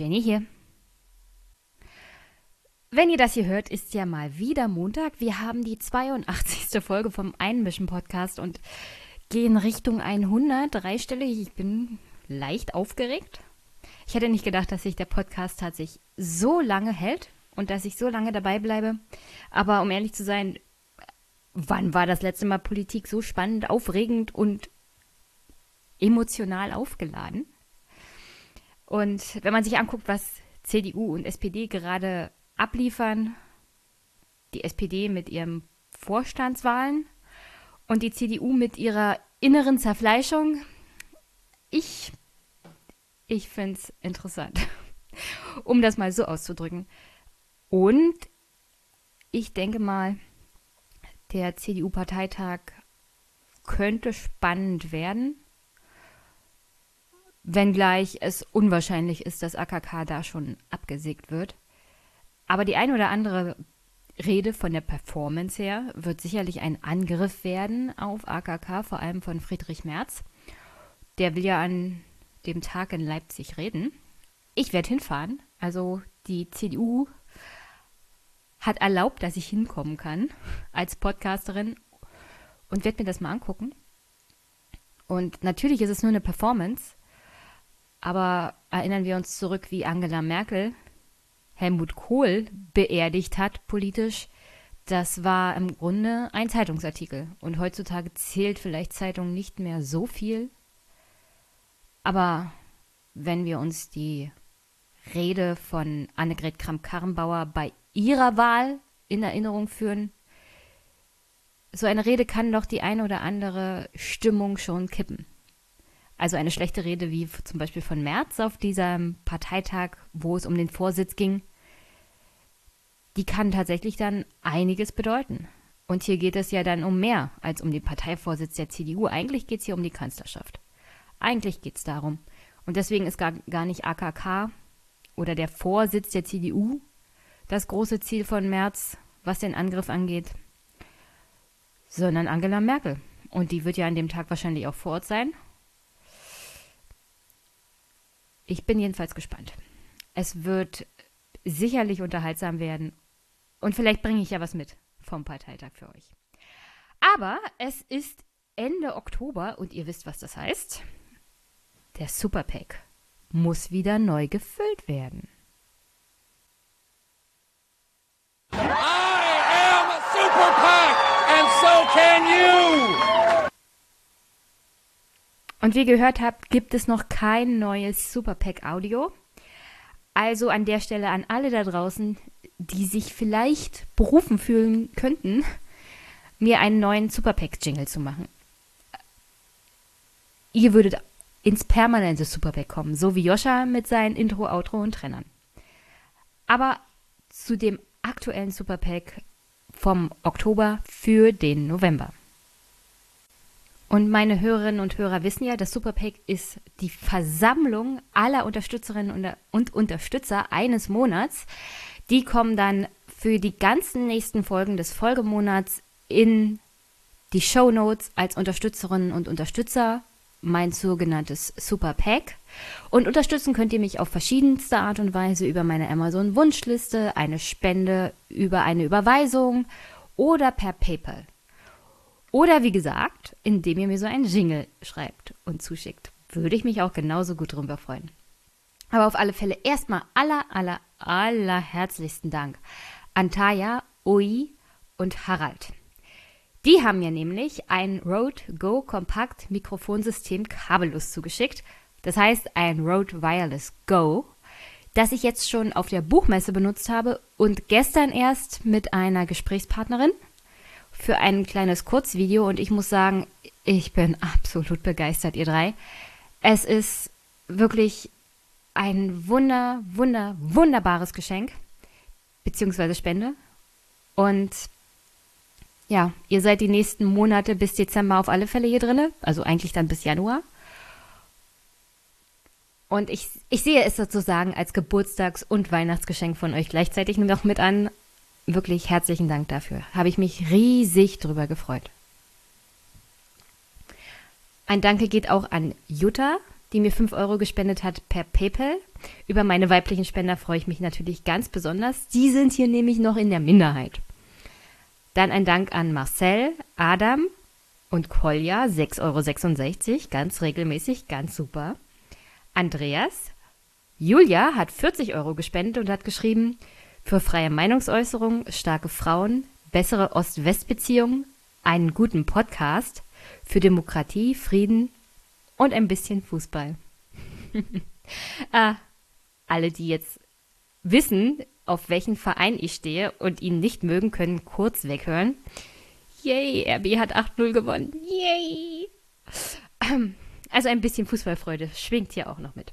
Jenny hier. Wenn ihr das hier hört, ist ja mal wieder Montag. Wir haben die 82. Folge vom Einmischen Podcast und gehen Richtung 100, dreistellig. Ich bin leicht aufgeregt. Ich hätte nicht gedacht, dass sich der Podcast tatsächlich so lange hält und dass ich so lange dabei bleibe. Aber um ehrlich zu sein, wann war das letzte Mal Politik so spannend, aufregend und emotional aufgeladen? Und wenn man sich anguckt, was CDU und SPD gerade abliefern, die SPD mit ihren Vorstandswahlen und die CDU mit ihrer inneren Zerfleischung, ich, ich finde es interessant, um das mal so auszudrücken. Und ich denke mal, der CDU-Parteitag könnte spannend werden wenngleich es unwahrscheinlich ist, dass AKK da schon abgesägt wird. Aber die ein oder andere Rede von der Performance her wird sicherlich ein Angriff werden auf AKK, vor allem von Friedrich Merz. Der will ja an dem Tag in Leipzig reden. Ich werde hinfahren. Also die CDU hat erlaubt, dass ich hinkommen kann als Podcasterin und werde mir das mal angucken. Und natürlich ist es nur eine Performance, aber erinnern wir uns zurück, wie Angela Merkel Helmut Kohl beerdigt hat politisch. Das war im Grunde ein Zeitungsartikel. Und heutzutage zählt vielleicht Zeitung nicht mehr so viel. Aber wenn wir uns die Rede von Annegret Kramp-Karrenbauer bei ihrer Wahl in Erinnerung führen, so eine Rede kann doch die eine oder andere Stimmung schon kippen. Also eine schlechte Rede wie zum Beispiel von Merz auf diesem Parteitag, wo es um den Vorsitz ging, die kann tatsächlich dann einiges bedeuten. Und hier geht es ja dann um mehr als um den Parteivorsitz der CDU. Eigentlich geht es hier um die Kanzlerschaft. Eigentlich geht es darum. Und deswegen ist gar, gar nicht AKK oder der Vorsitz der CDU das große Ziel von Merz, was den Angriff angeht, sondern Angela Merkel. Und die wird ja an dem Tag wahrscheinlich auch vor Ort sein Ich bin jedenfalls gespannt. Es wird sicherlich unterhaltsam werden. Und vielleicht bringe ich ja was mit vom Parteitag für euch. Aber es ist Ende Oktober und ihr wisst, was das heißt. Der Superpack muss wieder neu gefüllt werden. I am Superpack and so can you! Und wie ihr gehört habt, gibt es noch kein neues Superpack Audio. Also an der Stelle an alle da draußen, die sich vielleicht berufen fühlen könnten, mir einen neuen Superpack-Jingle zu machen. Ihr würdet ins permanente Superpack kommen, so wie Joscha mit seinen Intro, Outro und Trennern. Aber zu dem aktuellen Superpack vom Oktober für den November. Und meine Hörerinnen und Hörer wissen ja, das Superpack ist die Versammlung aller Unterstützerinnen und Unterstützer eines Monats. Die kommen dann für die ganzen nächsten Folgen des Folgemonats in die Show Notes als Unterstützerinnen und Unterstützer, mein sogenanntes Superpack. Und unterstützen könnt ihr mich auf verschiedenste Art und Weise über meine Amazon-Wunschliste, eine Spende, über eine Überweisung oder per PayPal. Oder wie gesagt, indem ihr mir so einen Jingle schreibt und zuschickt. Würde ich mich auch genauso gut drüber freuen. Aber auf alle Fälle erstmal aller, aller, aller herzlichsten Dank an Taya, Ui und Harald. Die haben mir nämlich ein Rode Go Kompakt Mikrofonsystem kabellos zugeschickt. Das heißt ein Rode Wireless Go, das ich jetzt schon auf der Buchmesse benutzt habe und gestern erst mit einer Gesprächspartnerin für ein kleines Kurzvideo und ich muss sagen, ich bin absolut begeistert, ihr drei. Es ist wirklich ein wunder, wunder, wunderbares Geschenk, beziehungsweise Spende. Und ja, ihr seid die nächsten Monate bis Dezember auf alle Fälle hier drinne, also eigentlich dann bis Januar. Und ich, ich sehe es sozusagen als Geburtstags- und Weihnachtsgeschenk von euch gleichzeitig noch mit an wirklich herzlichen Dank dafür. Habe ich mich riesig drüber gefreut. Ein Danke geht auch an Jutta, die mir 5 Euro gespendet hat per PayPal. Über meine weiblichen Spender freue ich mich natürlich ganz besonders. Die sind hier nämlich noch in der Minderheit. Dann ein Dank an Marcel, Adam und Kolja, 6,66 Euro, ganz regelmäßig, ganz super. Andreas, Julia hat 40 Euro gespendet und hat geschrieben, für freie Meinungsäußerung, starke Frauen, bessere Ost-West-Beziehungen, einen guten Podcast, für Demokratie, Frieden und ein bisschen Fußball. ah, alle, die jetzt wissen, auf welchen Verein ich stehe und ihn nicht mögen, können kurz weghören. Yay, RB hat 8-0 gewonnen. Yay! Also ein bisschen Fußballfreude schwingt hier auch noch mit.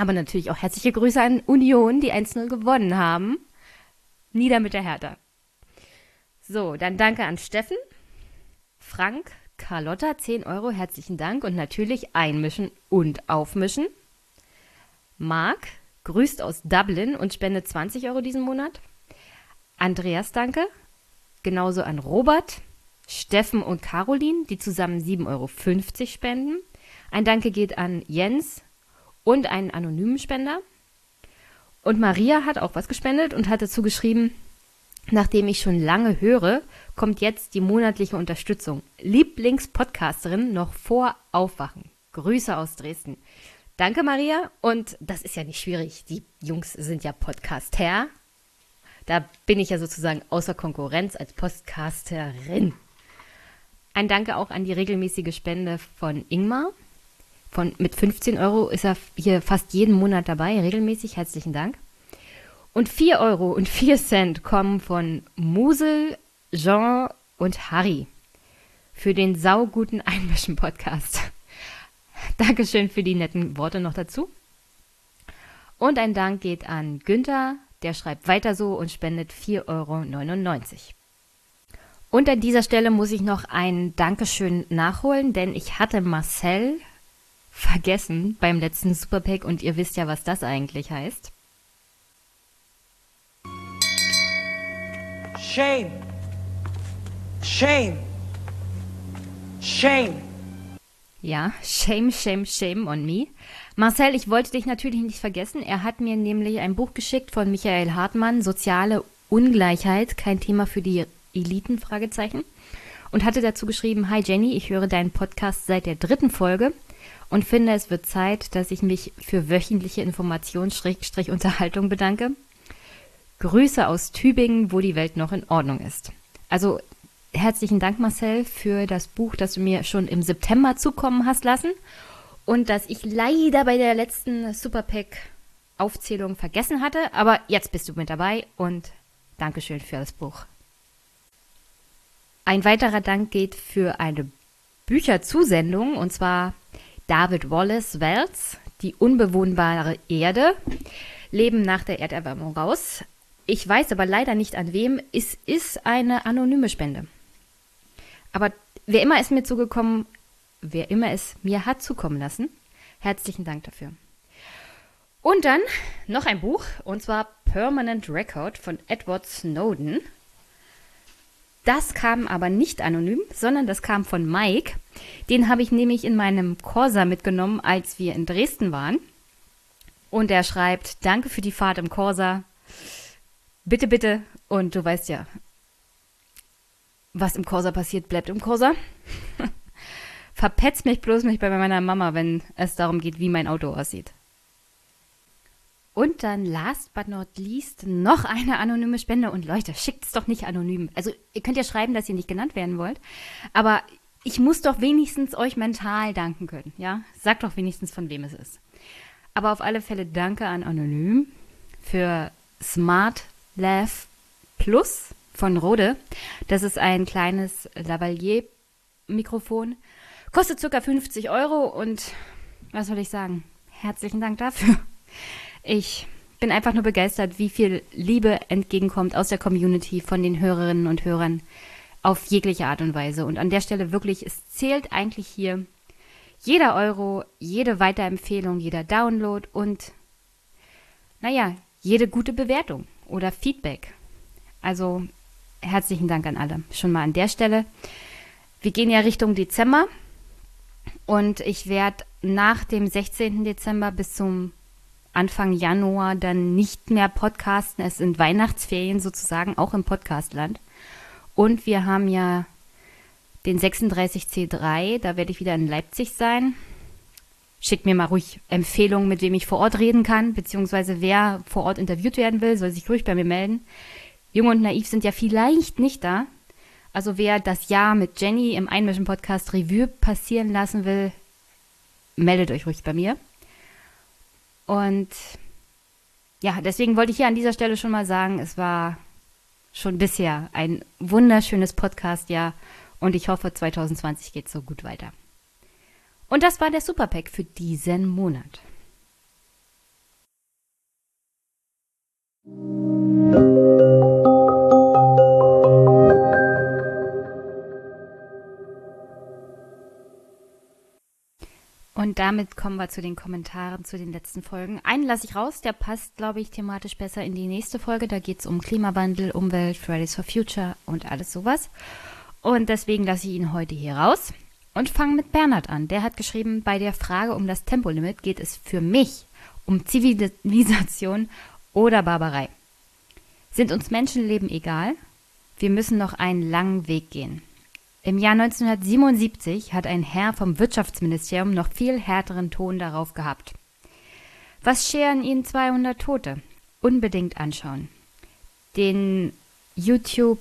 Aber natürlich auch herzliche Grüße an Union, die 1-0 gewonnen haben. Nieder mit der Hertha. So, dann danke an Steffen, Frank, Carlotta, 10 Euro, herzlichen Dank und natürlich einmischen und aufmischen. Marc grüßt aus Dublin und spendet 20 Euro diesen Monat. Andreas, danke. Genauso an Robert, Steffen und Caroline, die zusammen 7,50 Euro spenden. Ein Danke geht an Jens und einen anonymen Spender. Und Maria hat auch was gespendet und hat dazu geschrieben, nachdem ich schon lange höre, kommt jetzt die monatliche Unterstützung. Lieblingspodcasterin noch vor Aufwachen. Grüße aus Dresden. Danke, Maria. Und das ist ja nicht schwierig. Die Jungs sind ja Podcaster. Da bin ich ja sozusagen außer Konkurrenz als Podcasterin. Ein Danke auch an die regelmäßige Spende von Ingmar. Von, mit 15 Euro ist er hier fast jeden Monat dabei, regelmäßig. Herzlichen Dank. Und 4 Euro und 4 Cent kommen von Musel, Jean und Harry für den sauguten Einmischen-Podcast. Dankeschön für die netten Worte noch dazu. Und ein Dank geht an Günther, der schreibt weiter so und spendet 4,99 Euro. Und an dieser Stelle muss ich noch ein Dankeschön nachholen, denn ich hatte Marcel vergessen beim letzten Superpack und ihr wisst ja, was das eigentlich heißt. Shame. Shame. Shame. Ja, shame, shame, shame on me. Marcel, ich wollte dich natürlich nicht vergessen. Er hat mir nämlich ein Buch geschickt von Michael Hartmann, Soziale Ungleichheit, kein Thema für die Eliten, Fragezeichen. Und hatte dazu geschrieben, Hi Jenny, ich höre deinen Podcast seit der dritten Folge und finde, es wird Zeit, dass ich mich für wöchentliche Informations-Unterhaltung bedanke. Grüße aus Tübingen, wo die Welt noch in Ordnung ist. Also herzlichen Dank, Marcel, für das Buch, das du mir schon im September zukommen hast lassen und das ich leider bei der letzten Superpack Aufzählung vergessen hatte. Aber jetzt bist du mit dabei und Dankeschön für das Buch. Ein weiterer Dank geht für eine Bücherzusendung und zwar David Wallace Wells, Die unbewohnbare Erde, Leben nach der Erderwärmung raus. Ich weiß aber leider nicht an wem. Es ist eine anonyme Spende. Aber wer immer es mir zugekommen, wer immer es mir hat zukommen lassen, herzlichen Dank dafür. Und dann noch ein Buch, und zwar Permanent Record von Edward Snowden. Das kam aber nicht anonym, sondern das kam von Mike. Den habe ich nämlich in meinem Corsa mitgenommen, als wir in Dresden waren. Und er schreibt, danke für die Fahrt im Corsa. Bitte, bitte. Und du weißt ja, was im Corsa passiert, bleibt im Corsa. Verpetzt mich bloß nicht bei meiner Mama, wenn es darum geht, wie mein Auto aussieht. Und dann last but not least noch eine anonyme Spende. Und Leute, schickt es doch nicht anonym. Also ihr könnt ja schreiben, dass ihr nicht genannt werden wollt. Aber ich muss doch wenigstens euch mental danken können. Ja, sagt doch wenigstens, von wem es ist. Aber auf alle Fälle danke an Anonym für Smart Lav Plus von Rode. Das ist ein kleines Lavalier-Mikrofon. Kostet ca. 50 Euro und was soll ich sagen? Herzlichen Dank dafür. Ich bin einfach nur begeistert, wie viel Liebe entgegenkommt aus der Community von den Hörerinnen und Hörern auf jegliche Art und Weise. Und an der Stelle wirklich, es zählt eigentlich hier jeder Euro, jede Weiterempfehlung, jeder Download und, naja, jede gute Bewertung oder Feedback. Also herzlichen Dank an alle. Schon mal an der Stelle. Wir gehen ja Richtung Dezember. Und ich werde nach dem 16. Dezember bis zum Anfang Januar dann nicht mehr podcasten. Es sind Weihnachtsferien sozusagen, auch im Podcastland. Und wir haben ja den 36C3, da werde ich wieder in Leipzig sein. Schickt mir mal ruhig Empfehlungen, mit wem ich vor Ort reden kann, beziehungsweise wer vor Ort interviewt werden will, soll sich ruhig bei mir melden. Jung und Naiv sind ja vielleicht nicht da. Also wer das Jahr mit Jenny im Einmischen-Podcast Revue passieren lassen will, meldet euch ruhig bei mir. Und ja, deswegen wollte ich hier an dieser Stelle schon mal sagen, es war schon bisher ein wunderschönes Podcast-Jahr und ich hoffe, 2020 geht so gut weiter. Und das war der Superpack für diesen Monat. Und damit kommen wir zu den Kommentaren zu den letzten Folgen. Einen lasse ich raus, der passt, glaube ich, thematisch besser in die nächste Folge. Da geht es um Klimawandel, Umwelt, Fridays for Future und alles sowas. Und deswegen lasse ich ihn heute hier raus und fange mit Bernhard an. Der hat geschrieben, bei der Frage um das Tempolimit geht es für mich um Zivilisation oder Barbarei. Sind uns Menschenleben egal? Wir müssen noch einen langen Weg gehen. Im Jahr 1977 hat ein Herr vom Wirtschaftsministerium noch viel härteren Ton darauf gehabt. Was scheren Ihnen 200 Tote? Unbedingt anschauen. Den YouTube,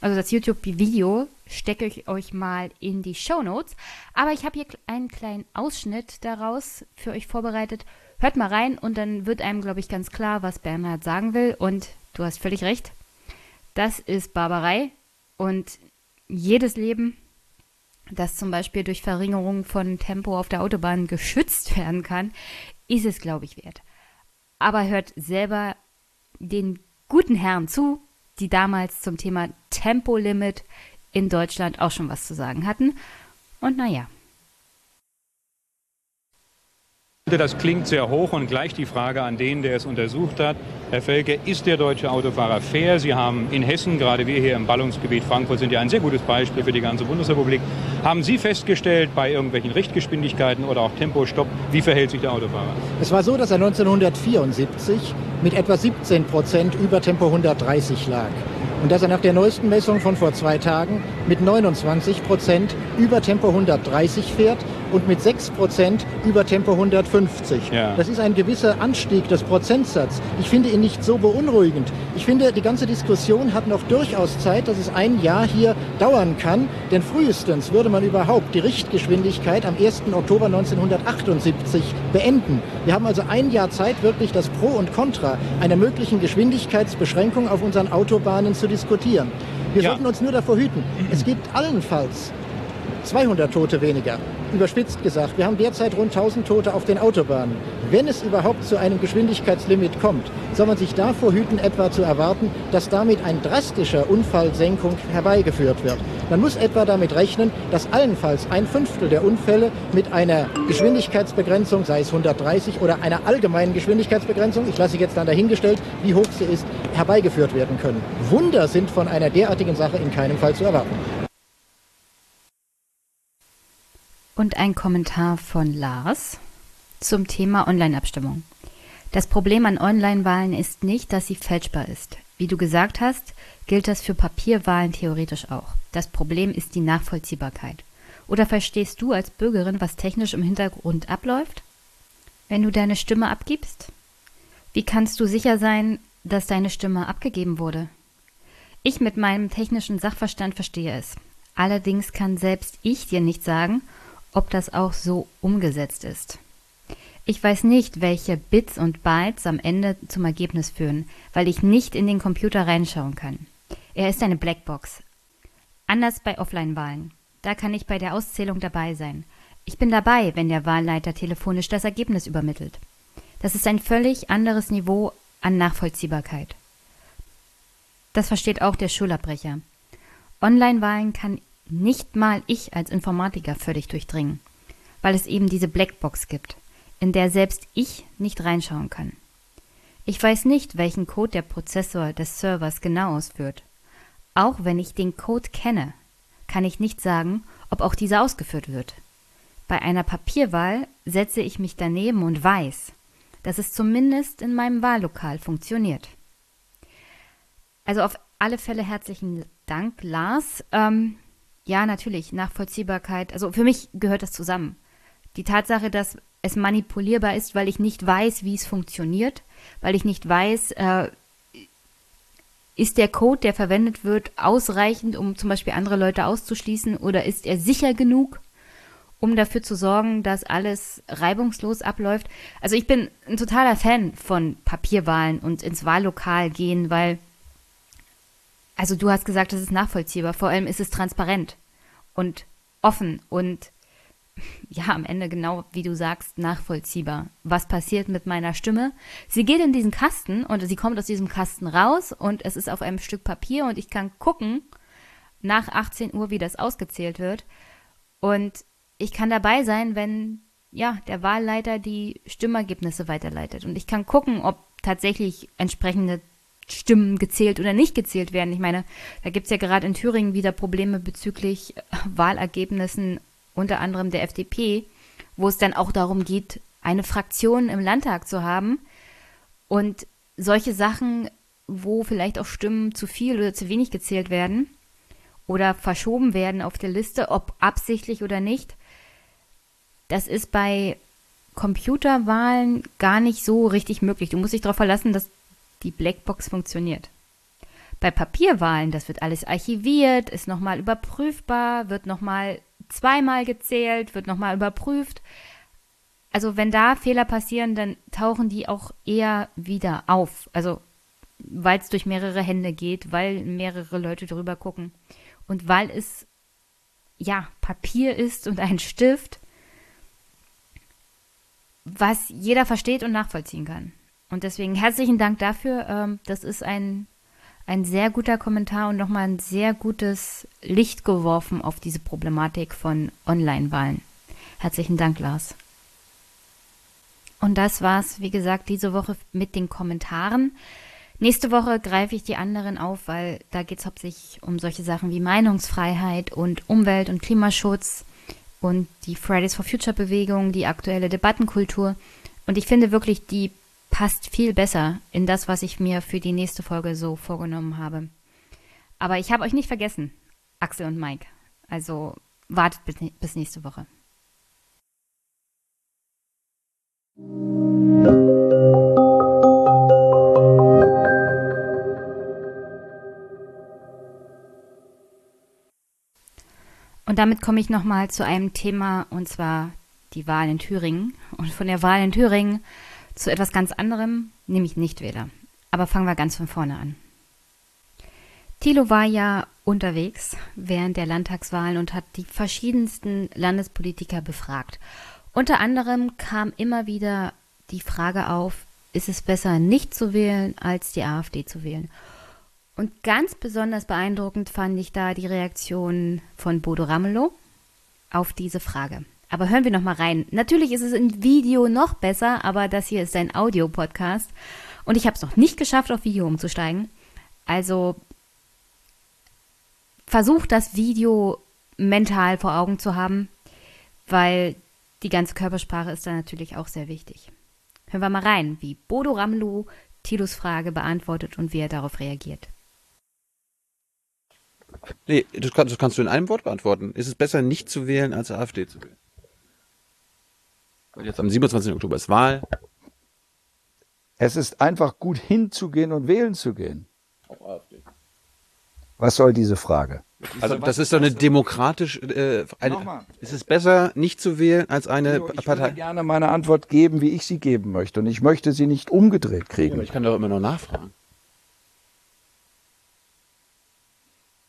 also das YouTube-Video stecke ich euch mal in die Show Notes. Aber ich habe hier einen kleinen Ausschnitt daraus für euch vorbereitet. Hört mal rein und dann wird einem, glaube ich, ganz klar, was Bernhard sagen will. Und du hast völlig recht. Das ist Barbarei. Und jedes Leben, das zum Beispiel durch Verringerung von Tempo auf der Autobahn geschützt werden kann, ist es, glaube ich, wert. Aber hört selber den guten Herren zu, die damals zum Thema Tempolimit in Deutschland auch schon was zu sagen hatten. Und naja, Das klingt sehr hoch und gleich die Frage an den, der es untersucht hat. Herr Felke, ist der deutsche Autofahrer fair? Sie haben in Hessen, gerade wir hier im Ballungsgebiet Frankfurt sind ja ein sehr gutes Beispiel für die ganze Bundesrepublik. Haben Sie festgestellt bei irgendwelchen Richtgeschwindigkeiten oder auch Tempostopp, wie verhält sich der Autofahrer? Es war so, dass er 1974 mit etwa 17 Prozent über Tempo 130 lag und dass er nach der neuesten Messung von vor zwei Tagen mit 29 Prozent über Tempo 130 fährt und mit 6 Prozent über Tempo 150. Ja. Das ist ein gewisser Anstieg des Prozentsatzes. Ich finde ihn nicht so beunruhigend. Ich finde, die ganze Diskussion hat noch durchaus Zeit, dass es ein Jahr hier dauern kann, denn frühestens würde man überhaupt die Richtgeschwindigkeit am 1. Oktober 1978 beenden. Wir haben also ein Jahr Zeit, wirklich das Pro und Contra einer möglichen Geschwindigkeitsbeschränkung auf unseren Autobahnen zu diskutieren. Wir ja. sollten uns nur davor hüten. Es gibt allenfalls 200 Tote weniger. Überspitzt gesagt, wir haben derzeit rund 1000 Tote auf den Autobahnen. Wenn es überhaupt zu einem Geschwindigkeitslimit kommt, soll man sich davor hüten, etwa zu erwarten, dass damit ein drastischer Unfallsenkung herbeigeführt wird. Man muss etwa damit rechnen, dass allenfalls ein Fünftel der Unfälle mit einer Geschwindigkeitsbegrenzung, sei es 130 oder einer allgemeinen Geschwindigkeitsbegrenzung, ich lasse jetzt dann dahingestellt, wie hoch sie ist, herbeigeführt werden können. Wunder sind von einer derartigen Sache in keinem Fall zu erwarten. Und ein Kommentar von Lars zum Thema Online-Abstimmung. Das Problem an Online-Wahlen ist nicht, dass sie fälschbar ist. Wie du gesagt hast, gilt das für Papierwahlen theoretisch auch. Das Problem ist die Nachvollziehbarkeit. Oder verstehst du als Bürgerin, was technisch im Hintergrund abläuft? Wenn du deine Stimme abgibst? Wie kannst du sicher sein, dass deine Stimme abgegeben wurde? Ich mit meinem technischen Sachverstand verstehe es. Allerdings kann selbst ich dir nicht sagen, ob das auch so umgesetzt ist. Ich weiß nicht, welche Bits und Bytes am Ende zum Ergebnis führen, weil ich nicht in den Computer reinschauen kann. Er ist eine Blackbox. Anders bei Offline-Wahlen. Da kann ich bei der Auszählung dabei sein. Ich bin dabei, wenn der Wahlleiter telefonisch das Ergebnis übermittelt. Das ist ein völlig anderes Niveau an Nachvollziehbarkeit. Das versteht auch der Schulabbrecher. Online-Wahlen kann nicht mal ich als Informatiker völlig durchdringen, weil es eben diese Blackbox gibt, in der selbst ich nicht reinschauen kann. Ich weiß nicht, welchen Code der Prozessor des Servers genau ausführt. Auch wenn ich den Code kenne, kann ich nicht sagen, ob auch dieser ausgeführt wird. Bei einer Papierwahl setze ich mich daneben und weiß, dass es zumindest in meinem Wahllokal funktioniert. Also auf alle Fälle herzlichen Dank, Lars. Ähm, ja, natürlich, Nachvollziehbarkeit. Also für mich gehört das zusammen. Die Tatsache, dass es manipulierbar ist, weil ich nicht weiß, wie es funktioniert, weil ich nicht weiß, äh, ist der Code, der verwendet wird, ausreichend, um zum Beispiel andere Leute auszuschließen oder ist er sicher genug, um dafür zu sorgen, dass alles reibungslos abläuft? Also ich bin ein totaler Fan von Papierwahlen und ins Wahllokal gehen, weil, also du hast gesagt, es ist nachvollziehbar, vor allem ist es transparent und offen und ja, am Ende genau wie du sagst, nachvollziehbar. Was passiert mit meiner Stimme? Sie geht in diesen Kasten und sie kommt aus diesem Kasten raus und es ist auf einem Stück Papier und ich kann gucken nach 18 Uhr, wie das ausgezählt wird. Und ich kann dabei sein, wenn ja, der Wahlleiter die Stimmergebnisse weiterleitet. Und ich kann gucken, ob tatsächlich entsprechende Stimmen gezählt oder nicht gezählt werden. Ich meine, da gibt es ja gerade in Thüringen wieder Probleme bezüglich Wahlergebnissen unter anderem der FDP, wo es dann auch darum geht, eine Fraktion im Landtag zu haben und solche Sachen, wo vielleicht auch Stimmen zu viel oder zu wenig gezählt werden oder verschoben werden auf der Liste, ob absichtlich oder nicht, das ist bei Computerwahlen gar nicht so richtig möglich. Du musst dich darauf verlassen, dass die Blackbox funktioniert. Bei Papierwahlen, das wird alles archiviert, ist nochmal überprüfbar, wird nochmal zweimal gezählt, wird nochmal überprüft. Also wenn da Fehler passieren, dann tauchen die auch eher wieder auf. Also weil es durch mehrere Hände geht, weil mehrere Leute drüber gucken und weil es ja Papier ist und ein Stift, was jeder versteht und nachvollziehen kann. Und deswegen herzlichen Dank dafür. Ähm, das ist ein ein sehr guter Kommentar und nochmal ein sehr gutes Licht geworfen auf diese Problematik von Online-Wahlen. Herzlichen Dank, Lars. Und das war's, wie gesagt, diese Woche mit den Kommentaren. Nächste Woche greife ich die anderen auf, weil da geht es hauptsächlich um solche Sachen wie Meinungsfreiheit und Umwelt- und Klimaschutz und die Fridays for Future Bewegung, die aktuelle Debattenkultur. Und ich finde wirklich, die passt viel besser in das, was ich mir für die nächste Folge so vorgenommen habe. Aber ich habe euch nicht vergessen, Axel und Mike. Also wartet bis nächste Woche. Und damit komme ich nochmal zu einem Thema, und zwar die Wahl in Thüringen. Und von der Wahl in Thüringen zu etwas ganz anderem, nämlich Nichtwähler. Aber fangen wir ganz von vorne an. Thilo war ja unterwegs während der Landtagswahlen und hat die verschiedensten Landespolitiker befragt. Unter anderem kam immer wieder die Frage auf, ist es besser nicht zu wählen, als die AfD zu wählen? Und ganz besonders beeindruckend fand ich da die Reaktion von Bodo Ramelow auf diese Frage. Aber hören wir noch mal rein. Natürlich ist es im Video noch besser, aber das hier ist ein Audio-Podcast und ich habe es noch nicht geschafft, auf Video umzusteigen. Also versucht das Video mental vor Augen zu haben, weil die ganze Körpersprache ist da natürlich auch sehr wichtig. Hören wir mal rein, wie Bodo Ramlu Tilos Frage beantwortet und wie er darauf reagiert. Nee, das kannst, das kannst du in einem Wort beantworten. Ist es besser, nicht zu wählen, als AfD zu wählen? Weil jetzt am 27. Oktober ist Wahl. Es ist einfach gut hinzugehen und wählen zu gehen. Auch AfD. Was soll diese Frage? Also das ist doch eine demokratisch. Äh, eine, ist es besser, nicht zu wählen, als eine ich Partei? Ich würde gerne meine Antwort geben, wie ich sie geben möchte, und ich möchte sie nicht umgedreht kriegen. Ja, ich kann doch immer noch nachfragen.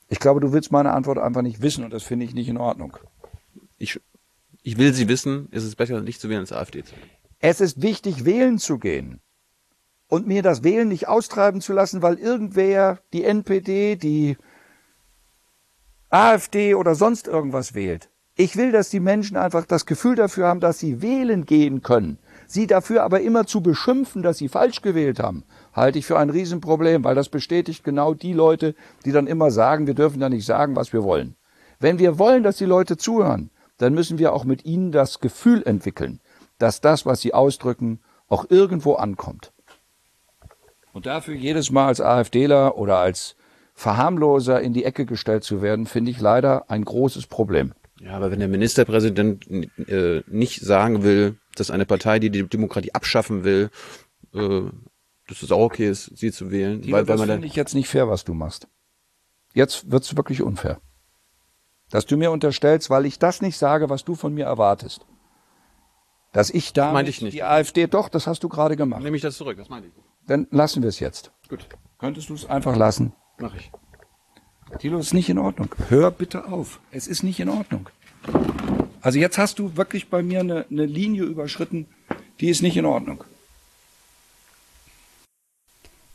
Ich glaube, du willst meine Antwort einfach nicht wissen, und das finde ich nicht in Ordnung. Ich ich will sie wissen, ist es besser, nicht zu wählen als AfD zu wählen. Es ist wichtig, wählen zu gehen. Und mir das Wählen nicht austreiben zu lassen, weil irgendwer die NPD, die AfD oder sonst irgendwas wählt. Ich will, dass die Menschen einfach das Gefühl dafür haben, dass sie wählen gehen können. Sie dafür aber immer zu beschimpfen, dass sie falsch gewählt haben, halte ich für ein Riesenproblem, weil das bestätigt genau die Leute, die dann immer sagen, wir dürfen ja nicht sagen, was wir wollen. Wenn wir wollen, dass die Leute zuhören, dann müssen wir auch mit ihnen das Gefühl entwickeln, dass das, was sie ausdrücken, auch irgendwo ankommt. Und dafür jedes Mal als AfDler oder als Verharmloser in die Ecke gestellt zu werden, finde ich leider ein großes Problem. Ja, aber wenn der Ministerpräsident äh, nicht sagen will, dass eine Partei, die die Demokratie abschaffen will, äh, dass es auch okay ist, sie zu wählen, Tilo, weil, weil das finde ich jetzt nicht fair, was du machst. Jetzt wird's wirklich unfair. Dass du mir unterstellst, weil ich das nicht sage, was du von mir erwartest. Dass ich da ich nicht. die AfD, doch, das hast du gerade gemacht. Nehme ich das zurück, das meinte ich. Dann lassen wir es jetzt. Gut. Könntest du es einfach lassen? Mach ich. Tilo, ist nicht in Ordnung. Hör bitte auf. Es ist nicht in Ordnung. Also jetzt hast du wirklich bei mir eine, eine Linie überschritten, die ist nicht in Ordnung.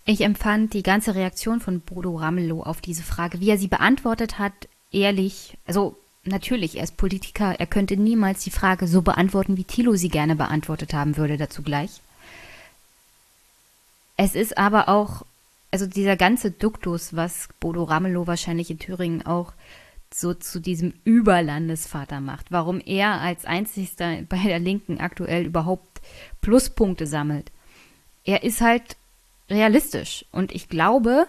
Ich empfand die ganze Reaktion von Bodo Ramelow auf diese Frage, wie er sie beantwortet hat, ehrlich. Also natürlich, er ist Politiker, er könnte niemals die Frage so beantworten, wie Thilo sie gerne beantwortet haben würde, dazu gleich. Es ist aber auch, also dieser ganze Duktus, was Bodo Ramelow wahrscheinlich in Thüringen auch so zu diesem Überlandesvater macht, warum er als einzigster bei der Linken aktuell überhaupt Pluspunkte sammelt. Er ist halt realistisch. Und ich glaube,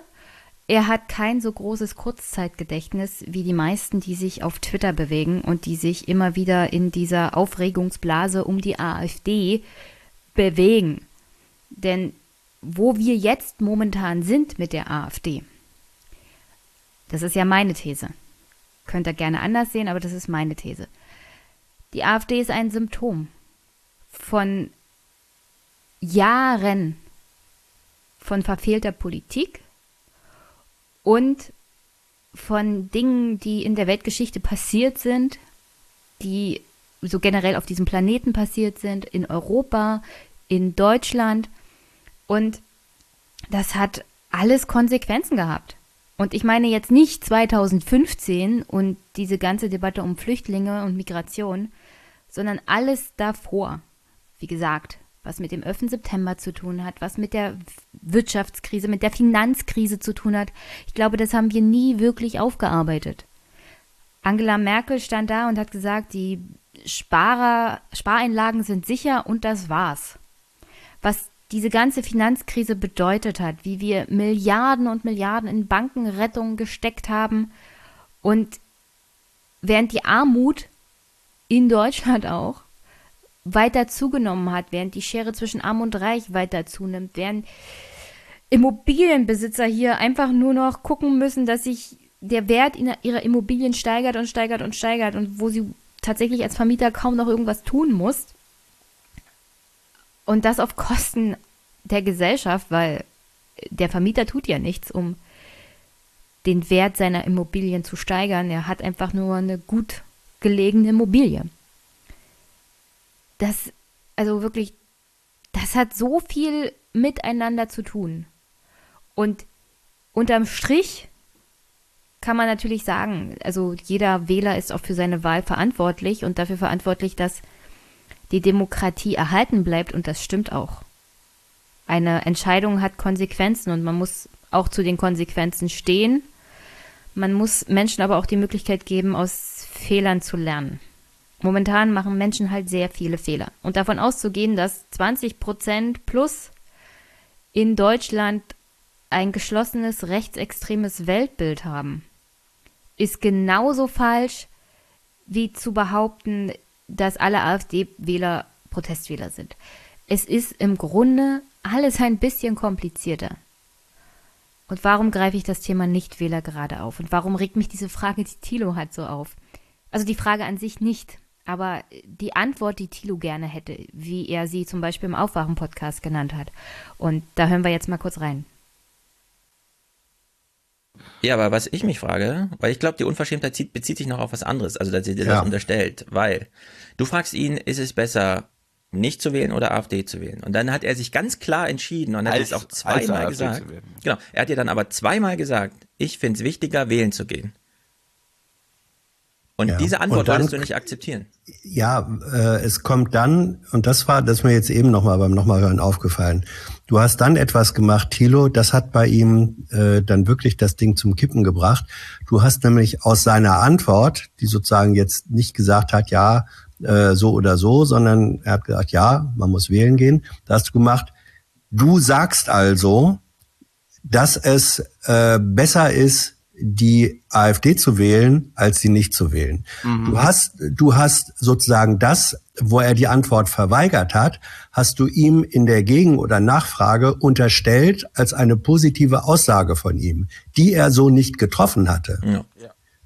er hat kein so großes Kurzzeitgedächtnis wie die meisten, die sich auf Twitter bewegen und die sich immer wieder in dieser Aufregungsblase um die AfD bewegen. Denn wo wir jetzt momentan sind mit der AfD, das ist ja meine These. Könnt ihr gerne anders sehen, aber das ist meine These. Die AfD ist ein Symptom von Jahren von verfehlter Politik und von Dingen, die in der Weltgeschichte passiert sind, die so generell auf diesem Planeten passiert sind, in Europa, in Deutschland. Und das hat alles Konsequenzen gehabt. Und ich meine jetzt nicht 2015 und diese ganze Debatte um Flüchtlinge und Migration, sondern alles davor. Wie gesagt, was mit dem 11. September zu tun hat, was mit der Wirtschaftskrise, mit der Finanzkrise zu tun hat. Ich glaube, das haben wir nie wirklich aufgearbeitet. Angela Merkel stand da und hat gesagt, die Sparer, Spareinlagen sind sicher und das war's. Was diese ganze Finanzkrise bedeutet hat, wie wir Milliarden und Milliarden in Bankenrettung gesteckt haben und während die Armut in Deutschland auch weiter zugenommen hat, während die Schere zwischen Arm und Reich weiter zunimmt, während Immobilienbesitzer hier einfach nur noch gucken müssen, dass sich der Wert ihrer Immobilien steigert und steigert und steigert und wo sie tatsächlich als Vermieter kaum noch irgendwas tun muss. Und das auf Kosten der Gesellschaft, weil der Vermieter tut ja nichts, um den Wert seiner Immobilien zu steigern. Er hat einfach nur eine gut gelegene Immobilie das, also wirklich, das hat so viel miteinander zu tun. Und unterm Strich kann man natürlich sagen, also jeder Wähler ist auch für seine Wahl verantwortlich und dafür verantwortlich, dass die Demokratie erhalten bleibt und das stimmt auch. Eine Entscheidung hat Konsequenzen und man muss auch zu den Konsequenzen stehen. Man muss Menschen aber auch die Möglichkeit geben, aus Fehlern zu lernen. Momentan machen Menschen halt sehr viele Fehler. Und davon auszugehen, dass 20 Prozent plus in Deutschland ein geschlossenes rechtsextremes Weltbild haben, ist genauso falsch wie zu behaupten, dass alle AfD-Wähler Protestwähler sind. Es ist im Grunde alles ein bisschen komplizierter. Und warum greife ich das Thema Nichtwähler gerade auf? Und warum regt mich diese Frage, die Thilo hat, so auf? Also die Frage an sich nicht. Aber die Antwort, die Thilo gerne hätte, wie er sie zum Beispiel im Aufwachen-Podcast genannt hat. Und da hören wir jetzt mal kurz rein. Ja, aber was ich mich frage, weil ich glaube, die Unverschämtheit bezieht sich noch auf was anderes, also dass ihr dir ja. das unterstellt, weil du fragst ihn, ist es besser, nicht zu wählen oder AfD zu wählen? Und dann hat er sich ganz klar entschieden und hat es auch zweimal gesagt. Genau, er hat dir dann aber zweimal gesagt, ich finde es wichtiger, wählen zu gehen. Und ja. diese Antwort und dann, wolltest du nicht akzeptieren. Ja, äh, es kommt dann, und das war, das ist mir jetzt eben nochmal beim nochmal hören aufgefallen. Du hast dann etwas gemacht, Thilo, das hat bei ihm äh, dann wirklich das Ding zum Kippen gebracht. Du hast nämlich aus seiner Antwort, die sozusagen jetzt nicht gesagt hat, ja, äh, so oder so, sondern er hat gesagt, ja, man muss wählen gehen. Da hast du gemacht, du sagst also, dass es äh, besser ist, die AfD zu wählen, als sie nicht zu wählen. Mhm. Du hast, du hast sozusagen das, wo er die Antwort verweigert hat, hast du ihm in der Gegen- oder Nachfrage unterstellt als eine positive Aussage von ihm, die er so nicht getroffen hatte. Ja.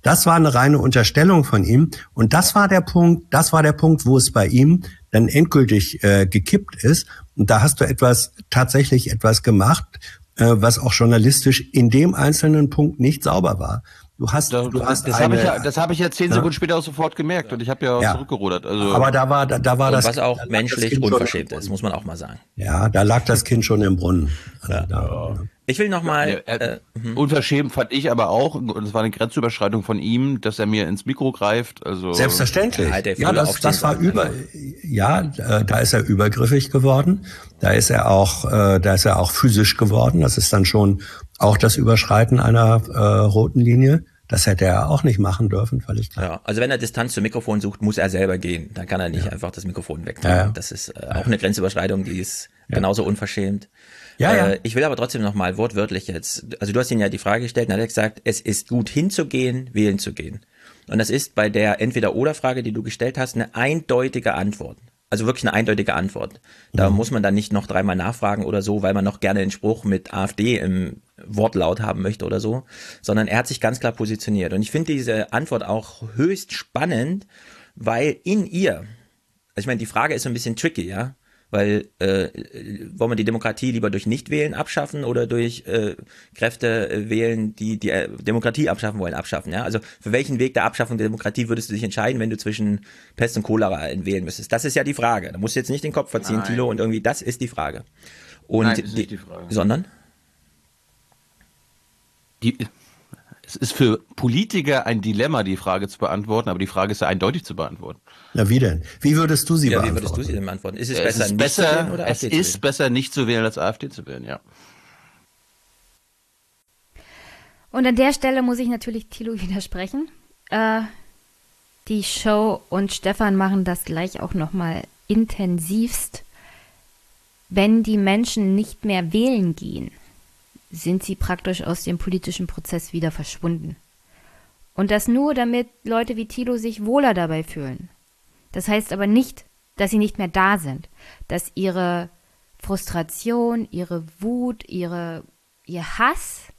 Das war eine reine Unterstellung von ihm. Und das war der Punkt, das war der Punkt, wo es bei ihm dann endgültig äh, gekippt ist. Und da hast du etwas, tatsächlich etwas gemacht, was auch journalistisch in dem einzelnen Punkt nicht sauber war. Du hast, da, du hast das habe ich ja, das habe ich ja zehn Sekunden später auch sofort gemerkt und ich habe ja, ja, zurückgerudert. Also aber da war, da, da war das, was auch menschlich unverschämt ist, muss man auch mal sagen. Ja, da lag das Kind schon im Brunnen. Also ja. Da, ich will noch mal. Ja, äh, mhm. unverschämt fand ich aber auch, und es war eine Grenzüberschreitung von ihm, dass er mir ins Mikro greift. Also selbstverständlich. Ja, ja das, das war über. Ja, äh, da ist er übergriffig geworden. Da ist er auch, äh, da ist er auch physisch geworden. Das ist dann schon auch das Überschreiten einer äh, roten Linie. Das hätte er auch nicht machen dürfen, völlig klar. Ja, also wenn er Distanz zum Mikrofon sucht, muss er selber gehen. Dann kann er nicht ja. einfach das Mikrofon wegnehmen. Ja, das ist äh, auch eine Grenzüberschreitung, die ist genauso unverschämt. Ja, ja. Äh, ich will aber trotzdem noch mal wortwörtlich jetzt. Also du hast ihn ja die Frage gestellt und er hat gesagt, es ist gut hinzugehen, wählen zu gehen. Und das ist bei der Entweder-Oder-Frage, die du gestellt hast, eine eindeutige Antwort. Also wirklich eine eindeutige Antwort. Da mhm. muss man dann nicht noch dreimal nachfragen oder so, weil man noch gerne den Spruch mit AfD im Wortlaut haben möchte oder so, sondern er hat sich ganz klar positioniert. Und ich finde diese Antwort auch höchst spannend, weil in ihr, also ich meine, die Frage ist so ein bisschen tricky, ja, weil äh, wollen wir die Demokratie lieber durch Nichtwählen abschaffen oder durch äh, Kräfte äh, wählen, die die äh, Demokratie abschaffen wollen, abschaffen? Ja? Also für welchen Weg der Abschaffung der Demokratie würdest du dich entscheiden, wenn du zwischen Pest und Cholera wählen müsstest? Das ist ja die Frage. Da musst du jetzt nicht den Kopf verziehen, Nein. Thilo, und irgendwie das ist die Frage. Und Nein, das ist nicht die Frage. Sondern? Die, es ist für Politiker ein Dilemma, die Frage zu beantworten, aber die Frage ist ja eindeutig zu beantworten. Na wie denn? Wie würdest du sie ja, beantworten? Wie würdest du sie denn beantworten? Ist es, es besser, ist nicht besser, zu wählen oder Es ist wählen? besser, nicht zu wählen, als AfD zu wählen, ja. Und an der Stelle muss ich natürlich Thilo widersprechen. Äh, die Show und Stefan machen das gleich auch nochmal intensivst. Wenn die Menschen nicht mehr wählen gehen, sind sie praktisch aus dem politischen Prozess wieder verschwunden. Und das nur, damit Leute wie Thilo sich wohler dabei fühlen. Das heißt aber nicht, dass sie nicht mehr da sind, dass ihre Frustration, ihre Wut, ihre, ihr Hass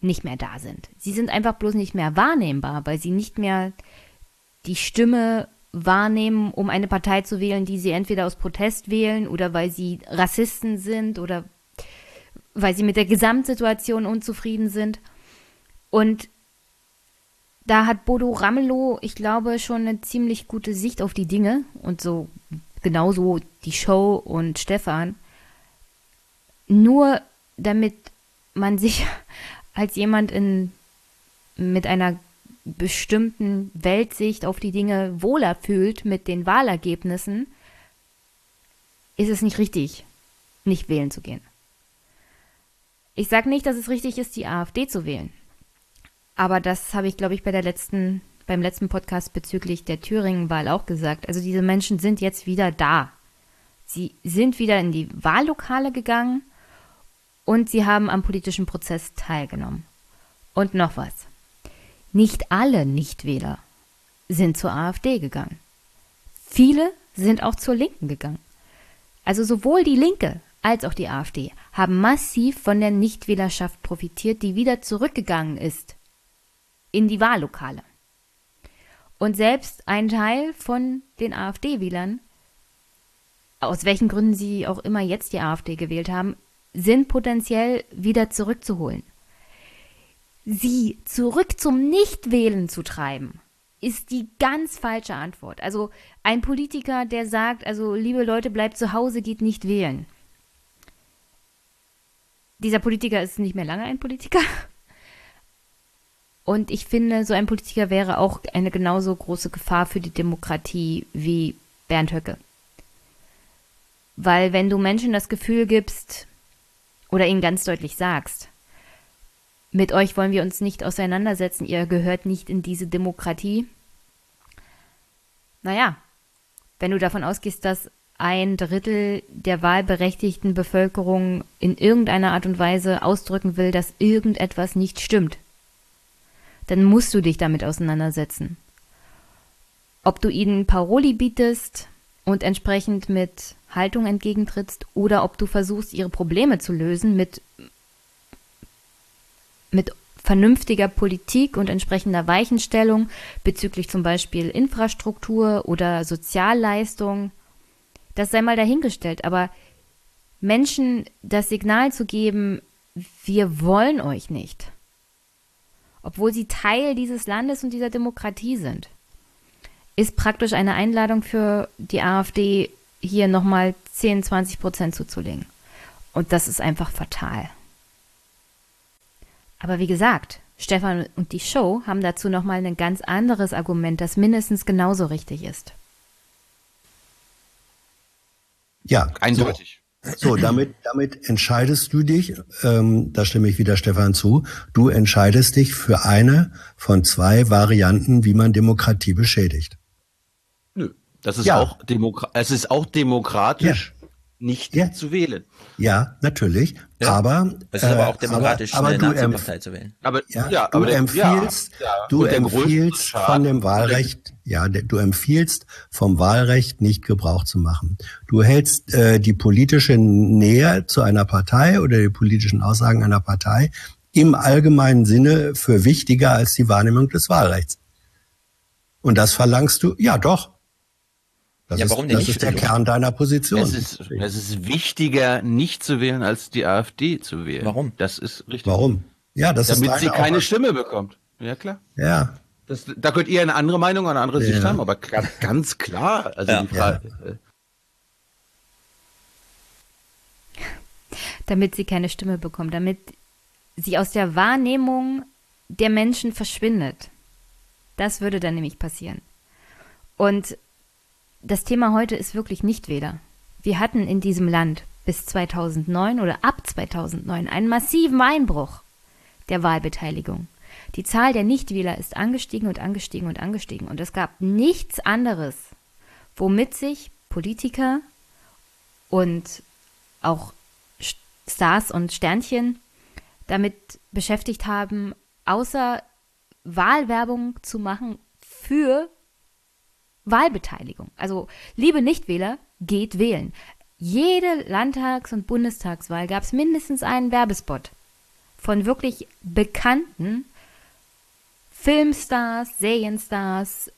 nicht mehr da sind. Sie sind einfach bloß nicht mehr wahrnehmbar, weil sie nicht mehr die Stimme wahrnehmen, um eine Partei zu wählen, die sie entweder aus Protest wählen oder weil sie Rassisten sind oder weil sie mit der Gesamtsituation unzufrieden sind. Und da hat Bodo Ramelow, ich glaube, schon eine ziemlich gute Sicht auf die Dinge und so genauso die Show und Stefan. Nur damit man sich als jemand in, mit einer bestimmten Weltsicht auf die Dinge wohler fühlt mit den Wahlergebnissen, ist es nicht richtig, nicht wählen zu gehen. Ich sage nicht, dass es richtig ist, die AfD zu wählen. Aber das habe ich, glaube ich, bei der letzten, beim letzten Podcast bezüglich der Thüringen-Wahl auch gesagt. Also diese Menschen sind jetzt wieder da. Sie sind wieder in die Wahllokale gegangen und sie haben am politischen Prozess teilgenommen. Und noch was. Nicht alle Nichtwähler sind zur AfD gegangen. Viele sind auch zur Linken gegangen. Also sowohl die Linke als auch die AfD haben massiv von der Nichtwählerschaft profitiert, die wieder zurückgegangen ist in die Wahllokale. Und selbst ein Teil von den AfD-Wählern, aus welchen Gründen sie auch immer jetzt die AfD gewählt haben, sind potenziell wieder zurückzuholen. Sie zurück zum Nichtwählen zu treiben, ist die ganz falsche Antwort. Also ein Politiker, der sagt, also liebe Leute, bleibt zu Hause, geht nicht wählen dieser Politiker ist nicht mehr lange ein Politiker. Und ich finde, so ein Politiker wäre auch eine genauso große Gefahr für die Demokratie wie Bernd Höcke. Weil wenn du Menschen das Gefühl gibst oder ihnen ganz deutlich sagst, mit euch wollen wir uns nicht auseinandersetzen, ihr gehört nicht in diese Demokratie. Naja, wenn du davon ausgehst, dass ein Drittel der wahlberechtigten Bevölkerung in irgendeiner Art und Weise ausdrücken will, dass irgendetwas nicht stimmt, dann musst du dich damit auseinandersetzen. Ob du ihnen Paroli bietest und entsprechend mit Haltung entgegentrittst oder ob du versuchst, ihre Probleme zu lösen mit, mit vernünftiger Politik und entsprechender Weichenstellung bezüglich zum Beispiel Infrastruktur oder Sozialleistung, das sei mal dahingestellt. Aber Menschen das Signal zu geben, wir wollen euch nicht, obwohl sie Teil dieses Landes und dieser Demokratie sind, ist praktisch eine Einladung für die AfD, hier nochmal 10, 20 Prozent zuzulegen. Und das ist einfach fatal. Aber wie gesagt, Stefan und die Show haben dazu nochmal ein ganz anderes Argument, das mindestens genauso richtig ist. Ja, eindeutig. So, so damit, damit entscheidest du dich, ähm, da stimme ich wieder Stefan zu, du entscheidest dich für eine von zwei Varianten, wie man Demokratie beschädigt. Das ist ja. auch Demokra es ist auch demokratisch, ja. nicht ja. zu wählen. Ja, natürlich. Aber es ist aber auch äh, demokratisch, aber, aber eine Partei zu wählen. Aber ja, ja du aber empfiehlst, du empfiehlst von dem Wahlrecht, ja, du empfiehlst vom Wahlrecht nicht Gebrauch zu machen. Du hältst äh, die politische Nähe zu einer Partei oder die politischen Aussagen einer Partei im allgemeinen Sinne für wichtiger als die Wahrnehmung des Wahlrechts. Und das verlangst du, ja doch, das ja, warum ist, denn das nicht? ist der Kern deiner Position. Es ist, es ist wichtiger, nicht zu wählen, als die AfD zu wählen. Warum? Das ist richtig. Warum? Ja, das Damit ist sie keine Arbeit. Stimme bekommt. Ja, klar. Ja. Das, da könnt ihr eine andere Meinung, eine andere Sicht haben, aber ganz, ganz klar. Also ja. die Frage, ja. Äh, damit sie keine Stimme bekommt, damit sie aus der Wahrnehmung der Menschen verschwindet. Das würde dann nämlich passieren. Und das Thema heute ist wirklich Nichtwähler. Wir hatten in diesem Land bis 2009 oder ab 2009 einen massiven Einbruch der Wahlbeteiligung. Die Zahl der Nichtwähler ist angestiegen und angestiegen und angestiegen. Und es gab nichts anderes, womit sich Politiker und auch Stars und Sternchen damit beschäftigt haben, außer Wahlwerbung zu machen für Wahlbeteiligung. Also, liebe Nichtwähler, geht wählen. Jede Landtags- und Bundestagswahl gab es mindestens einen Werbespot von wirklich bekannten Filmstars, Serienstars,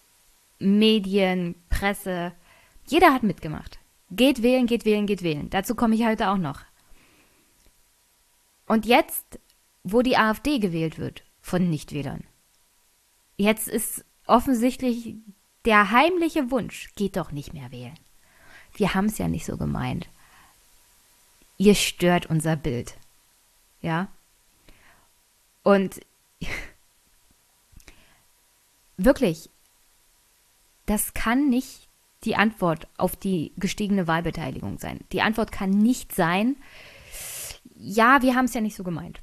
Medien, Presse. Jeder hat mitgemacht. Geht wählen, geht wählen, geht wählen. Dazu komme ich heute auch noch. Und jetzt, wo die AfD gewählt wird von Nichtwählern, jetzt ist offensichtlich der heimliche Wunsch, geht doch nicht mehr wählen. Wir haben es ja nicht so gemeint. Ihr stört unser Bild. Ja? Und wirklich, das kann nicht die Antwort auf die gestiegene Wahlbeteiligung sein. Die Antwort kann nicht sein, ja, wir haben es ja nicht so gemeint.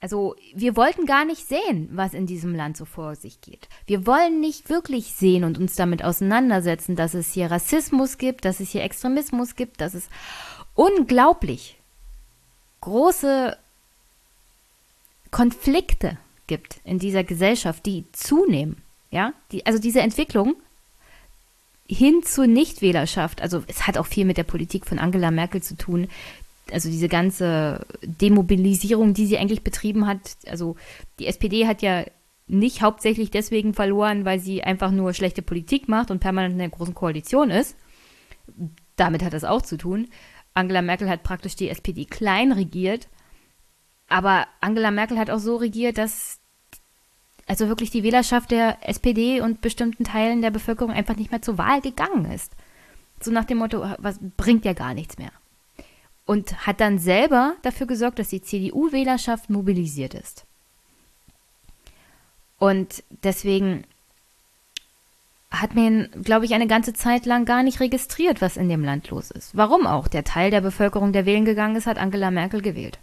Also wir wollten gar nicht sehen, was in diesem Land so vor sich geht. Wir wollen nicht wirklich sehen und uns damit auseinandersetzen, dass es hier Rassismus gibt, dass es hier Extremismus gibt, dass es unglaublich große Konflikte gibt in dieser Gesellschaft, die zunehmen. Ja, die, also diese Entwicklung hin zur Nichtwählerschaft, also es hat auch viel mit der Politik von Angela Merkel zu tun, also diese ganze Demobilisierung, die sie eigentlich betrieben hat, also die SPD hat ja nicht hauptsächlich deswegen verloren, weil sie einfach nur schlechte Politik macht und permanent in einer großen Koalition ist. Damit hat das auch zu tun. Angela Merkel hat praktisch die SPD klein regiert. Aber Angela Merkel hat auch so regiert, dass also wirklich die Wählerschaft der SPD und bestimmten Teilen der Bevölkerung einfach nicht mehr zur Wahl gegangen ist. So nach dem Motto, was bringt ja gar nichts mehr und hat dann selber dafür gesorgt, dass die CDU-Wählerschaft mobilisiert ist. Und deswegen hat man, glaube ich, eine ganze Zeit lang gar nicht registriert, was in dem Land los ist. Warum auch? Der Teil der Bevölkerung, der wählen gegangen ist, hat Angela Merkel gewählt.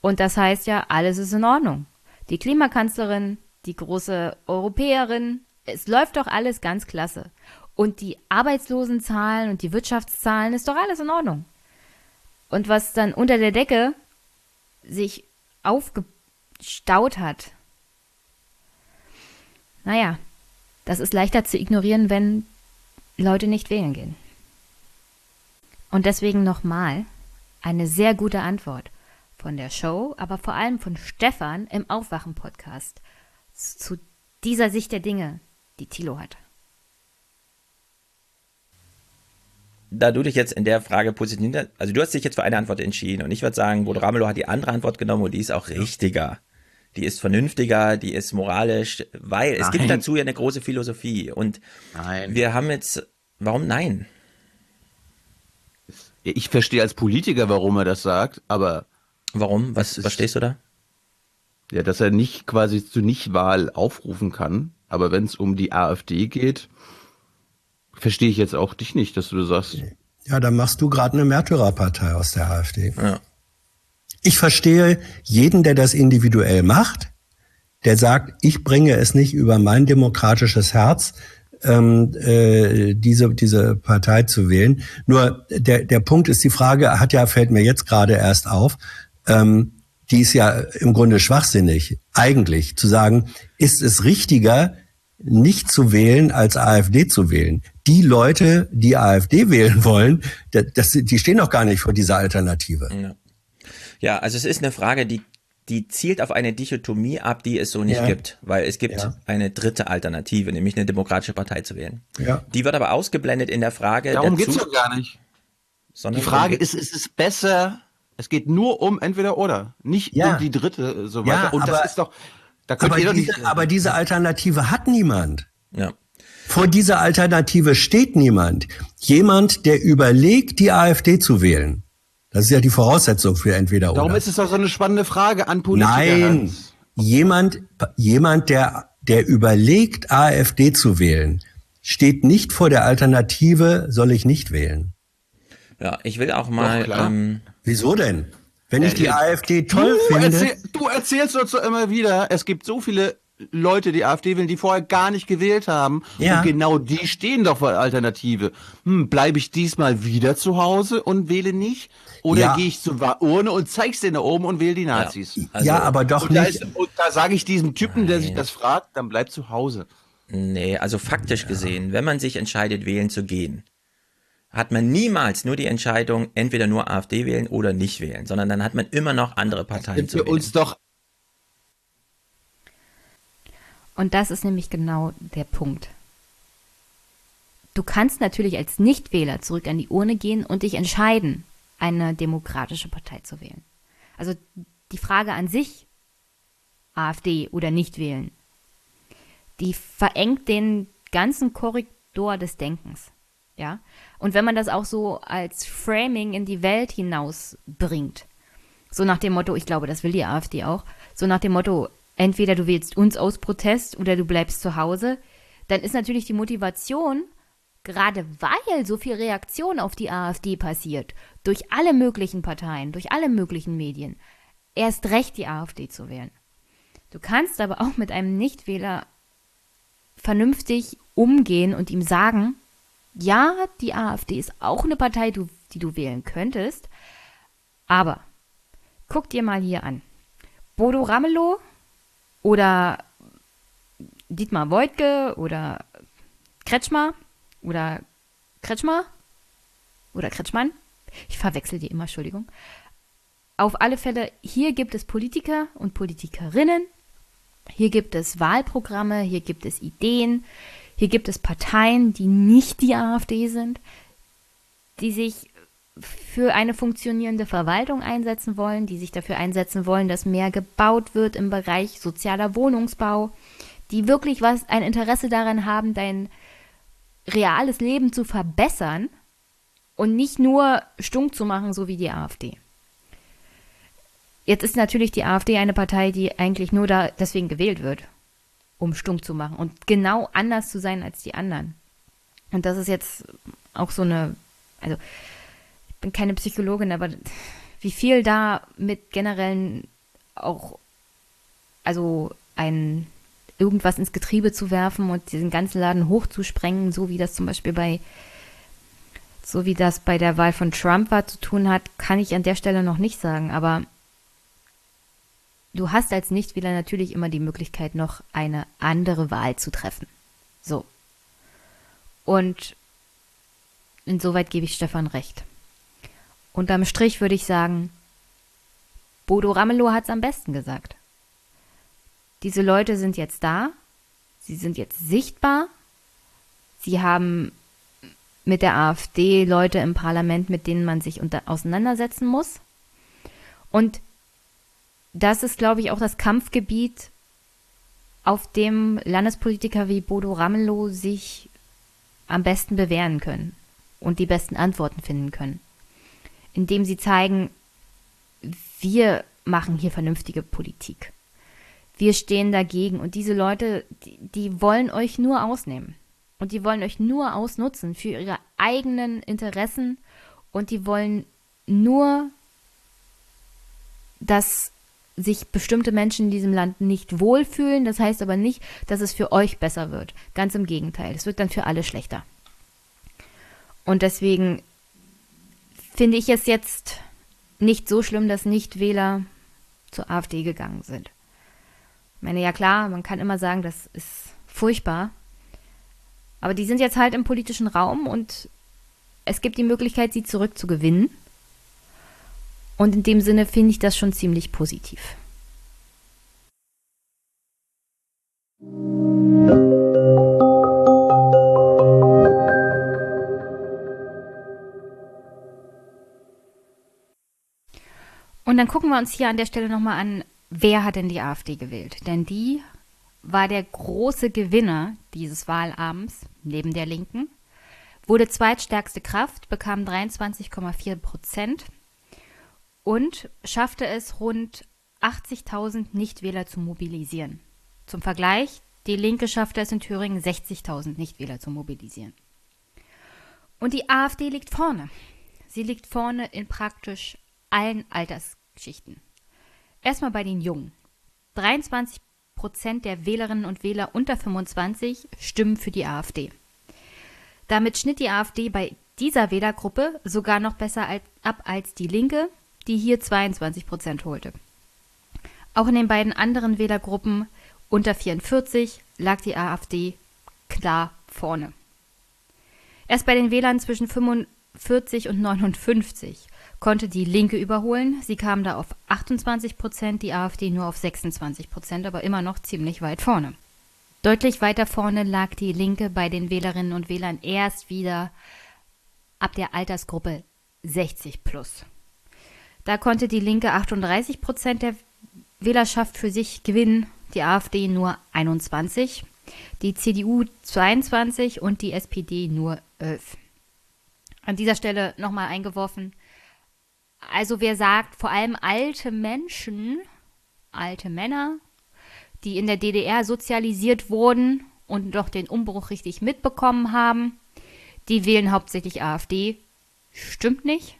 Und das heißt ja, alles ist in Ordnung. Die Klimakanzlerin, die große Europäerin, es läuft doch alles ganz klasse. Und die Arbeitslosenzahlen und die Wirtschaftszahlen ist doch alles in Ordnung. Und was dann unter der Decke sich aufgestaut hat, naja, das ist leichter zu ignorieren, wenn Leute nicht wählen gehen. Und deswegen nochmal eine sehr gute Antwort von der Show, aber vor allem von Stefan im Aufwachen-Podcast zu dieser Sicht der Dinge, die Thilo hat. Da du dich jetzt in der Frage positioniert hast, also du hast dich jetzt für eine Antwort entschieden und ich würde sagen, Bodo Ramelow hat die andere Antwort genommen und die ist auch richtiger die ist vernünftiger, die ist moralisch, weil es gibt dazu ja eine große Philosophie. Und nein. wir haben jetzt, warum nein? Ich verstehe als Politiker, warum er das sagt, aber. Warum? Was, was stehst du da? Ja, dass er nicht quasi zu Nichtwahl aufrufen kann. Aber wenn es um die AfD geht, verstehe ich jetzt auch dich nicht, dass du sagst. Ja, dann machst du gerade eine Märtyrerpartei aus der AfD. Ja. Ich verstehe jeden, der das individuell macht, der sagt, ich bringe es nicht über mein demokratisches Herz, ähm, äh, diese, diese Partei zu wählen. Nur der, der Punkt ist, die Frage hat ja, fällt mir jetzt gerade erst auf, ähm, die ist ja im Grunde schwachsinnig, eigentlich zu sagen, ist es richtiger, nicht zu wählen, als AfD zu wählen. Die Leute, die AfD wählen wollen, das, die stehen doch gar nicht vor dieser Alternative. Ja. Ja, also es ist eine Frage, die die zielt auf eine Dichotomie ab, die es so nicht ja. gibt, weil es gibt ja. eine dritte Alternative, nämlich eine demokratische Partei zu wählen. Ja. Die wird aber ausgeblendet in der Frage. Darum geht es doch gar nicht. Sondern die Frage ist, ist es besser, es geht nur um entweder oder, nicht ja. um die dritte so weiter. Und das ist doch, da könnt aber, ihr doch diese, nicht, aber diese Alternative hat niemand. Ja. Vor dieser Alternative steht niemand. Jemand, der überlegt, die AfD zu wählen. Das ist ja die Voraussetzung für entweder oder. Darum ist es doch so eine spannende Frage an Politiker. Nein, jemand, jemand, der, der überlegt, AfD zu wählen, steht nicht vor der Alternative, soll ich nicht wählen. Ja, ich will auch mal. Doch, ähm, Wieso denn? Wenn ich die AfD toll du finde. Erzähl, du erzählst uns so immer wieder, es gibt so viele Leute, die AfD wählen, die vorher gar nicht gewählt haben. Ja. Und genau die stehen doch vor Alternative. Hm, bleibe ich diesmal wieder zu Hause und wähle nicht? Oder ja. gehe ich zur Urne und zeig's denen da oben und wähle die Nazis? Ja, also, ja aber doch nicht. Da und da sage ich diesem Typen, Nein. der sich das fragt, dann bleib zu Hause. Nee, also faktisch ja. gesehen, wenn man sich entscheidet, wählen zu gehen, hat man niemals nur die Entscheidung, entweder nur AfD wählen oder nicht wählen, sondern dann hat man immer noch andere Parteien zu wählen. uns doch Und das ist nämlich genau der Punkt. Du kannst natürlich als Nichtwähler zurück an die Urne gehen und dich entscheiden, eine demokratische Partei zu wählen. Also die Frage an sich, AfD oder nicht wählen, die verengt den ganzen Korridor des Denkens. Ja? Und wenn man das auch so als Framing in die Welt hinaus bringt, so nach dem Motto, ich glaube, das will die AfD auch, so nach dem Motto, entweder du wählst uns aus Protest oder du bleibst zu Hause, dann ist natürlich die Motivation, gerade weil so viel Reaktion auf die AfD passiert, durch alle möglichen Parteien, durch alle möglichen Medien, erst recht die AfD zu wählen. Du kannst aber auch mit einem Nichtwähler vernünftig umgehen und ihm sagen, ja, die AfD ist auch eine Partei, die du wählen könntest, aber guck dir mal hier an. Bodo Ramelow oder Dietmar Woidke oder Kretschmer oder Kretschmer oder Kretschmann. Ich verwechsel die immer, Entschuldigung. Auf alle Fälle, hier gibt es Politiker und Politikerinnen, hier gibt es Wahlprogramme, hier gibt es Ideen, hier gibt es Parteien, die nicht die AfD sind, die sich für eine funktionierende Verwaltung einsetzen wollen, die sich dafür einsetzen wollen, dass mehr gebaut wird im Bereich sozialer Wohnungsbau, die wirklich was ein Interesse daran haben, dein reales Leben zu verbessern und nicht nur stunk zu machen, so wie die AfD. Jetzt ist natürlich die AfD eine Partei, die eigentlich nur da deswegen gewählt wird. Um stumm zu machen und genau anders zu sein als die anderen. Und das ist jetzt auch so eine, also ich bin keine Psychologin, aber wie viel da mit generellen auch, also ein irgendwas ins Getriebe zu werfen und diesen ganzen Laden hochzusprengen, so wie das zum Beispiel bei, so wie das bei der Wahl von Trump war, zu tun hat, kann ich an der Stelle noch nicht sagen. Aber du hast als Nichtwähler natürlich immer die Möglichkeit, noch eine andere Wahl zu treffen. So. Und insoweit gebe ich Stefan recht. Unterm Strich würde ich sagen, Bodo Ramelow hat es am besten gesagt. Diese Leute sind jetzt da, sie sind jetzt sichtbar, sie haben mit der AfD Leute im Parlament, mit denen man sich unter auseinandersetzen muss. Und das ist, glaube ich, auch das Kampfgebiet, auf dem Landespolitiker wie Bodo Ramelow sich am besten bewähren können und die besten Antworten finden können. Indem sie zeigen, wir machen hier vernünftige Politik. Wir stehen dagegen und diese Leute, die, die wollen euch nur ausnehmen. Und die wollen euch nur ausnutzen für ihre eigenen Interessen und die wollen nur, dass sich bestimmte Menschen in diesem Land nicht wohlfühlen. Das heißt aber nicht, dass es für euch besser wird. Ganz im Gegenteil. Es wird dann für alle schlechter. Und deswegen finde ich es jetzt nicht so schlimm, dass Nichtwähler zur AfD gegangen sind. Ich meine, ja klar, man kann immer sagen, das ist furchtbar. Aber die sind jetzt halt im politischen Raum und es gibt die Möglichkeit, sie zurückzugewinnen. Und in dem Sinne finde ich das schon ziemlich positiv. Und dann gucken wir uns hier an der Stelle nochmal an, wer hat denn die AfD gewählt? Denn die war der große Gewinner dieses Wahlabends neben der Linken, wurde zweitstärkste Kraft, bekam 23,4 Prozent und schaffte es, rund 80.000 Nichtwähler zu mobilisieren. Zum Vergleich, die Linke schaffte es in Thüringen, 60.000 Nichtwähler zu mobilisieren. Und die AfD liegt vorne. Sie liegt vorne in praktisch allen Altersschichten. Erstmal bei den Jungen. 23 Prozent der Wählerinnen und Wähler unter 25 stimmen für die AfD. Damit schnitt die AfD bei dieser Wählergruppe sogar noch besser als, ab als die Linke, die hier 22 Prozent holte. Auch in den beiden anderen Wählergruppen unter 44 lag die AfD klar vorne. Erst bei den Wählern zwischen 45 und 59 konnte die Linke überholen. Sie kam da auf 28 Prozent, die AfD nur auf 26 Prozent, aber immer noch ziemlich weit vorne. Deutlich weiter vorne lag die Linke bei den Wählerinnen und Wählern erst wieder ab der Altersgruppe 60 plus. Da konnte die Linke 38 Prozent der Wählerschaft für sich gewinnen, die AfD nur 21, die CDU 22 und die SPD nur 11. An dieser Stelle nochmal eingeworfen. Also wer sagt, vor allem alte Menschen, alte Männer, die in der DDR sozialisiert wurden und noch den Umbruch richtig mitbekommen haben, die wählen hauptsächlich AfD. Stimmt nicht.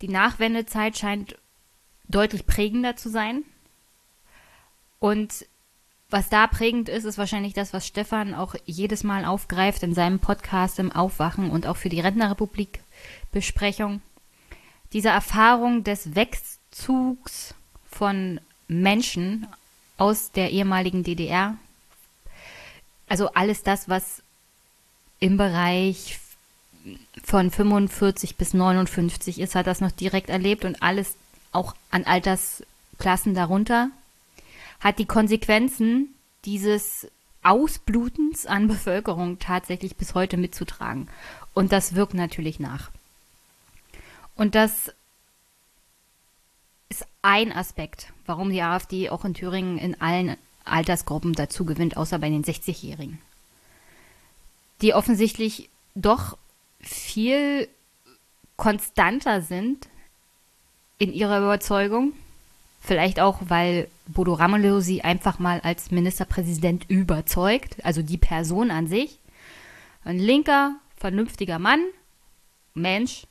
Die Nachwendezeit scheint deutlich prägender zu sein. Und was da prägend ist, ist wahrscheinlich das, was Stefan auch jedes Mal aufgreift in seinem Podcast im Aufwachen und auch für die Rentnerrepublik Besprechung. Diese Erfahrung des Wegzugs von Menschen aus der ehemaligen DDR, also alles das, was im Bereich von 45 bis 59 ist, hat das noch direkt erlebt und alles auch an Altersklassen darunter, hat die Konsequenzen dieses Ausblutens an Bevölkerung tatsächlich bis heute mitzutragen. Und das wirkt natürlich nach. Und das ist ein Aspekt, warum die AfD auch in Thüringen in allen Altersgruppen dazu gewinnt, außer bei den 60-Jährigen. Die offensichtlich doch viel konstanter sind in ihrer Überzeugung Vielleicht auch, weil Bodo Ramelow sie einfach mal als Ministerpräsident überzeugt, also die Person an sich. Ein linker, vernünftiger Mann, Mensch,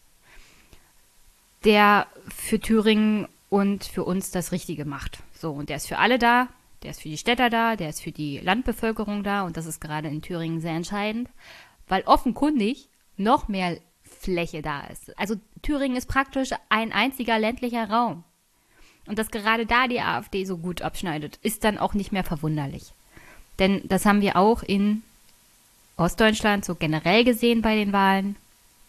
der für Thüringen und für uns das Richtige macht. So, und der ist für alle da, der ist für die Städter da, der ist für die Landbevölkerung da und das ist gerade in Thüringen sehr entscheidend, weil offenkundig noch mehr Fläche da ist. Also Thüringen ist praktisch ein einziger ländlicher Raum. Und dass gerade da die AfD so gut abschneidet, ist dann auch nicht mehr verwunderlich. Denn das haben wir auch in Ostdeutschland so generell gesehen bei den Wahlen.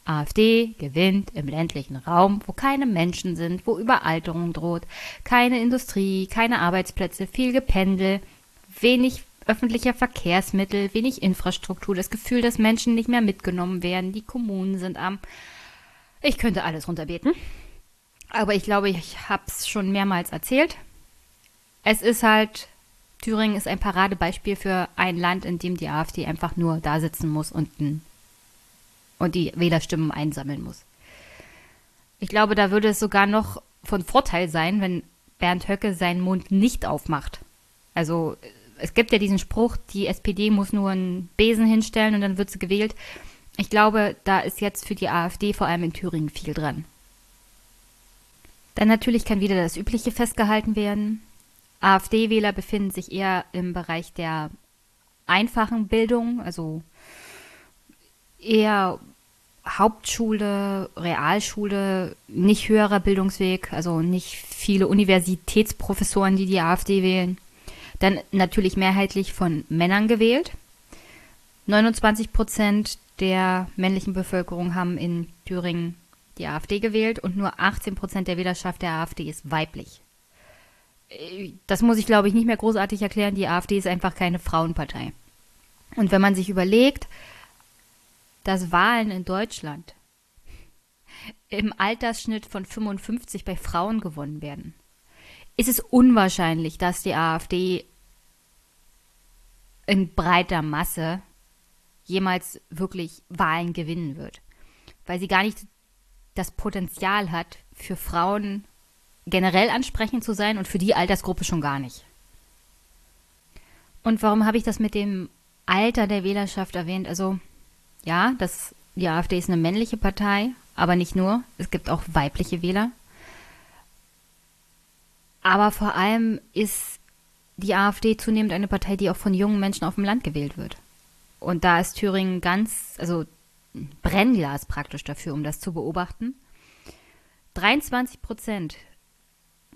AfD gewinnt im ländlichen Raum, wo keine Menschen sind, wo Überalterung droht, keine Industrie, keine Arbeitsplätze, viel Gependel, wenig öffentlicher Verkehrsmittel, wenig Infrastruktur, das Gefühl, dass Menschen nicht mehr mitgenommen werden, die Kommunen sind am. Ich könnte alles runterbeten. Aber ich glaube, ich habe es schon mehrmals erzählt. Es ist halt, Thüringen ist ein Paradebeispiel für ein Land, in dem die AfD einfach nur da sitzen muss und, und die Wählerstimmen einsammeln muss. Ich glaube, da würde es sogar noch von Vorteil sein, wenn Bernd Höcke seinen Mund nicht aufmacht. Also es gibt ja diesen Spruch, die SPD muss nur einen Besen hinstellen und dann wird sie gewählt. Ich glaube, da ist jetzt für die AfD vor allem in Thüringen viel dran. Dann natürlich kann wieder das Übliche festgehalten werden. AfD-Wähler befinden sich eher im Bereich der einfachen Bildung, also eher Hauptschule, Realschule, nicht höherer Bildungsweg, also nicht viele Universitätsprofessoren, die die AfD wählen. Dann natürlich mehrheitlich von Männern gewählt. 29 Prozent der männlichen Bevölkerung haben in Thüringen die AfD gewählt und nur 18 Prozent der Wählerschaft der AfD ist weiblich. Das muss ich, glaube ich, nicht mehr großartig erklären. Die AfD ist einfach keine Frauenpartei. Und wenn man sich überlegt, dass Wahlen in Deutschland im Altersschnitt von 55 bei Frauen gewonnen werden, ist es unwahrscheinlich, dass die AfD in breiter Masse jemals wirklich Wahlen gewinnen wird. Weil sie gar nicht das Potenzial hat, für Frauen generell ansprechend zu sein und für die Altersgruppe schon gar nicht. Und warum habe ich das mit dem Alter der Wählerschaft erwähnt? Also, ja, das, die AfD ist eine männliche Partei, aber nicht nur. Es gibt auch weibliche Wähler. Aber vor allem ist die AfD zunehmend eine Partei, die auch von jungen Menschen auf dem Land gewählt wird. Und da ist Thüringen ganz, also Brennglas praktisch dafür, um das zu beobachten. 23 Prozent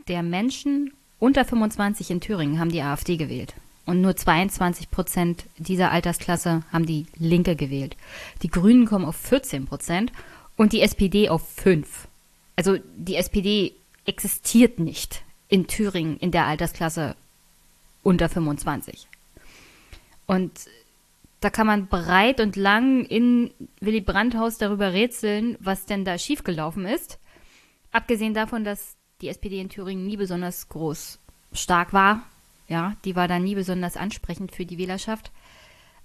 der Menschen unter 25 in Thüringen haben die AfD gewählt. Und nur 22 Prozent dieser Altersklasse haben die Linke gewählt. Die Grünen kommen auf 14 Prozent und die SPD auf 5. Also die SPD existiert nicht in Thüringen in der Altersklasse unter 25. Und da kann man breit und lang in Willy Brandt-Haus darüber rätseln, was denn da schiefgelaufen ist. Abgesehen davon, dass die SPD in Thüringen nie besonders groß stark war. Ja, die war da nie besonders ansprechend für die Wählerschaft.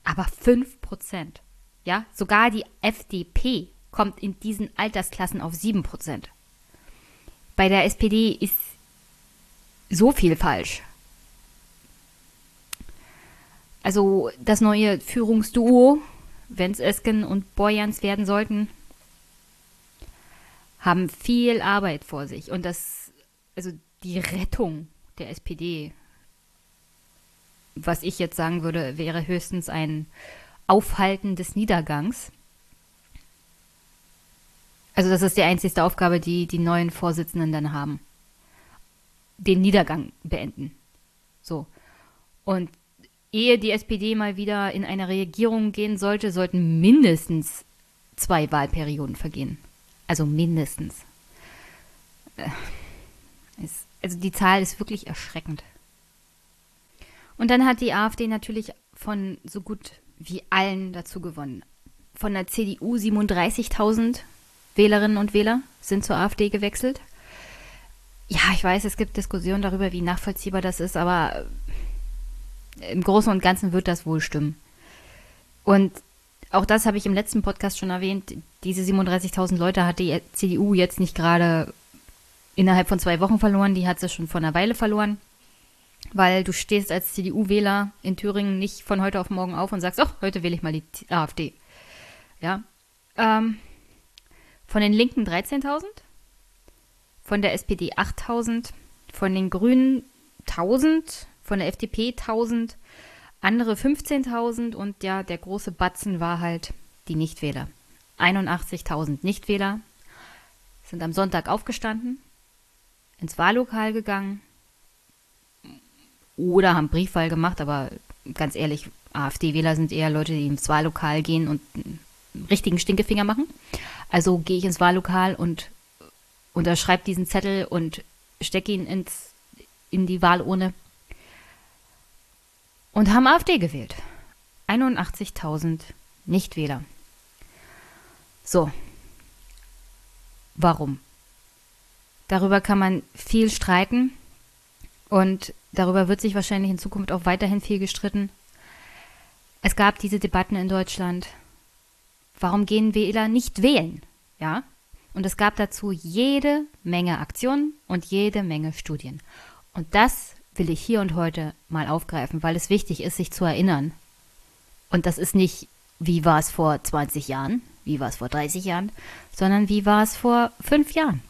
Aber 5 Prozent. Ja, sogar die FDP kommt in diesen Altersklassen auf 7 Prozent. Bei der SPD ist so viel falsch. Also das neue Führungsduo, wenn es Esken und Boyans werden sollten, haben viel Arbeit vor sich. Und das, also die Rettung der SPD, was ich jetzt sagen würde, wäre höchstens ein Aufhalten des Niedergangs. Also das ist die einzigste Aufgabe, die die neuen Vorsitzenden dann haben. Den Niedergang beenden. So. Und ehe die SPD mal wieder in eine Regierung gehen sollte, sollten mindestens zwei Wahlperioden vergehen. Also mindestens. Äh, also die Zahl ist wirklich erschreckend. Und dann hat die AfD natürlich von so gut wie allen dazu gewonnen. Von der CDU 37.000 Wählerinnen und Wähler sind zur AfD gewechselt. Ja, ich weiß, es gibt Diskussionen darüber, wie nachvollziehbar das ist, aber im Großen und Ganzen wird das wohl stimmen. Und auch das habe ich im letzten Podcast schon erwähnt. Diese 37.000 Leute hat die CDU jetzt nicht gerade innerhalb von zwei Wochen verloren, die hat sie schon vor einer Weile verloren. Weil du stehst als CDU-Wähler in Thüringen nicht von heute auf morgen auf und sagst, ach, heute wähle ich mal die AfD. Ja. Ähm, von den Linken 13.000, von der SPD 8.000, von den Grünen 1.000, von der FDP 1.000, andere 15.000 und ja, der große Batzen war halt die Nichtwähler. 81.000 Nichtwähler sind am Sonntag aufgestanden, ins Wahllokal gegangen oder haben Briefwahl gemacht, aber ganz ehrlich, AfD-Wähler sind eher Leute, die ins Wahllokal gehen und einen richtigen Stinkefinger machen. Also gehe ich ins Wahllokal und unterschreibe diesen Zettel und stecke ihn ins, in die Wahlurne und haben AfD gewählt. 81.000 Nichtwähler. So. Warum? Darüber kann man viel streiten und darüber wird sich wahrscheinlich in Zukunft auch weiterhin viel gestritten. Es gab diese Debatten in Deutschland. Warum gehen Wähler nicht wählen? Ja? Und es gab dazu jede Menge Aktionen und jede Menge Studien. Und das will ich hier und heute mal aufgreifen, weil es wichtig ist, sich zu erinnern. Und das ist nicht, wie war es vor 20 Jahren, wie war es vor 30 Jahren, sondern wie war es vor fünf Jahren.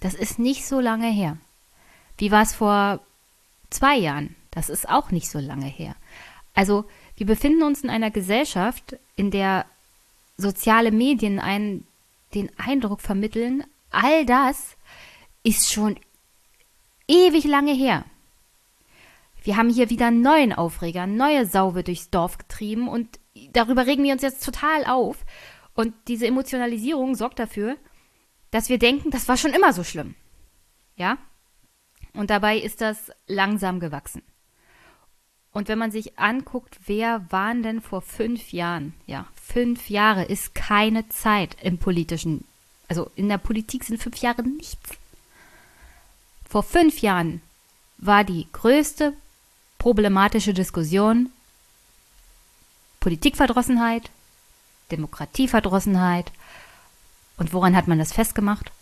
Das ist nicht so lange her. Wie war es vor zwei Jahren? Das ist auch nicht so lange her. Also wir befinden uns in einer Gesellschaft, in der soziale Medien einen den Eindruck vermitteln, all das ist schon ewig lange her. Wir haben hier wieder einen neuen Aufreger, neue Sau wird durchs Dorf getrieben und darüber regen wir uns jetzt total auf. Und diese Emotionalisierung sorgt dafür, dass wir denken, das war schon immer so schlimm. Ja? Und dabei ist das langsam gewachsen. Und wenn man sich anguckt, wer waren denn vor fünf Jahren? Ja, fünf Jahre ist keine Zeit im politischen, also in der Politik sind fünf Jahre nichts. Vor fünf Jahren war die größte problematische Diskussion Politikverdrossenheit, Demokratieverdrossenheit. Und woran hat man das festgemacht?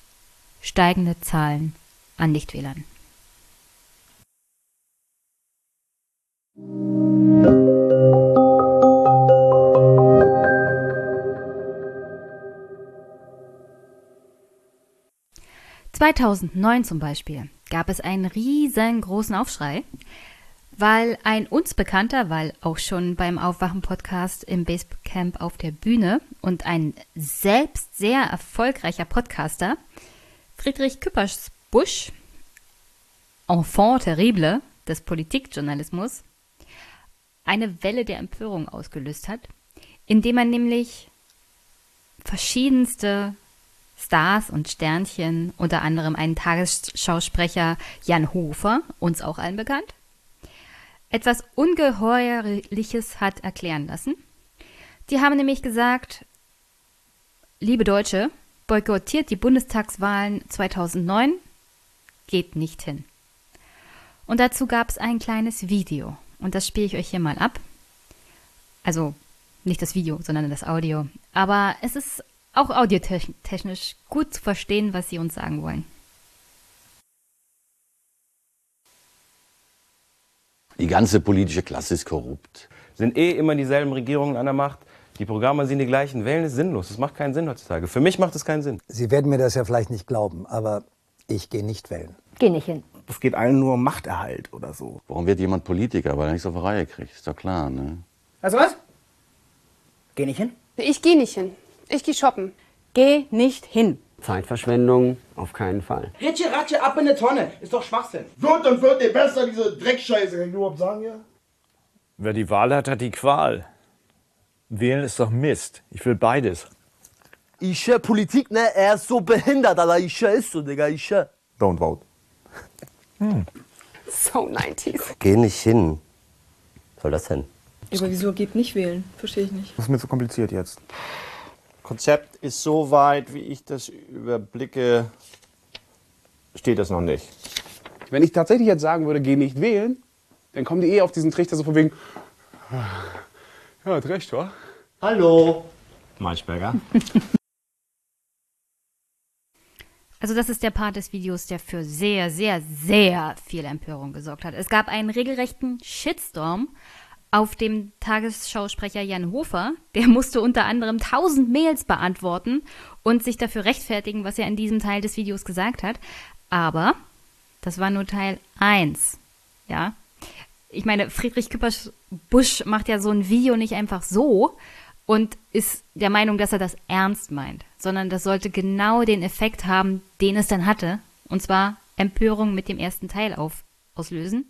Steigende Zahlen an Nichtwählern. ...2009 zum Beispiel gab es einen riesengroßen Aufschrei, weil ein uns bekannter, weil auch schon beim Aufwachen-Podcast im Basecamp auf der Bühne und ein selbst sehr erfolgreicher Podcaster, Friedrich Küppersbusch, Enfant terrible des Politikjournalismus, eine Welle der Empörung ausgelöst hat, indem er nämlich verschiedenste Stars und Sternchen, unter anderem einen Tagesschausprecher Jan Hofer, uns auch allen bekannt, etwas Ungeheuerliches hat erklären lassen. Die haben nämlich gesagt, liebe Deutsche, boykottiert die Bundestagswahlen 2009, geht nicht hin. Und dazu gab es ein kleines Video. Und das spiele ich euch hier mal ab. Also nicht das Video, sondern das Audio. Aber es ist auch audiotechnisch gut zu verstehen, was sie uns sagen wollen. Die ganze politische Klasse ist korrupt. Sind eh immer dieselben Regierungen an der Macht. Die Programme sind die gleichen. Wählen ist sinnlos. Das macht keinen Sinn heutzutage. Für mich macht es keinen Sinn. Sie werden mir das ja vielleicht nicht glauben, aber ich gehe nicht wählen. Geh nicht hin. Es geht allen nur um Machterhalt oder so. Warum wird jemand Politiker? Weil er nichts auf die Reihe kriegt. Ist doch klar, ne? Also was? Geh nicht hin? Ich geh nicht hin. Ich geh shoppen. Geh nicht hin. Zeitverschwendung auf keinen Fall. Ritsche, ratsche, ab in eine Tonne. Ist doch Schwachsinn. Wird und wird ihr besser, diese Dreckscheiße, kann ich überhaupt sagen hier? Wer die Wahl hat, hat die Qual. Wählen ist doch Mist. Ich will beides. Ische Politik, ne? Er ist so behindert, aber Ische ist so, Digga, Ische. Don't vote. Hm. So 90s. Geh nicht hin. Was soll das denn? Aber wieso geht nicht wählen? Verstehe ich nicht. Das ist mir zu kompliziert jetzt. Konzept ist so weit, wie ich das überblicke, steht das noch nicht. Wenn ich tatsächlich jetzt sagen würde, geh nicht wählen, dann kommen die eh auf diesen Trichter so von wegen, ja, hat recht, wa? Hallo. Maischberger. Also das ist der Part des Videos, der für sehr, sehr, sehr viel Empörung gesorgt hat. Es gab einen regelrechten Shitstorm auf dem Tagesschausprecher Jan Hofer. Der musste unter anderem tausend Mails beantworten und sich dafür rechtfertigen, was er in diesem Teil des Videos gesagt hat. Aber das war nur Teil 1. Ja. Ich meine, Friedrich Küpperbusch macht ja so ein Video nicht einfach so und ist der Meinung, dass er das ernst meint, sondern das sollte genau den Effekt haben, den es dann hatte. Und zwar Empörung mit dem ersten Teil auf, auslösen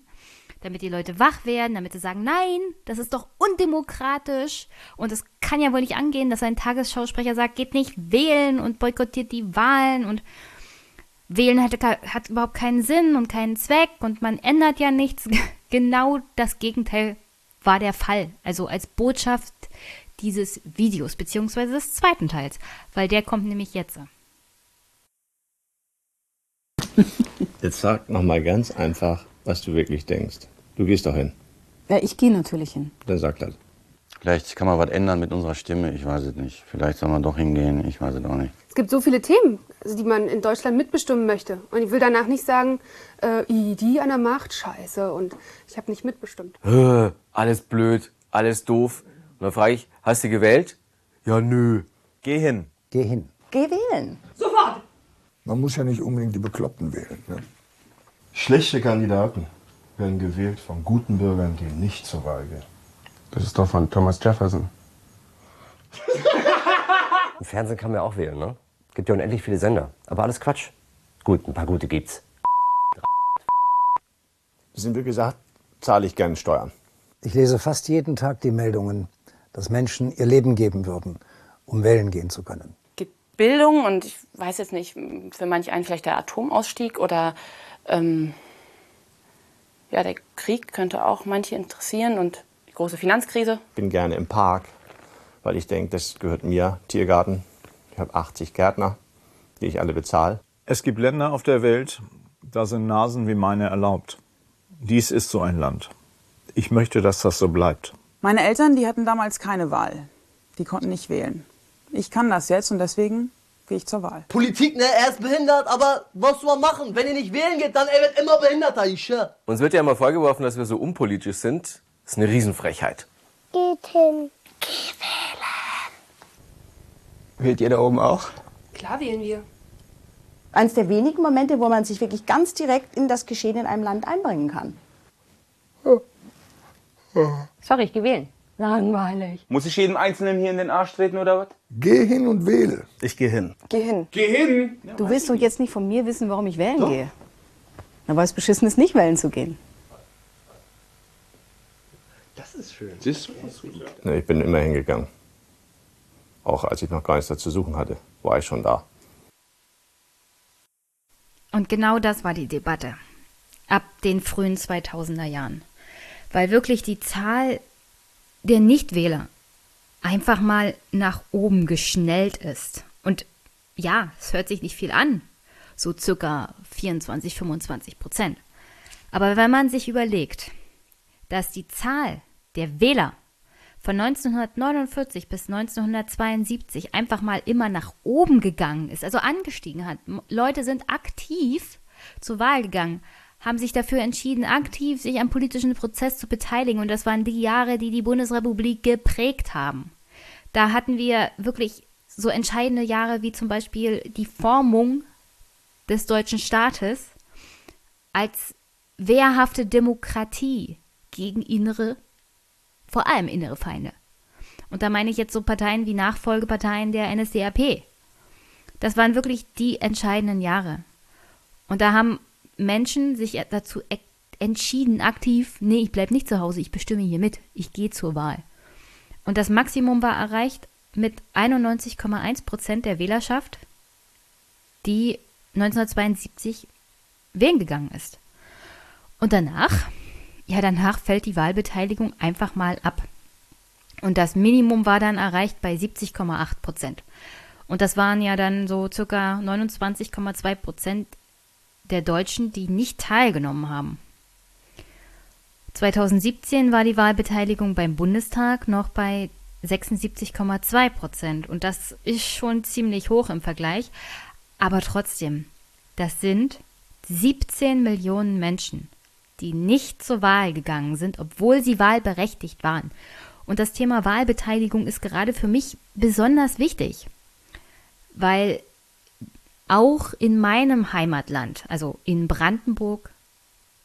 damit die Leute wach werden, damit sie sagen, nein, das ist doch undemokratisch und es kann ja wohl nicht angehen, dass ein Tagesschausprecher sagt, geht nicht wählen und boykottiert die Wahlen und wählen hat, hat überhaupt keinen Sinn und keinen Zweck und man ändert ja nichts. Genau das Gegenteil war der Fall. Also als Botschaft dieses Videos, beziehungsweise des zweiten Teils, weil der kommt nämlich jetzt. Jetzt sag nochmal ganz einfach, was du wirklich denkst. Du gehst doch hin. Ja, ich gehe natürlich hin. Dann sag das. Vielleicht kann man was ändern mit unserer Stimme, ich weiß es nicht. Vielleicht soll man doch hingehen, ich weiß es auch nicht. Es gibt so viele Themen, also die man in Deutschland mitbestimmen möchte. Und ich will danach nicht sagen, äh, die an der Macht, scheiße, und ich habe nicht mitbestimmt. Alles blöd, alles doof. Und dann frage ich, hast du gewählt? Ja, nö. Geh hin. Geh hin. Geh wählen. Sofort! Man muss ja nicht unbedingt die Bekloppten wählen. Ne? Schlechte Kandidaten werden gewählt von guten Bürgern, die nicht zur Wahl gehen. Das ist doch von Thomas Jefferson. Im Fernsehen kann man ja auch wählen, ne? Gibt ja unendlich viele Sender. Aber alles Quatsch. Gut, ein paar gute gibt's. Sind wir gesagt, zahle ich gerne Steuern. Ich lese fast jeden Tag die Meldungen, dass Menschen ihr Leben geben würden, um wählen gehen zu können. Bildung und ich weiß jetzt nicht, für manch einen vielleicht der Atomausstieg oder ähm, ja, der Krieg könnte auch manche interessieren und die große Finanzkrise. Ich bin gerne im Park, weil ich denke, das gehört mir, Tiergarten. Ich habe 80 Gärtner, die ich alle bezahle. Es gibt Länder auf der Welt, da sind Nasen wie meine erlaubt. Dies ist so ein Land. Ich möchte, dass das so bleibt. Meine Eltern, die hatten damals keine Wahl. Die konnten nicht wählen. Ich kann das jetzt und deswegen gehe ich zur Wahl. Politik, ne, er ist behindert, aber was soll man machen? Wenn ihr nicht wählen geht, dann er wird immer behinderter, ich schwör. Uns wird ja immer vorgeworfen, dass wir so unpolitisch sind. Das ist eine Riesenfrechheit. Geht hin. Wählt ihr da oben auch? Klar wählen wir. Eines der wenigen Momente, wo man sich wirklich ganz direkt in das Geschehen in einem Land einbringen kann. Sorry, ich gehe wählen. Langweilig. Muss ich jedem Einzelnen hier in den Arsch treten oder was? Geh hin und wähle. Ich gehe hin. Geh hin. Geh hin! Du willst doch jetzt nicht von mir wissen, warum ich wählen gehe. Na, weil es beschissen ist, nicht wählen zu gehen. Das ist schön. Ne, Ich bin immer hingegangen. Auch als ich noch gar nichts dazu suchen hatte, war ich schon da. Und genau das war die Debatte ab den frühen 2000er Jahren. Weil wirklich die Zahl der Nichtwähler einfach mal nach oben geschnellt ist. Und ja, es hört sich nicht viel an, so circa 24, 25 Prozent. Aber wenn man sich überlegt, dass die Zahl der Wähler von 1949 bis 1972 einfach mal immer nach oben gegangen ist, also angestiegen hat. Leute sind aktiv zur Wahl gegangen, haben sich dafür entschieden, aktiv sich am politischen Prozess zu beteiligen. Und das waren die Jahre, die die Bundesrepublik geprägt haben. Da hatten wir wirklich so entscheidende Jahre wie zum Beispiel die Formung des deutschen Staates als wehrhafte Demokratie gegen innere, vor allem innere Feinde. Und da meine ich jetzt so Parteien wie Nachfolgeparteien der NSDAP. Das waren wirklich die entscheidenden Jahre. Und da haben Menschen sich dazu e- entschieden, aktiv, nee, ich bleibe nicht zu Hause, ich bestimme hier mit, ich gehe zur Wahl. Und das Maximum war erreicht mit 91,1 Prozent der Wählerschaft, die 1972 wählen gegangen ist. Und danach, ja, danach fällt die Wahlbeteiligung einfach mal ab. Und das Minimum war dann erreicht bei 70,8 Prozent. Und das waren ja dann so circa 29,2 Prozent der Deutschen, die nicht teilgenommen haben. 2017 war die Wahlbeteiligung beim Bundestag noch bei 76,2 Prozent. Und das ist schon ziemlich hoch im Vergleich. Aber trotzdem, Das sind 17 Millionen Menschen, die nicht zur Wahl gegangen sind, obwohl sie wahlberechtigt waren. Und das Thema Wahlbeteiligung ist gerade für mich besonders wichtig, weil auch in meinem Heimatland, also in Brandenburg,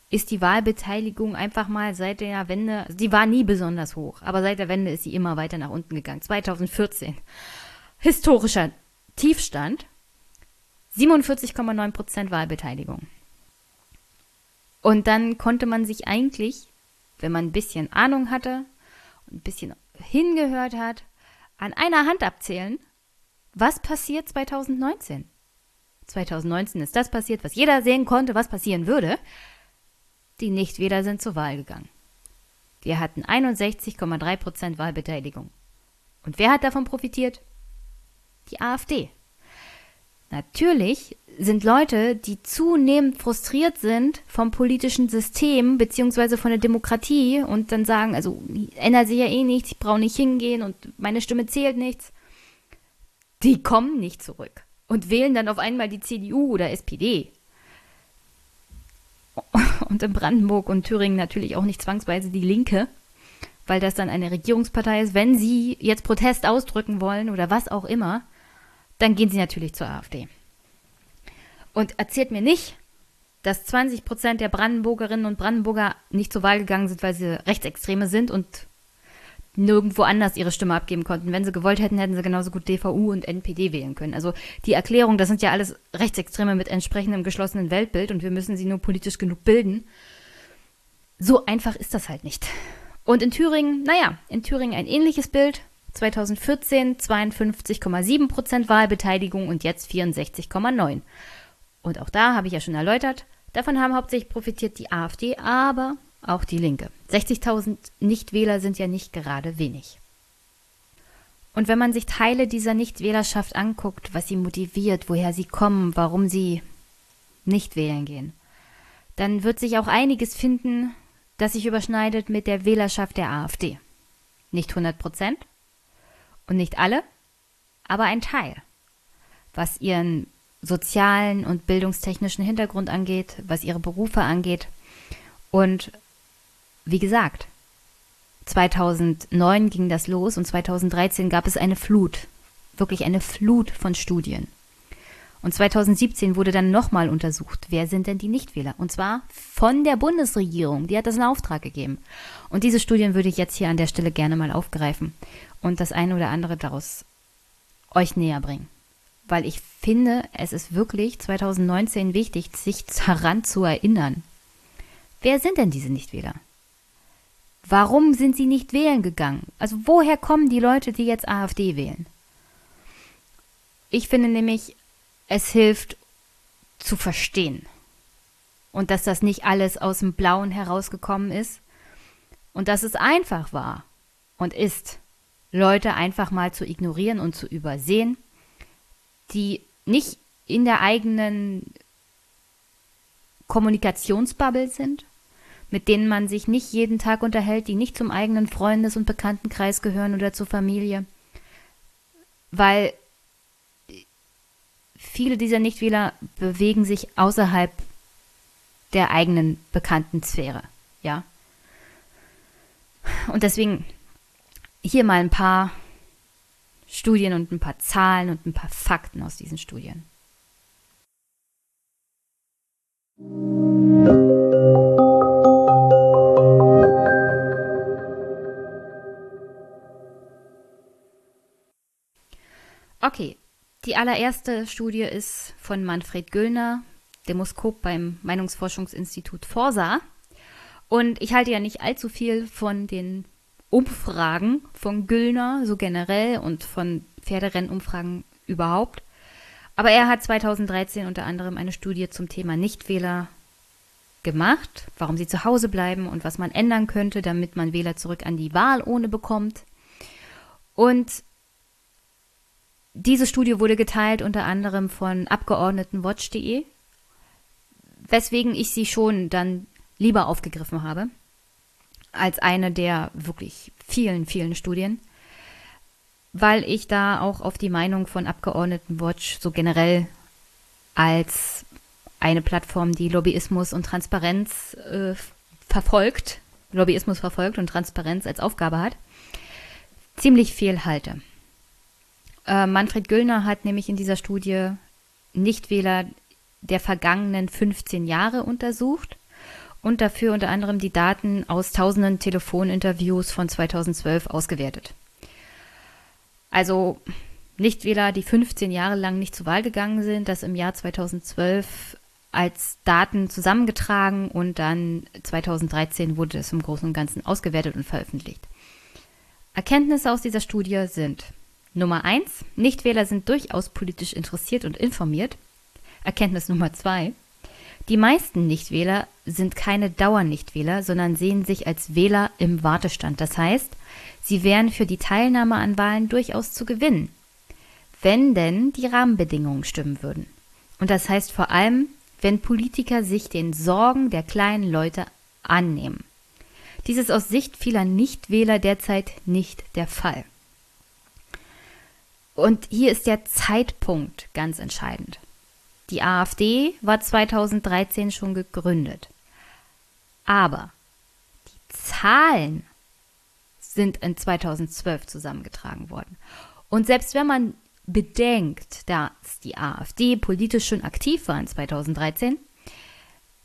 ist die Wahlbeteiligung einfach mal seit der Wende, die war nie besonders hoch, aber seit der Wende ist sie immer weiter nach unten gegangen. 2014. Historischer Tiefstand. 47,9 Prozent Wahlbeteiligung. Und dann konnte man sich eigentlich, wenn man ein bisschen Ahnung hatte und ein bisschen hingehört hat, an einer Hand abzählen, was passiert 2019. 2019 ist das passiert, was jeder sehen konnte, was passieren würde. Die Nichtwähler sind zur Wahl gegangen. Wir hatten 61,3 Prozent Wahlbeteiligung. Und wer hat davon profitiert? Die AfD. Natürlich sind Leute, die zunehmend frustriert sind vom politischen System beziehungsweise von der Demokratie und dann sagen, also ändert sich ja eh nichts, ich brauche nicht hingehen und meine Stimme zählt nichts, die kommen nicht zurück und wählen dann auf einmal die CDU oder SPD. Und in Brandenburg und Thüringen natürlich auch nicht zwangsweise die Linke, weil das dann eine Regierungspartei ist. Wenn sie jetzt Protest ausdrücken wollen oder was auch immer, dann gehen sie natürlich zur AfD. Und erzählt mir nicht, dass 20 Prozent der Brandenburgerinnen und Brandenburger nicht zur Wahl gegangen sind, weil sie Rechtsextreme sind und nirgendwo anders ihre Stimme abgeben konnten. Wenn sie gewollt hätten, hätten sie genauso gut DVU und NPD wählen können. Also die Erklärung, das sind ja alles Rechtsextreme mit entsprechendem geschlossenen Weltbild und wir müssen sie nur politisch genug bilden. So einfach ist das halt nicht. Und in Thüringen, naja, in Thüringen ein ähnliches Bild. 2014 52,7 Prozent Wahlbeteiligung und jetzt 64,9. Und auch da habe ich ja schon erläutert, davon haben hauptsächlich profitiert die AfD, aber auch die Linke. 60.000 Nichtwähler sind ja nicht gerade wenig. Und wenn man sich Teile dieser Nichtwählerschaft anguckt, was sie motiviert, woher sie kommen, warum sie nicht wählen gehen, dann wird sich auch einiges finden, das sich überschneidet mit der Wählerschaft der AfD. Nicht 100 Prozent und nicht alle, aber ein Teil, was ihren sozialen und bildungstechnischen Hintergrund angeht, was ihre Berufe angeht und wie gesagt, 2009 ging das los und 2013 gab es eine Flut, wirklich eine Flut von Studien. Und 2017 wurde dann nochmal untersucht, wer sind denn die Nichtwähler? Und zwar von der Bundesregierung, die hat das in Auftrag gegeben. Und diese Studien würde ich jetzt hier an der Stelle gerne mal aufgreifen und das eine oder andere daraus euch näher bringen. Weil ich finde, es ist wirklich 2019 wichtig, sich daran zu erinnern. Wer sind denn diese Nichtwähler? Warum sind sie nicht wählen gegangen? Also woher kommen die Leute, die jetzt AfD wählen? Ich finde nämlich, es hilft zu verstehen. Und dass das nicht alles aus dem Blauen herausgekommen ist. Und dass es einfach war und ist, Leute einfach mal zu ignorieren und zu übersehen, die nicht in der eigenen Kommunikationsbubble sind, mit denen man sich nicht jeden Tag unterhält, die nicht zum eigenen Freundes- und Bekanntenkreis gehören oder zur Familie. Weil viele dieser Nichtwähler bewegen sich außerhalb der eigenen bekannten Sphäre, ja. Und deswegen hier mal ein paar Studien und ein paar Zahlen und ein paar Fakten aus diesen Studien. Okay, die allererste Studie ist von Manfred Güllner, Demoskop beim Meinungsforschungsinstitut Forsa. Und ich halte ja nicht allzu viel von den Umfragen von Güllner, so generell, und von Pferderennumfragen überhaupt. Aber er hat 2013 unter anderem eine Studie zum Thema Nichtwähler gemacht, warum sie zu Hause bleiben und was man ändern könnte, damit man Wähler zurück an die Wahl ohne bekommt. Und diese Studie wurde geteilt unter anderem von Abgeordnetenwatch.de, weswegen ich sie schon dann lieber aufgegriffen habe als eine der wirklich vielen, vielen Studien, weil ich da auch auf die Meinung von Abgeordnetenwatch so generell als eine Plattform, die Lobbyismus und Transparenz äh, verfolgt, Lobbyismus verfolgt und Transparenz als Aufgabe hat, ziemlich viel halte. Äh, Manfred Güllner hat nämlich in dieser Studie Nichtwähler der vergangenen 15 Jahre untersucht und dafür unter anderem die Daten aus tausenden Telefoninterviews von 2012 ausgewertet. Also Nichtwähler, die 15 Jahre lang nicht zur Wahl gegangen sind, das im Jahr 2012 als Daten zusammengetragen und dann 2013 wurde es im Großen und Ganzen ausgewertet und veröffentlicht. Erkenntnisse aus dieser Studie sind Nummer eins: Nichtwähler sind durchaus politisch interessiert und informiert. Erkenntnis Nummer zwei: Die meisten Nichtwähler sind keine Dauernichtwähler, sondern sehen sich als Wähler im Wartestand. Das heißt, sie wären für die Teilnahme an Wahlen durchaus zu gewinnen, wenn denn die Rahmenbedingungen stimmen würden. Und das heißt vor allem, wenn Politiker sich den Sorgen der kleinen Leute annehmen. Dies ist aus Sicht vieler Nichtwähler derzeit nicht der Fall. Und hier ist der Zeitpunkt ganz entscheidend. Die AfD war 2013 schon gegründet. Aber die Zahlen sind in 2012 zusammengetragen worden. Und selbst wenn man bedenkt, dass die AfD politisch schon aktiv war in 2013,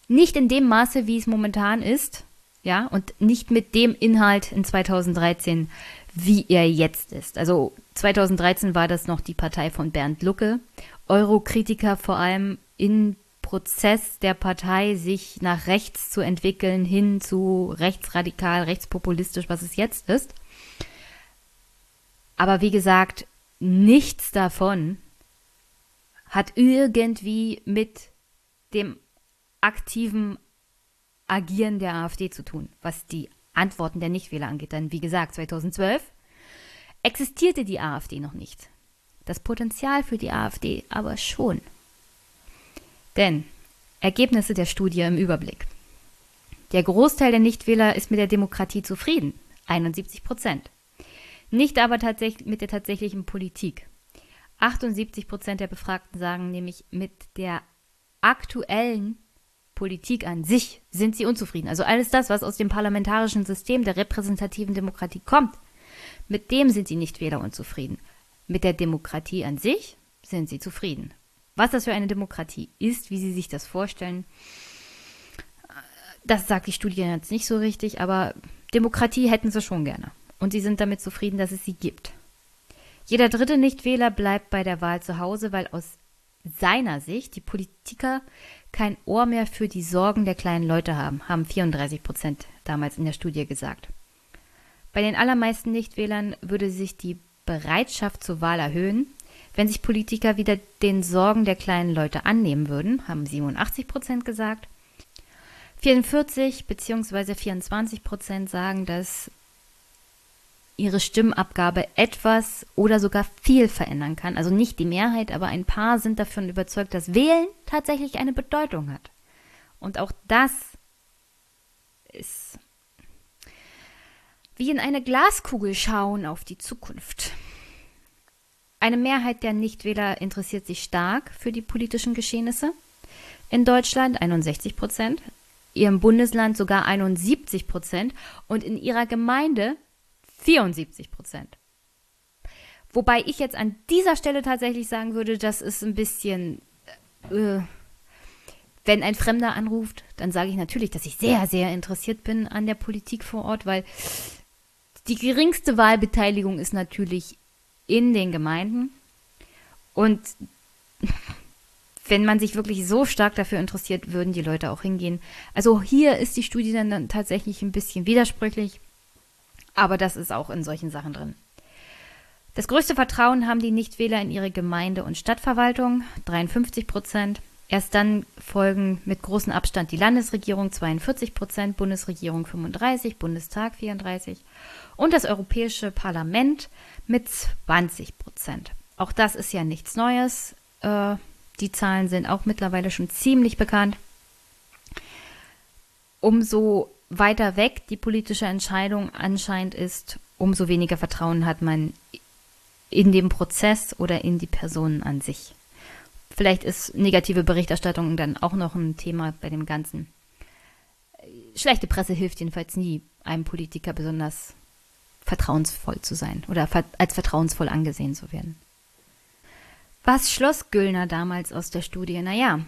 nicht in dem Maße, wie es momentan ist, ja, und nicht mit dem Inhalt in 2013, wie er jetzt ist. Also 2013 war das noch die Partei von Bernd Lucke, Eurokritiker vor allem in Prozess der Partei, sich nach rechts zu entwickeln, hin zu rechtsradikal, rechtspopulistisch, was es jetzt ist. Aber wie gesagt, nichts davon hat irgendwie mit dem aktiven Agieren der AfD zu tun, was die Antworten der Nichtwähler angeht. Denn wie gesagt, 2012 existierte die AfD noch nicht. Das Potenzial für die AfD aber schon. Denn Ergebnisse der Studie im Überblick. Der Großteil der Nichtwähler ist mit der Demokratie zufrieden, 71 Prozent. Nicht aber tatsächlich mit der tatsächlichen Politik. 78 Prozent der Befragten sagen nämlich, mit der aktuellen Politik an sich sind sie unzufrieden. Also alles das, was aus dem parlamentarischen System der repräsentativen Demokratie kommt, mit dem sind die Nichtwähler unzufrieden. Mit der Demokratie an sich sind sie zufrieden. Was das für eine Demokratie ist, wie sie sich das vorstellen, das sagt die Studie jetzt nicht so richtig, aber Demokratie hätten sie schon gerne und sie sind damit zufrieden, dass es sie gibt. Jeder dritte Nichtwähler bleibt bei der Wahl zu Hause, weil aus seiner Sicht die Politiker kein Ohr mehr für die Sorgen der kleinen Leute haben, haben 34 Prozent damals in der Studie gesagt. Bei den allermeisten Nichtwählern würde sich die Bereitschaft zur Wahl erhöhen, wenn sich Politiker wieder den Sorgen der kleinen Leute annehmen würden, haben 87 Prozent gesagt. 44 bzw. 24 Prozent sagen, dass ihre Stimmabgabe etwas oder sogar viel verändern kann. Also nicht die Mehrheit, aber ein paar sind davon überzeugt, dass Wählen tatsächlich eine Bedeutung hat. Und auch das ist wie in eine Glaskugel schauen auf die Zukunft. Eine Mehrheit der Nichtwähler interessiert sich stark für die politischen Geschehnisse. In Deutschland 61 Prozent, ihrem Bundesland sogar 71 Prozent und in ihrer Gemeinde 74 Prozent. Wobei ich jetzt an dieser Stelle tatsächlich sagen würde, das ist ein bisschen, äh, wenn ein Fremder anruft, dann sage ich natürlich, dass ich sehr, sehr interessiert bin an der Politik vor Ort, weil die geringste Wahlbeteiligung ist natürlich in den Gemeinden. Und wenn man sich wirklich so stark dafür interessiert, würden die Leute auch hingehen. Also hier ist die Studie dann tatsächlich ein bisschen widersprüchlich. Aber das ist auch in solchen Sachen drin. Das größte Vertrauen haben die Nichtwähler in ihre Gemeinde- und Stadtverwaltung, 53 Prozent. Erst dann folgen mit großem Abstand die Landesregierung, 42 Prozent, Bundesregierung 35, Bundestag 34% und das Europäische Parlament mit 20 Prozent. Auch das ist ja nichts Neues. Äh, die Zahlen sind auch mittlerweile schon ziemlich bekannt. Umso weiter weg die politische Entscheidung anscheinend ist, umso weniger Vertrauen hat man in den Prozess oder in die Personen an sich. Vielleicht ist negative Berichterstattung dann auch noch ein Thema bei dem Ganzen. Schlechte Presse hilft jedenfalls nie, einem Politiker besonders vertrauensvoll zu sein oder als vertrauensvoll angesehen zu werden. Was schloss Güllner damals aus der Studie? Naja,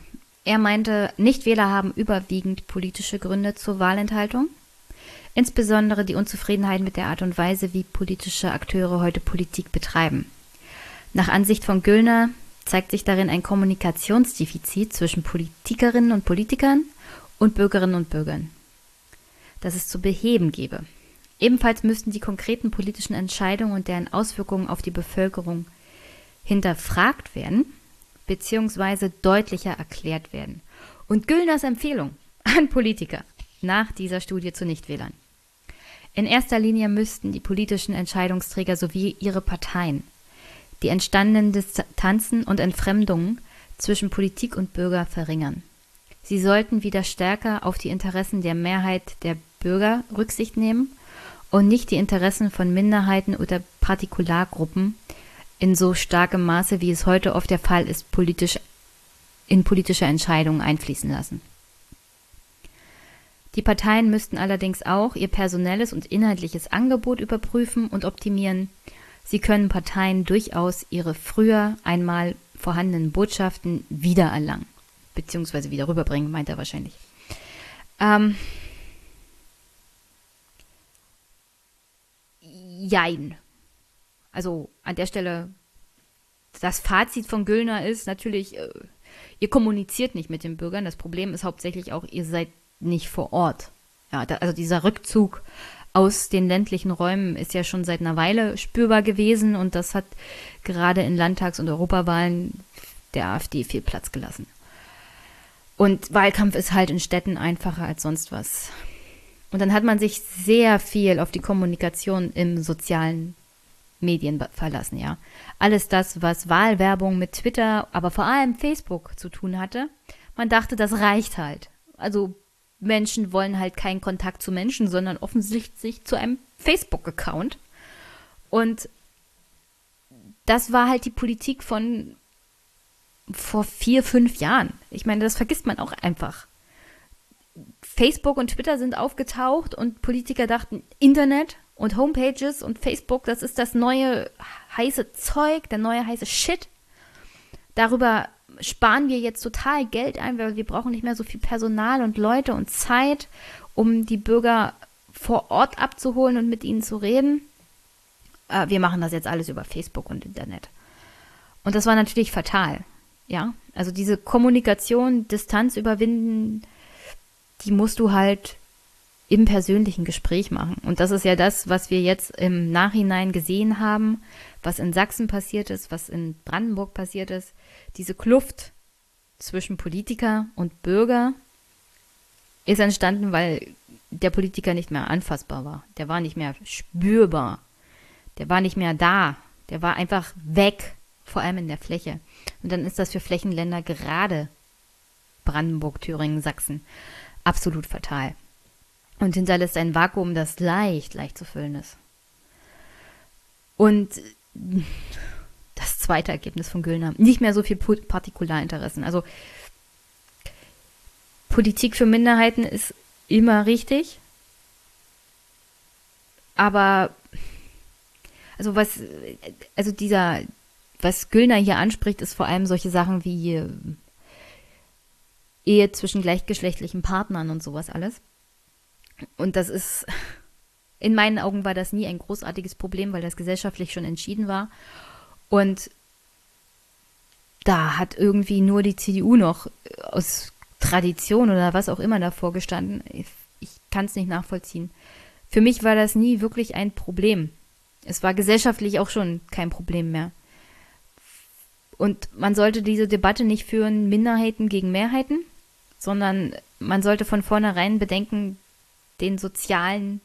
er meinte, Nichtwähler haben überwiegend politische Gründe zur Wahlenthaltung. Insbesondere die Unzufriedenheit mit der Art und Weise, wie politische Akteure heute Politik betreiben. Nach Ansicht von Güllner zeigt sich darin ein Kommunikationsdefizit zwischen Politikerinnen und Politikern und Bürgerinnen und Bürgern, das es zu beheben gebe. Ebenfalls müssten die konkreten politischen Entscheidungen und deren Auswirkungen auf die Bevölkerung hinterfragt werden bzw. deutlicher erklärt werden. Und Güllners Empfehlung an Politiker nach dieser Studie zu Nichtwählern. In erster Linie müssten die politischen Entscheidungsträger sowie ihre Parteien die entstandenen Distanzen und Entfremdungen zwischen Politik und Bürger verringern. Sie sollten wieder stärker auf die Interessen der Mehrheit der Bürger Rücksicht nehmen und nicht die Interessen von Minderheiten oder Partikulargruppen in so starkem Maße, wie es heute oft der Fall ist, politisch in politische Entscheidungen einfließen lassen. Die Parteien müssten allerdings auch ihr personelles und inhaltliches Angebot überprüfen und optimieren. Sie können Parteien durchaus ihre früher einmal vorhandenen Botschaften wiedererlangen, beziehungsweise wieder rüberbringen, meint er wahrscheinlich. Ähm, jein. Also an der Stelle, das Fazit von Güllner ist natürlich, äh, ihr kommuniziert nicht mit den Bürgern. Das Problem ist hauptsächlich auch, ihr seid nicht vor Ort. Ja, da, also dieser Rückzug aus den ländlichen Räumen ist ja schon seit einer Weile spürbar gewesen und das hat gerade in Landtags- und Europawahlen der AfD viel Platz gelassen. Und Wahlkampf ist halt in Städten einfacher als sonst was. Und dann hat man sich sehr viel auf die Kommunikation im sozialen Medien verlassen, ja. Alles das, was Wahlwerbung mit Twitter, aber vor allem Facebook zu tun hatte, man dachte, das reicht halt. Also Menschen wollen halt keinen Kontakt zu Menschen, sondern offensichtlich zu einem Facebook-Account. Und das war halt die Politik von vor vier, fünf Jahren. Ich meine, das vergisst man auch einfach. Facebook und Twitter sind aufgetaucht und Politiker dachten, Internet und Homepages und Facebook, das ist das neue heiße Zeug, der neue heiße Shit. Darüber sparen wir jetzt total Geld ein, weil wir brauchen nicht mehr so viel Personal und Leute und Zeit, um die Bürger vor Ort abzuholen und mit ihnen zu reden. Äh, wir machen das jetzt alles über Facebook und Internet. Und das war natürlich fatal. Ja, also diese Kommunikation, Distanz überwinden, die musst du halt im persönlichen Gespräch machen. Und das ist ja das, was wir jetzt im Nachhinein gesehen haben, was in Sachsen passiert ist, was in Brandenburg passiert ist. Diese Kluft zwischen Politiker und Bürger ist entstanden, weil der Politiker nicht mehr anfassbar war. Der war nicht mehr spürbar. Der war nicht mehr da. Der war einfach weg, vor allem in der Fläche. Und dann ist das für Flächenländer gerade Brandenburg, Thüringen, Sachsen absolut fatal. Und hinterlässt ein Vakuum, das leicht, leicht zu füllen ist. Und das zweite Ergebnis von Güllner, nicht mehr so viel Partikularinteressen. Also Politik für Minderheiten ist immer richtig, aber also was, also dieser, was Güllner hier anspricht, ist vor allem solche Sachen wie Ehe zwischen gleichgeschlechtlichen Partnern und sowas alles. Und das ist, in meinen Augen war das nie ein großartiges Problem, weil das gesellschaftlich schon entschieden war. Und da hat irgendwie nur die CDU noch aus Tradition oder was auch immer davor gestanden. Ich, ich kann es nicht nachvollziehen. Für mich war das nie wirklich ein Problem. Es war gesellschaftlich auch schon kein Problem mehr. Und man sollte diese Debatte nicht führen, Minderheiten gegen Mehrheiten, sondern man sollte von vornherein bedenken, den sozialen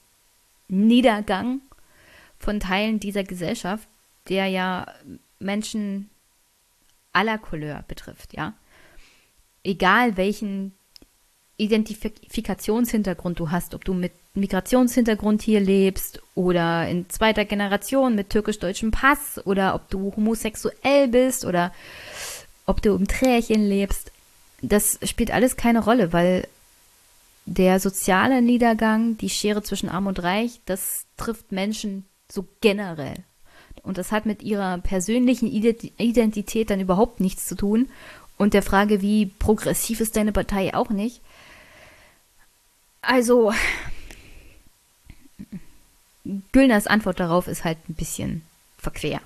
Niedergang von Teilen dieser Gesellschaft, der ja Menschen aller Couleur betrifft, ja. Egal welchen Identifikationshintergrund du hast, ob du mit Migrationshintergrund hier lebst oder in zweiter Generation mit türkisch-deutschem Pass oder ob du homosexuell bist oder ob du im Trärchen lebst, das spielt alles keine Rolle, weil der soziale Niedergang, die Schere zwischen Arm und Reich, das trifft Menschen so generell. Und das hat mit ihrer persönlichen Identität dann überhaupt nichts zu tun. Und der Frage, wie progressiv ist deine Partei, auch nicht. Also, Güllners Antwort darauf ist halt ein bisschen verquer.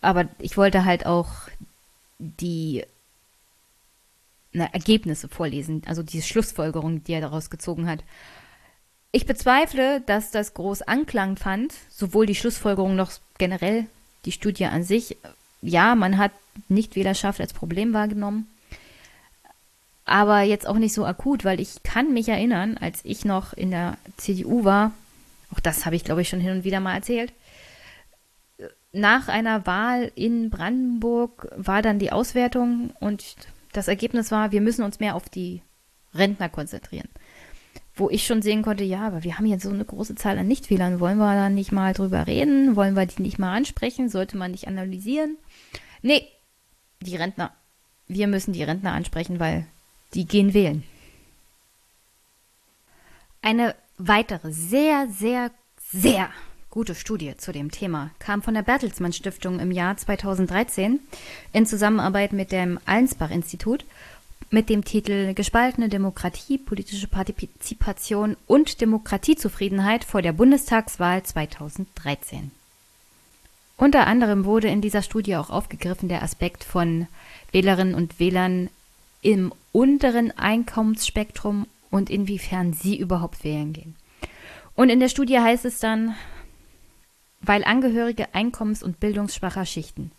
Aber ich wollte halt auch die na, Ergebnisse vorlesen, also die Schlussfolgerung, die er daraus gezogen hat. Ich bezweifle, dass das groß Anklang fand, sowohl die Schlussfolgerung noch generell die Studie an sich. Ja, man hat Nichtwählerschaft als Problem wahrgenommen, aber jetzt auch nicht so akut, weil ich kann mich erinnern, als ich noch in der CDU war, auch das habe ich glaube ich schon hin und wieder mal erzählt, nach einer Wahl in Brandenburg war dann die Auswertung und das Ergebnis war, wir müssen uns mehr auf die Rentner konzentrieren. Wo ich schon sehen konnte, ja, aber wir haben jetzt so eine große Zahl an Nichtwählern. Wollen wir da nicht mal drüber reden? Wollen wir die nicht mal ansprechen? Sollte man nicht analysieren? Nee, die Rentner. Wir müssen die Rentner ansprechen, weil die gehen wählen. Eine weitere sehr, sehr, sehr gute Studie zu dem Thema kam von der Bertelsmann Stiftung im Jahr 2013 in Zusammenarbeit mit dem Allensbach-Institut mit dem Titel Gespaltene Demokratie, politische Partizipation und Demokratiezufriedenheit vor der Bundestagswahl 2013. Unter anderem wurde in dieser Studie auch aufgegriffen der Aspekt von Wählerinnen und Wählern im unteren Einkommensspektrum und inwiefern sie überhaupt wählen gehen. Und in der Studie heißt es dann, weil Angehörige einkommens- und bildungsschwacher Schichten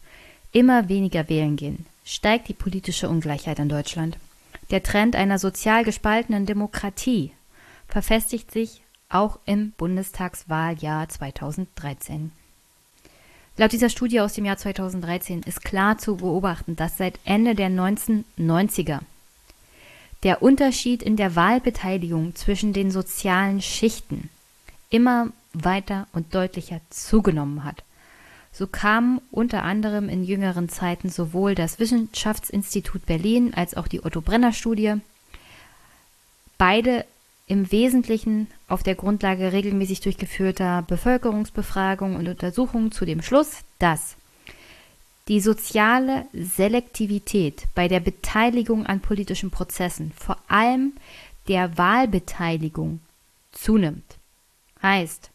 immer weniger wählen gehen, steigt die politische Ungleichheit in Deutschland. Der Trend einer sozial gespaltenen Demokratie verfestigt sich auch im Bundestagswahljahr 2013. Laut dieser Studie aus dem Jahr 2013 ist klar zu beobachten, dass seit Ende der 1990er der Unterschied in der Wahlbeteiligung zwischen den sozialen Schichten immer weiter und deutlicher zugenommen hat. So kamen unter anderem in jüngeren Zeiten sowohl das Wissenschaftsinstitut Berlin als auch die Otto Brenner Studie, beide im Wesentlichen auf der Grundlage regelmäßig durchgeführter Bevölkerungsbefragungen und Untersuchungen zu dem Schluss, dass die soziale Selektivität bei der Beteiligung an politischen Prozessen, vor allem der Wahlbeteiligung, zunimmt. Heißt,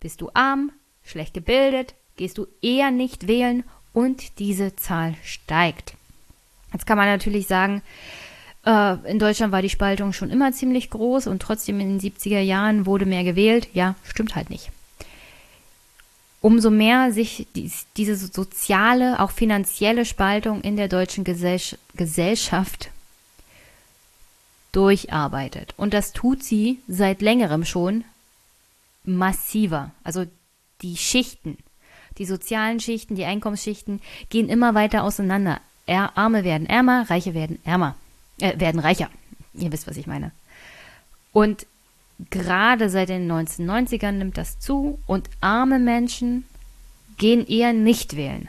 bist du arm, schlecht gebildet, gehst du eher nicht wählen und diese Zahl steigt. Jetzt kann man natürlich sagen, äh, in Deutschland war die Spaltung schon immer ziemlich groß und trotzdem in den 70er Jahren wurde mehr gewählt. Ja, stimmt halt nicht. Umso mehr sich dies, diese soziale, auch finanzielle Spaltung in der deutschen Gesell Gesellschaft durcharbeitet. Und das tut sie seit längerem schon massiver. Also die Schichten, die sozialen Schichten, die Einkommensschichten gehen immer weiter auseinander. Arme werden ärmer, Reiche werden ärmer, äh, werden reicher. Ihr wisst, was ich meine. Und gerade seit den 1990ern nimmt das zu und arme Menschen gehen eher nicht wählen.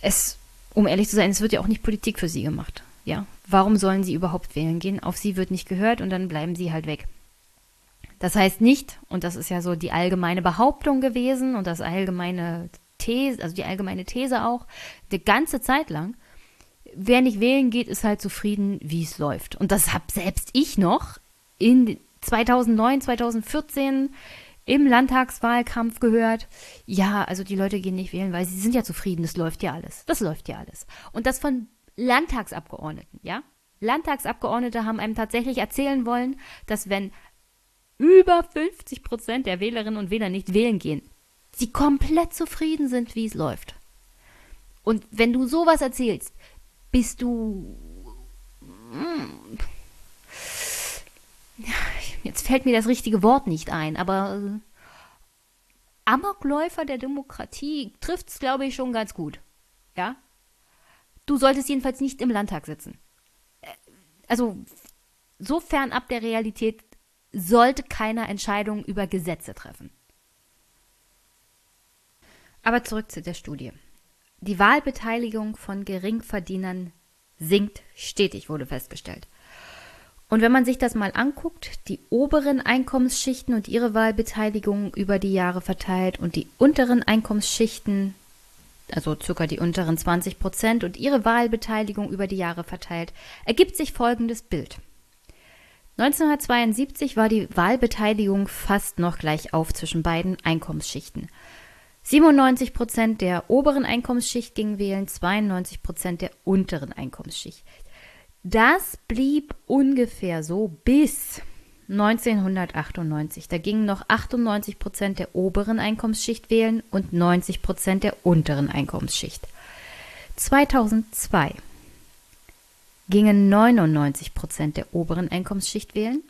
Es, um ehrlich zu sein, es wird ja auch nicht Politik für sie gemacht. Ja, warum sollen sie überhaupt wählen gehen? Auf sie wird nicht gehört und dann bleiben sie halt weg. Das heißt nicht, und das ist ja so die allgemeine Behauptung gewesen und das allgemeine These, also die allgemeine These auch, die ganze Zeit lang, wer nicht wählen geht, ist halt zufrieden, wie es läuft. Und das habe selbst ich noch in 2009, 2014 im Landtagswahlkampf gehört. Ja, also die Leute gehen nicht wählen, weil sie sind ja zufrieden, das läuft ja alles. Das läuft ja alles. Und das von Landtagsabgeordneten, ja? Landtagsabgeordnete haben einem tatsächlich erzählen wollen, dass wenn über 50 Prozent der Wählerinnen und Wähler nicht wählen gehen, sie komplett zufrieden sind, wie es läuft. Und wenn du sowas erzählst, bist du. Hm, jetzt fällt mir das richtige Wort nicht ein, aber äh, Amokläufer der Demokratie trifft es, glaube ich, schon ganz gut. Ja? Du solltest jedenfalls nicht im Landtag sitzen. Äh, also, so fernab der Realität sollte keiner Entscheidungen über Gesetze treffen. Aber zurück zu der Studie. die Wahlbeteiligung von Geringverdienern sinkt stetig, wurde festgestellt. Und wenn man sich das mal anguckt, die oberen Einkommensschichten und ihre Wahlbeteiligung über die Jahre verteilt und die unteren Einkommensschichten, also circa die unteren 20 Prozent und ihre Wahlbeteiligung über die Jahre verteilt, ergibt sich folgendes Bild. 1972 war die Wahlbeteiligung fast noch gleich auf zwischen beiden Einkommensschichten. 97 Prozent der oberen Einkommensschicht gingen wählen, 92 Prozent der unteren Einkommensschicht. Das blieb ungefähr so bis 1998. Da gingen noch 98 Prozent der oberen Einkommensschicht wählen und 90 Prozent der unteren Einkommensschicht. 2002 gingen 99 Prozent der oberen Einkommensschicht wählen,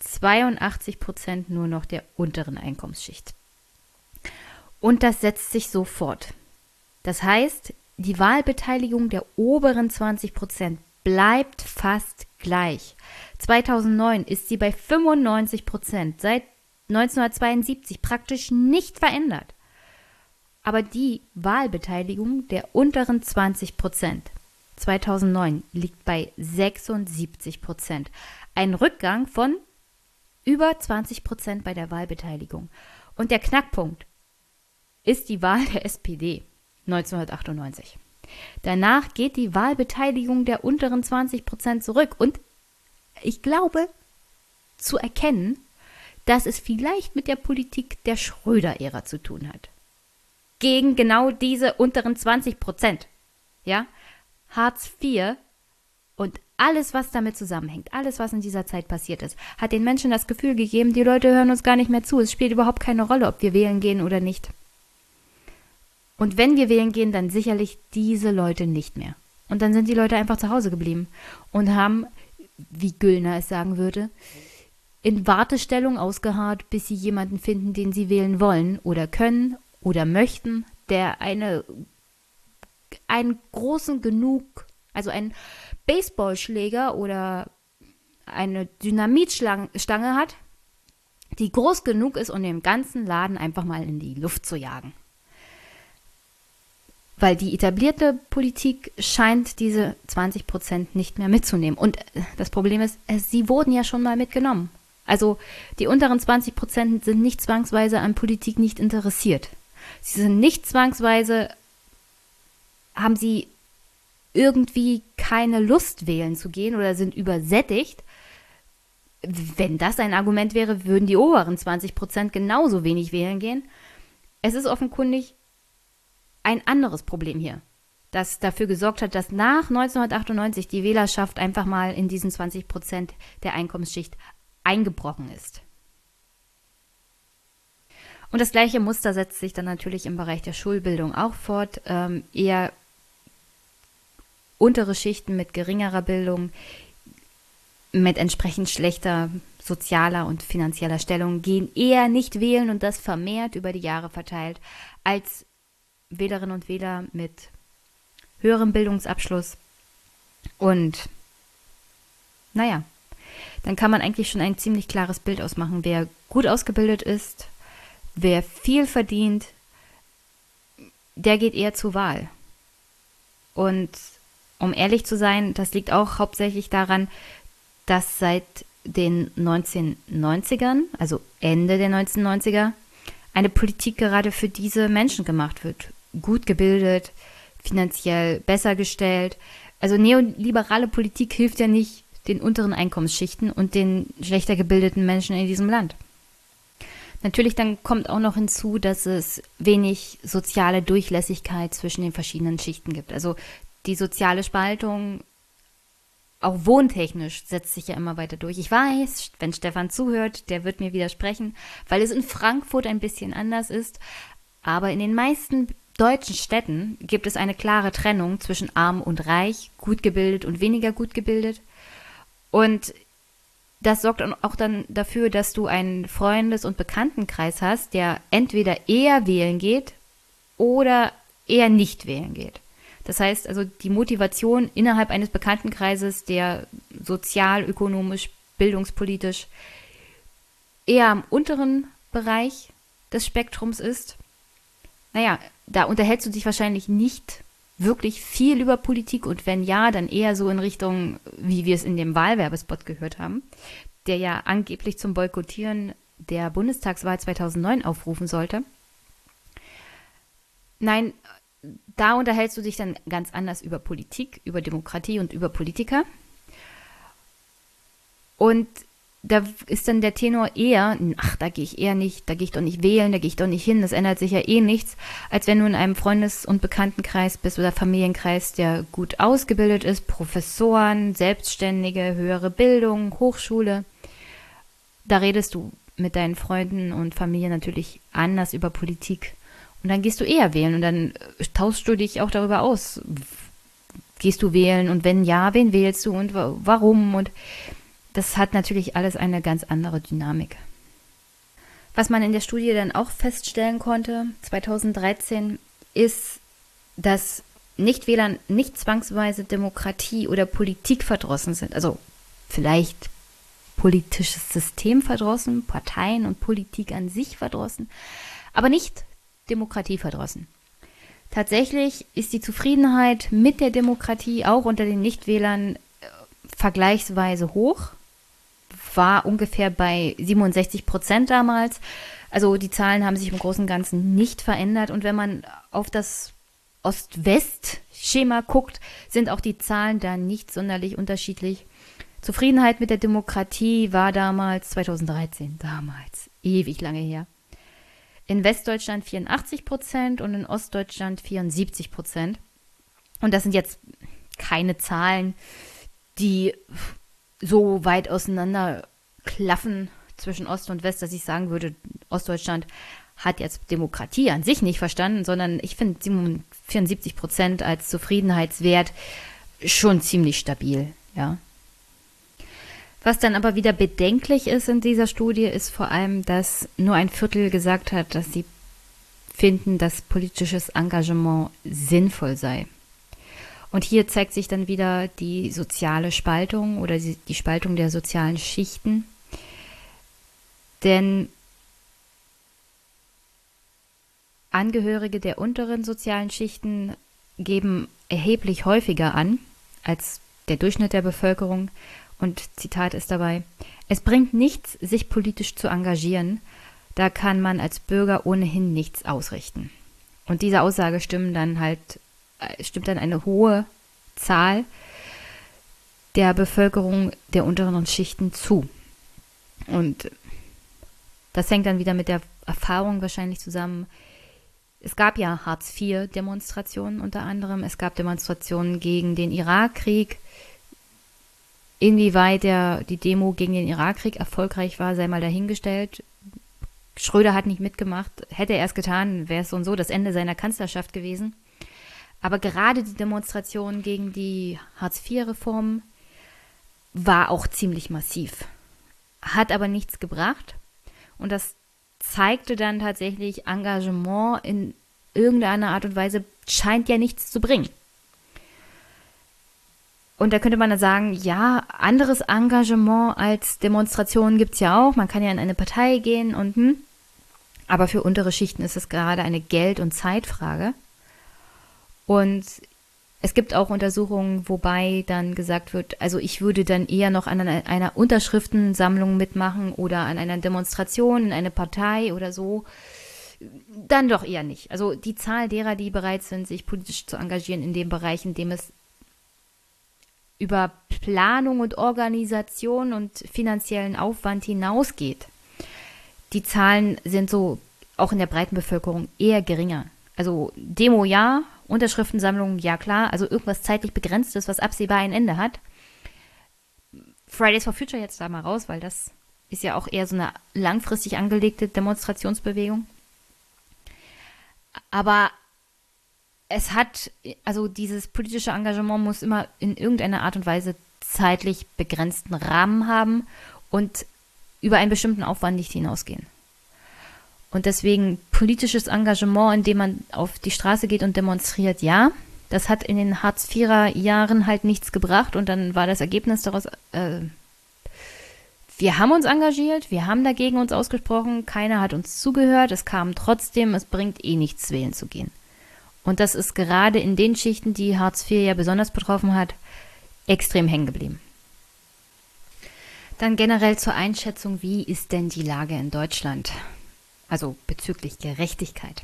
82 Prozent nur noch der unteren Einkommensschicht. Und das setzt sich so fort. Das heißt, die Wahlbeteiligung der oberen 20 Prozent bleibt fast gleich. 2009 ist sie bei 95 Prozent, seit 1972 praktisch nicht verändert. Aber die Wahlbeteiligung der unteren 20 Prozent 2009 liegt bei 76 Prozent. Ein Rückgang von über 20 Prozent bei der Wahlbeteiligung. Und der Knackpunkt, ist die Wahl der SPD 1998. Danach geht die Wahlbeteiligung der unteren 20 Prozent zurück und ich glaube zu erkennen, dass es vielleicht mit der Politik der Schröder-Ära zu tun hat. Gegen genau diese unteren 20 Prozent. Ja? Hartz IV und alles, was damit zusammenhängt, alles, was in dieser Zeit passiert ist, hat den Menschen das Gefühl gegeben, die Leute hören uns gar nicht mehr zu. Es spielt überhaupt keine Rolle, ob wir wählen gehen oder nicht. Und wenn wir wählen gehen, dann sicherlich diese Leute nicht mehr. Und dann sind die Leute einfach zu Hause geblieben und haben, wie Güllner es sagen würde, in Wartestellung ausgeharrt, bis sie jemanden finden, den sie wählen wollen oder können oder möchten, der eine einen großen genug, also einen Baseballschläger oder eine Dynamitstange hat, die groß genug ist, um den ganzen Laden einfach mal in die Luft zu jagen. Weil die etablierte Politik scheint diese 20 Prozent nicht mehr mitzunehmen. Und äh, das Problem ist, äh, sie wurden ja schon mal mitgenommen. Also die unteren 20 Prozent sind nicht zwangsweise an Politik nicht interessiert. Sie sind nicht zwangsweise, haben sie irgendwie keine Lust wählen zu gehen oder sind übersättigt. Wenn das ein Argument wäre, würden die oberen 20 Prozent genauso wenig wählen gehen. Es ist offenkundig ein anderes Problem hier, das dafür gesorgt hat, dass nach 1998 die Wählerschaft einfach mal in diesen 20 Prozent der Einkommensschicht eingebrochen ist. Und das gleiche Muster setzt sich dann natürlich im Bereich der Schulbildung auch fort. Ähm, eher untere Schichten mit geringerer Bildung, mit entsprechend schlechter sozialer und finanzieller Stellung gehen eher nicht wählen und das vermehrt über die Jahre verteilt als Wählerinnen und Wähler mit höherem Bildungsabschluss. Und naja, dann kann man eigentlich schon ein ziemlich klares Bild ausmachen, wer gut ausgebildet ist, wer viel verdient, der geht eher zur Wahl. Und um ehrlich zu sein, das liegt auch hauptsächlich daran, dass seit den 1990ern, also Ende der 1990er, eine Politik gerade für diese Menschen gemacht wird gut gebildet, finanziell besser gestellt. Also neoliberale Politik hilft ja nicht den unteren Einkommensschichten und den schlechter gebildeten Menschen in diesem Land. Natürlich dann kommt auch noch hinzu, dass es wenig soziale Durchlässigkeit zwischen den verschiedenen Schichten gibt. Also die soziale Spaltung, auch wohntechnisch, setzt sich ja immer weiter durch. Ich weiß, wenn Stefan zuhört, der wird mir widersprechen, weil es in Frankfurt ein bisschen anders ist. Aber in den meisten deutschen Städten gibt es eine klare Trennung zwischen arm und reich, gut gebildet und weniger gut gebildet. Und das sorgt auch dann dafür, dass du einen Freundes- und Bekanntenkreis hast, der entweder eher wählen geht oder eher nicht wählen geht. Das heißt also, die Motivation innerhalb eines Bekanntenkreises, der sozial, ökonomisch, bildungspolitisch eher am unteren Bereich des Spektrums ist, naja, da unterhältst du dich wahrscheinlich nicht wirklich viel über Politik und wenn ja, dann eher so in Richtung, wie wir es in dem Wahlwerbespot gehört haben, der ja angeblich zum Boykottieren der Bundestagswahl 2009 aufrufen sollte. Nein, da unterhältst du dich dann ganz anders über Politik, über Demokratie und über Politiker. Und da ist dann der Tenor eher, ach, da gehe ich eher nicht, da gehe ich doch nicht wählen, da gehe ich doch nicht hin, das ändert sich ja eh nichts, als wenn du in einem Freundes- und Bekanntenkreis bist oder Familienkreis, der gut ausgebildet ist, Professoren, Selbstständige, höhere Bildung, Hochschule. Da redest du mit deinen Freunden und Familie natürlich anders über Politik. Und dann gehst du eher wählen und dann tauschst du dich auch darüber aus. Gehst du wählen und wenn ja, wen wählst du und warum und das hat natürlich alles eine ganz andere Dynamik. Was man in der Studie dann auch feststellen konnte, 2013, ist, dass Nichtwähler nicht zwangsweise Demokratie oder Politik verdrossen sind. Also vielleicht politisches System verdrossen, Parteien und Politik an sich verdrossen, aber nicht Demokratie verdrossen. Tatsächlich ist die Zufriedenheit mit der Demokratie auch unter den Nichtwählern äh, vergleichsweise hoch war ungefähr bei 67 Prozent damals. Also die Zahlen haben sich im Großen und Ganzen nicht verändert. Und wenn man auf das Ost-West-Schema guckt, sind auch die Zahlen da nicht sonderlich unterschiedlich. Zufriedenheit mit der Demokratie war damals 2013, damals, ewig lange her. In Westdeutschland 84 Prozent und in Ostdeutschland 74 Prozent. Und das sind jetzt keine Zahlen, die so weit auseinander klaffen zwischen Ost und West, dass ich sagen würde, Ostdeutschland hat jetzt Demokratie an sich nicht verstanden, sondern ich finde 74 Prozent als Zufriedenheitswert schon ziemlich stabil, ja. Was dann aber wieder bedenklich ist in dieser Studie, ist vor allem, dass nur ein Viertel gesagt hat, dass sie finden, dass politisches Engagement sinnvoll sei. Und hier zeigt sich dann wieder die soziale Spaltung oder die Spaltung der sozialen Schichten. Denn Angehörige der unteren sozialen Schichten geben erheblich häufiger an als der Durchschnitt der Bevölkerung. Und Zitat ist dabei, es bringt nichts, sich politisch zu engagieren, da kann man als Bürger ohnehin nichts ausrichten. Und diese Aussage stimmen dann halt äh, stimmt dann eine hohe Zahl der Bevölkerung der unteren Schichten zu. Und das hängt dann wieder mit der Erfahrung wahrscheinlich zusammen. Es gab ja Hartz-IV-Demonstrationen unter anderem. Es gab Demonstrationen gegen den Irakkrieg. Inwieweit der, die Demo gegen den Irakkrieg erfolgreich war, sei mal dahingestellt. Schröder hat nicht mitgemacht. Hätte er es getan, wäre es so und so das Ende seiner Kanzlerschaft gewesen. Aber gerade die Demonstration gegen die Hartz-IV-Reform war auch ziemlich massiv, hat aber nichts gebracht. Und das zeigte dann tatsächlich Engagement in irgendeiner Art und Weise scheint ja nichts zu bringen. Und da könnte man dann sagen, ja, anderes Engagement als Demonstrationen gibt es ja auch. Man kann ja in eine Partei gehen und hm. Aber für untere Schichten ist es gerade eine Geld- und Zeitfrage. Und es gibt auch Untersuchungen, wobei dann gesagt wird, also ich würde dann eher noch an einer, einer Unterschriftensammlung mitmachen oder an einer Demonstration in eine Partei oder so. Dann doch eher nicht. Also die Zahl derer, die bereit sind, sich politisch zu engagieren in dem Bereich, in dem es über Planung und Organisation und finanziellen Aufwand hinausgeht, die Zahlen sind so auch in der breiten Bevölkerung eher geringer. Also Demo ja, Unterschriftensammlung, ja klar, also irgendwas zeitlich begrenztes, was absehbar ein Ende hat. Fridays for Future jetzt da mal raus, weil das ist ja auch eher so eine langfristig angelegte Demonstrationsbewegung. Aber es hat, also dieses politische Engagement muss immer in irgendeiner Art und Weise zeitlich begrenzten Rahmen haben und über einen bestimmten Aufwand nicht hinausgehen. Und deswegen politisches Engagement, indem man auf die Straße geht und demonstriert, ja. Das hat in den Hartz-IV-Jahren halt nichts gebracht und dann war das Ergebnis daraus äh, Wir haben uns engagiert, wir haben dagegen uns ausgesprochen, keiner hat uns zugehört, es kam trotzdem, es bringt eh nichts, wählen zu gehen. Und das ist gerade in den Schichten, die Hartz IV ja besonders betroffen hat, extrem hängen geblieben. Dann generell zur Einschätzung, wie ist denn die Lage in Deutschland? Also bezüglich Gerechtigkeit.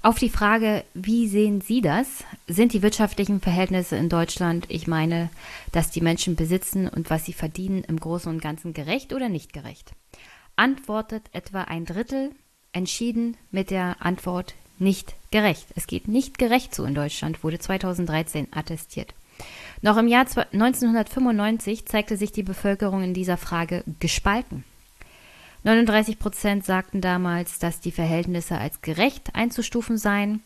Auf die Frage, wie sehen Sie das? Sind die wirtschaftlichen Verhältnisse in Deutschland, ich meine, dass die Menschen besitzen und was sie verdienen, im Großen und Ganzen gerecht oder nicht gerecht? Antwortet etwa ein Drittel entschieden mit der Antwort nicht gerecht. Es geht nicht gerecht zu in Deutschland, wurde 2013 attestiert. Noch im Jahr 1995 zeigte sich die Bevölkerung in dieser Frage gespalten. 39 Prozent sagten damals, dass die Verhältnisse als gerecht einzustufen seien.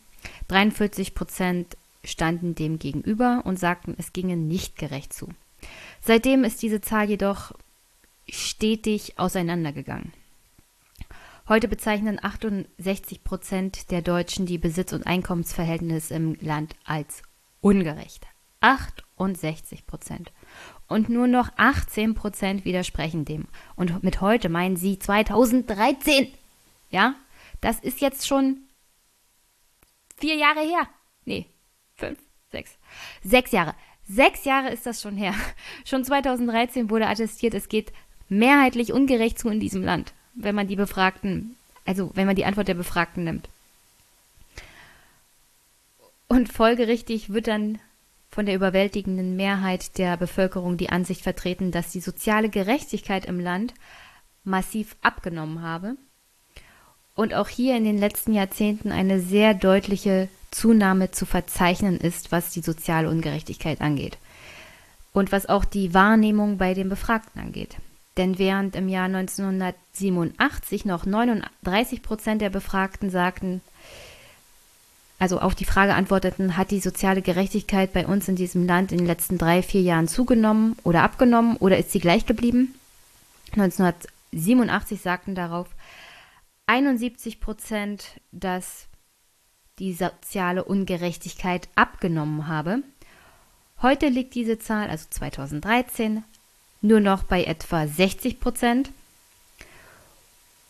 43 Prozent standen dem gegenüber und sagten, es ginge nicht gerecht zu. Seitdem ist diese Zahl jedoch stetig auseinandergegangen. Heute bezeichnen 68 Prozent der Deutschen die Besitz- und Einkommensverhältnisse im Land als ungerecht. 68 Prozent und nur noch 18 Prozent widersprechen dem. Und mit heute meinen sie 2013. Ja, das ist jetzt schon vier Jahre her. Nee, fünf, sechs. Sechs Jahre. Sechs Jahre ist das schon her. Schon 2013 wurde attestiert, es geht mehrheitlich ungerecht zu in diesem Land, wenn man die Befragten, also wenn man die Antwort der Befragten nimmt. Und folgerichtig wird dann von der überwältigenden Mehrheit der Bevölkerung die Ansicht vertreten, dass die soziale Gerechtigkeit im Land massiv abgenommen habe und auch hier in den letzten Jahrzehnten eine sehr deutliche Zunahme zu verzeichnen ist, was die soziale Ungerechtigkeit angeht und was auch die Wahrnehmung bei den Befragten angeht. Denn während im Jahr 1987 noch 39 Prozent der Befragten sagten, also auf die Frage antworteten, hat die soziale Gerechtigkeit bei uns in diesem Land in den letzten drei, vier Jahren zugenommen oder abgenommen oder ist sie gleich geblieben? 1987 sagten darauf 71 Prozent, dass die soziale Ungerechtigkeit abgenommen habe. Heute liegt diese Zahl, also 2013, nur noch bei etwa 60 Prozent.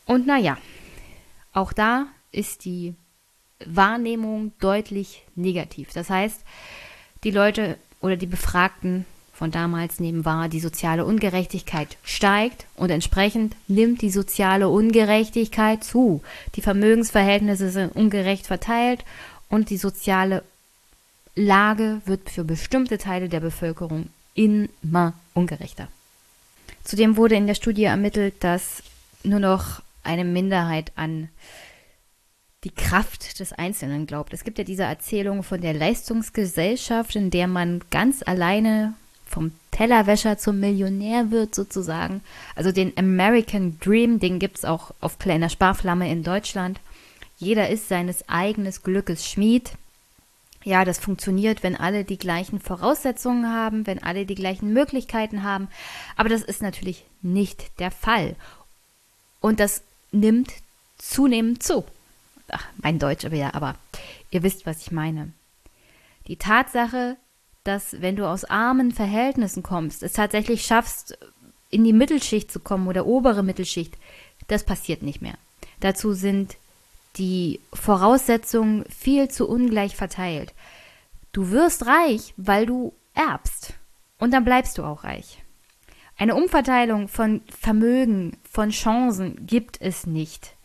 Und naja, auch da ist die Wahrnehmung deutlich negativ. Das heißt, die Leute oder die Befragten von damals nehmen wahr, die soziale Ungerechtigkeit steigt und entsprechend nimmt die soziale Ungerechtigkeit zu. Die Vermögensverhältnisse sind ungerecht verteilt und die soziale Lage wird für bestimmte Teile der Bevölkerung immer ungerechter. Zudem wurde in der Studie ermittelt, dass nur noch eine Minderheit an die Kraft des Einzelnen glaubt. Es gibt ja diese Erzählung von der Leistungsgesellschaft, in der man ganz alleine vom Tellerwäscher zum Millionär wird sozusagen. Also den American Dream, den gibt es auch auf kleiner Sparflamme in Deutschland. Jeder ist seines eigenen Glückes Schmied. Ja, das funktioniert, wenn alle die gleichen Voraussetzungen haben, wenn alle die gleichen Möglichkeiten haben. Aber das ist natürlich nicht der Fall. Und das nimmt zunehmend zu ach, mein Deutsch aber ja, aber ihr wisst, was ich meine. Die Tatsache, dass wenn du aus armen Verhältnissen kommst, es tatsächlich schaffst, in die Mittelschicht zu kommen oder obere Mittelschicht, das passiert nicht mehr. Dazu sind die Voraussetzungen viel zu ungleich verteilt. Du wirst reich, weil du erbst. Und dann bleibst du auch reich. Eine Umverteilung von Vermögen, von Chancen gibt es nicht.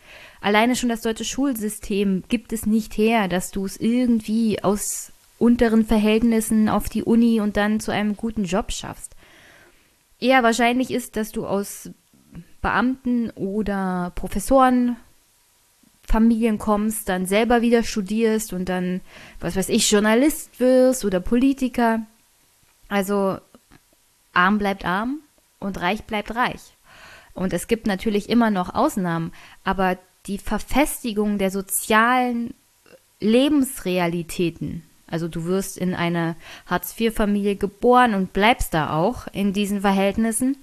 Alleine schon das deutsche Schulsystem gibt es nicht her, dass du es irgendwie aus unteren Verhältnissen auf die Uni und dann zu einem guten Job schaffst. Eher wahrscheinlich ist, dass du aus Beamten oder Professoren Familien kommst, dann selber wieder studierst und dann, was weiß ich, Journalist wirst oder Politiker. Also arm bleibt arm und reich bleibt reich. Und es gibt natürlich immer noch Ausnahmen, aber die Verfestigung der sozialen Lebensrealitäten. Also du wirst in eine Hartz-IV-Familie geboren und bleibst da auch in diesen Verhältnissen.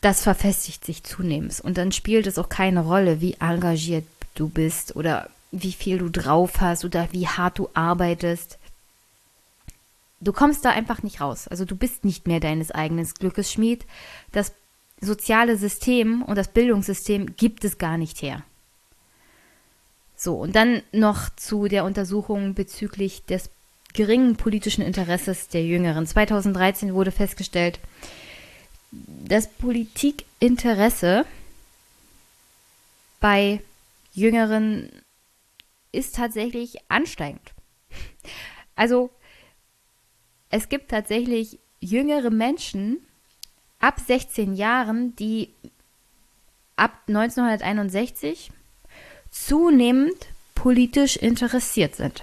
Das verfestigt sich zunehmend. Und dann spielt es auch keine Rolle, wie engagiert du bist oder wie viel du drauf hast oder wie hart du arbeitest. Du kommst da einfach nicht raus. Also du bist nicht mehr deines eigenen Glückes Schmied. Das soziale System und das Bildungssystem gibt es gar nicht her. So, und dann noch zu der Untersuchung bezüglich des geringen politischen Interesses der Jüngeren. 2013 wurde festgestellt, das Politikinteresse bei Jüngeren ist tatsächlich ansteigend. Also es gibt tatsächlich jüngere Menschen ab 16 Jahren, die ab 1961 zunehmend politisch interessiert sind.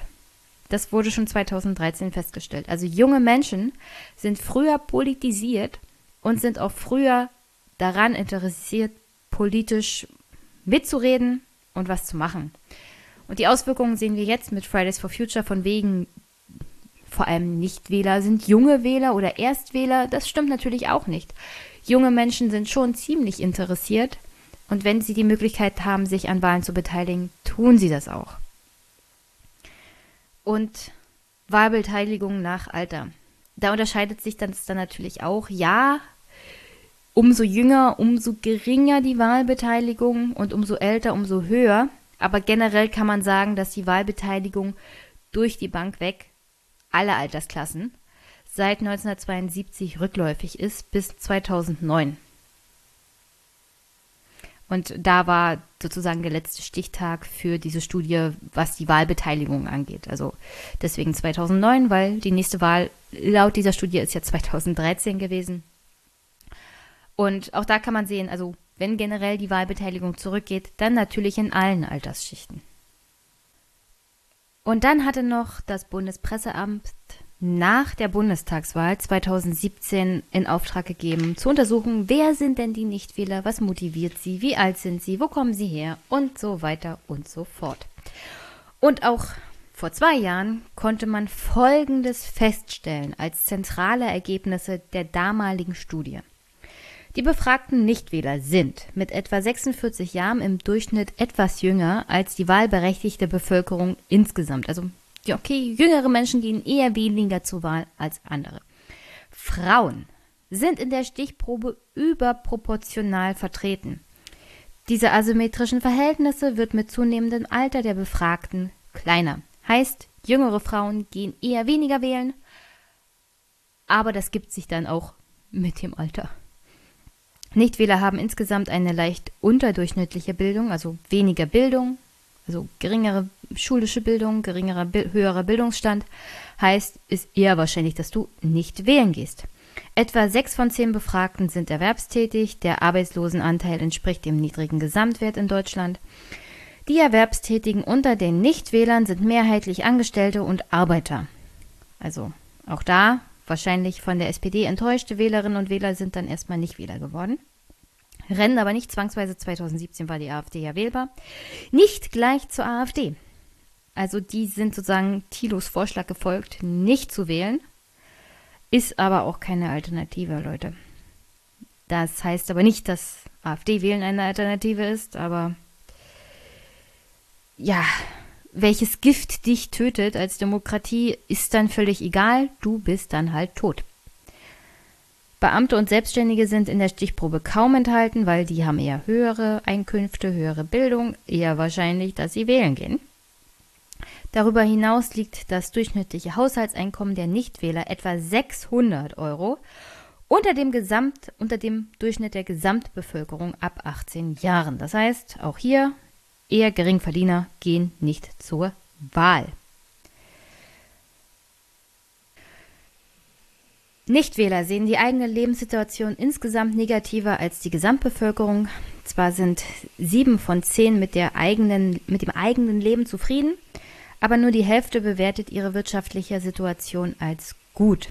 Das wurde schon 2013 festgestellt. Also junge Menschen sind früher politisiert und sind auch früher daran interessiert, politisch mitzureden und was zu machen. Und die Auswirkungen sehen wir jetzt mit Fridays for Future von wegen vor allem Nichtwähler sind junge Wähler oder Erstwähler. Das stimmt natürlich auch nicht. Junge Menschen sind schon ziemlich interessiert und wenn sie die Möglichkeit haben, sich an Wahlen zu beteiligen, tun sie das auch. Und Wahlbeteiligung nach Alter. Da unterscheidet sich das dann natürlich auch. Ja, umso jünger, umso geringer die Wahlbeteiligung und umso älter, umso höher. Aber generell kann man sagen, dass die Wahlbeteiligung durch die Bank weg, alle Altersklassen, seit 1972 rückläufig ist bis 2009. Und da war sozusagen der letzte Stichtag für diese Studie, was die Wahlbeteiligung angeht. Also deswegen 2009, weil die nächste Wahl laut dieser Studie ist ja 2013 gewesen. Und auch da kann man sehen, also wenn generell die Wahlbeteiligung zurückgeht, dann natürlich in allen Altersschichten. Und dann hatte noch das Bundespresseamt nach der Bundestagswahl 2017 in Auftrag gegeben, zu untersuchen, wer sind denn die Nichtwähler, was motiviert sie, wie alt sind sie, wo kommen sie her und so weiter und so fort. Und auch vor zwei Jahren konnte man Folgendes feststellen als zentrale Ergebnisse der damaligen Studie. Die befragten Nichtwähler sind mit etwa 46 Jahren im Durchschnitt etwas jünger als die wahlberechtigte Bevölkerung insgesamt. Also ja, okay, jüngere Menschen gehen eher weniger zur Wahl als andere. Frauen sind in der Stichprobe überproportional vertreten. Diese asymmetrischen Verhältnisse wird mit zunehmendem Alter der Befragten kleiner. Heißt, jüngere Frauen gehen eher weniger wählen, aber das gibt sich dann auch mit dem Alter. Nichtwähler haben insgesamt eine leicht unterdurchschnittliche Bildung, also weniger Bildung, also geringere schulische Bildung, geringerer, höherer Bildungsstand, heißt, ist eher wahrscheinlich, dass du nicht wählen gehst. Etwa sechs von zehn Befragten sind erwerbstätig, der Arbeitslosenanteil entspricht dem niedrigen Gesamtwert in Deutschland. Die Erwerbstätigen unter den Nichtwählern sind mehrheitlich Angestellte und Arbeiter. Also auch da wahrscheinlich von der SPD enttäuschte Wählerinnen und Wähler sind dann erstmal nicht Wähler geworden rennen aber nicht zwangsweise. 2017 war die AfD ja wählbar. Nicht gleich zur AfD. Also die sind sozusagen Thilos Vorschlag gefolgt, nicht zu wählen. Ist aber auch keine Alternative, Leute. Das heißt aber nicht, dass AfD-Wählen eine Alternative ist, aber ja, welches Gift dich tötet als Demokratie, ist dann völlig egal. Du bist dann halt tot. Beamte und Selbstständige sind in der Stichprobe kaum enthalten, weil die haben eher höhere Einkünfte, höhere Bildung, eher wahrscheinlich, dass sie wählen gehen. Darüber hinaus liegt das durchschnittliche Haushaltseinkommen der Nichtwähler etwa 600 Euro unter dem, Gesamt, unter dem Durchschnitt der Gesamtbevölkerung ab 18 Jahren. Das heißt, auch hier eher Geringverdiener gehen nicht zur Wahl. Nichtwähler sehen die eigene Lebenssituation insgesamt negativer als die Gesamtbevölkerung. Zwar sind sieben von zehn mit, der eigenen, mit dem eigenen Leben zufrieden, aber nur die Hälfte bewertet ihre wirtschaftliche Situation als gut.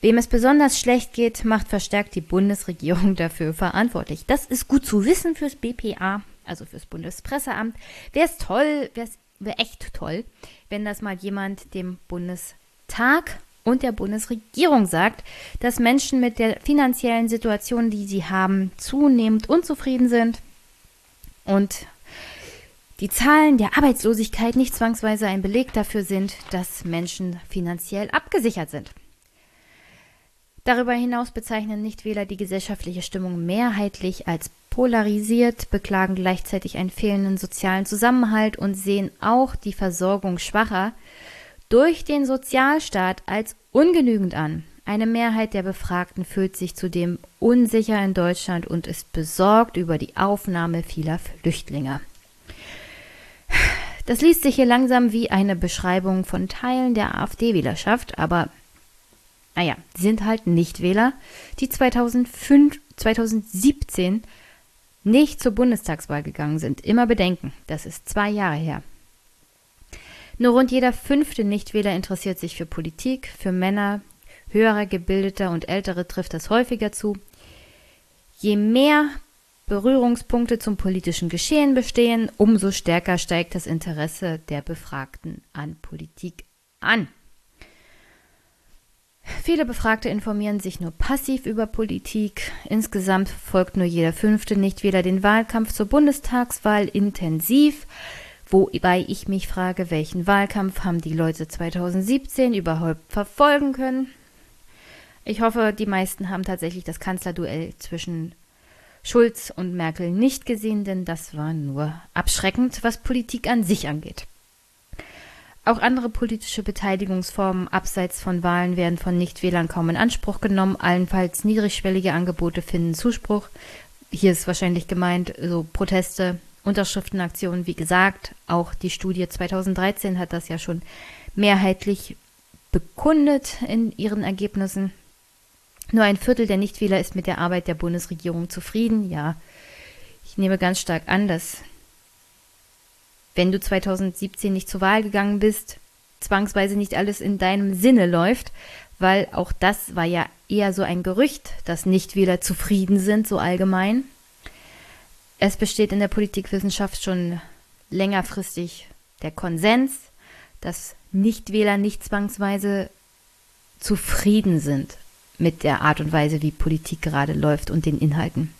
Wem es besonders schlecht geht, macht verstärkt die Bundesregierung dafür verantwortlich. Das ist gut zu wissen fürs BPA, also fürs Bundespresseamt. Wäre es toll, wäre es wär echt toll, wenn das mal jemand dem Bundestag und der Bundesregierung sagt, dass Menschen mit der finanziellen Situation, die sie haben, zunehmend unzufrieden sind und die Zahlen der Arbeitslosigkeit nicht zwangsweise ein Beleg dafür sind, dass Menschen finanziell abgesichert sind. Darüber hinaus bezeichnen Nichtwähler die gesellschaftliche Stimmung mehrheitlich als polarisiert, beklagen gleichzeitig einen fehlenden sozialen Zusammenhalt und sehen auch die Versorgung Schwacher durch den Sozialstaat als ungenügend an. Eine Mehrheit der Befragten fühlt sich zudem unsicher in Deutschland und ist besorgt über die Aufnahme vieler Flüchtlinge. Das liest sich hier langsam wie eine Beschreibung von Teilen der AfD-Wählerschaft, aber naja, sind halt Nichtwähler, die 2005, 2017 nicht zur Bundestagswahl gegangen sind. Immer bedenken, das ist zwei Jahre her. Nur rund jeder fünfte Nichtwähler interessiert sich für Politik, für Männer, höherer, gebildeter und ältere trifft das häufiger zu. Je mehr Berührungspunkte zum politischen Geschehen bestehen, umso stärker steigt das Interesse der Befragten an Politik an. Viele Befragte informieren sich nur passiv über Politik. Insgesamt folgt nur jeder fünfte Nichtwähler den Wahlkampf zur Bundestagswahl intensiv. Wobei ich mich frage, welchen Wahlkampf haben die Leute 2017 überhaupt verfolgen können? Ich hoffe, die meisten haben tatsächlich das Kanzlerduell zwischen Schulz und Merkel nicht gesehen, denn das war nur abschreckend, was Politik an sich angeht. Auch andere politische Beteiligungsformen abseits von Wahlen werden von Nichtwählern kaum in Anspruch genommen. Allenfalls niedrigschwellige Angebote finden Zuspruch. Hier ist wahrscheinlich gemeint, so Proteste, Unterschriftenaktionen, wie gesagt. Auch die Studie 2013 hat das ja schon mehrheitlich bekundet in ihren Ergebnissen. Nur ein Viertel der Nichtwähler ist mit der Arbeit der Bundesregierung zufrieden. Ja, ich nehme ganz stark an, dass wenn du 2017 nicht zur Wahl gegangen bist, zwangsweise nicht alles in deinem Sinne läuft, weil auch das war ja eher so ein Gerücht, dass Nichtwähler zufrieden sind, so allgemein. Es besteht in der Politikwissenschaft schon längerfristig der Konsens, dass Nichtwähler nicht zwangsweise zufrieden sind mit der Art und Weise, wie Politik gerade läuft und den Inhalten.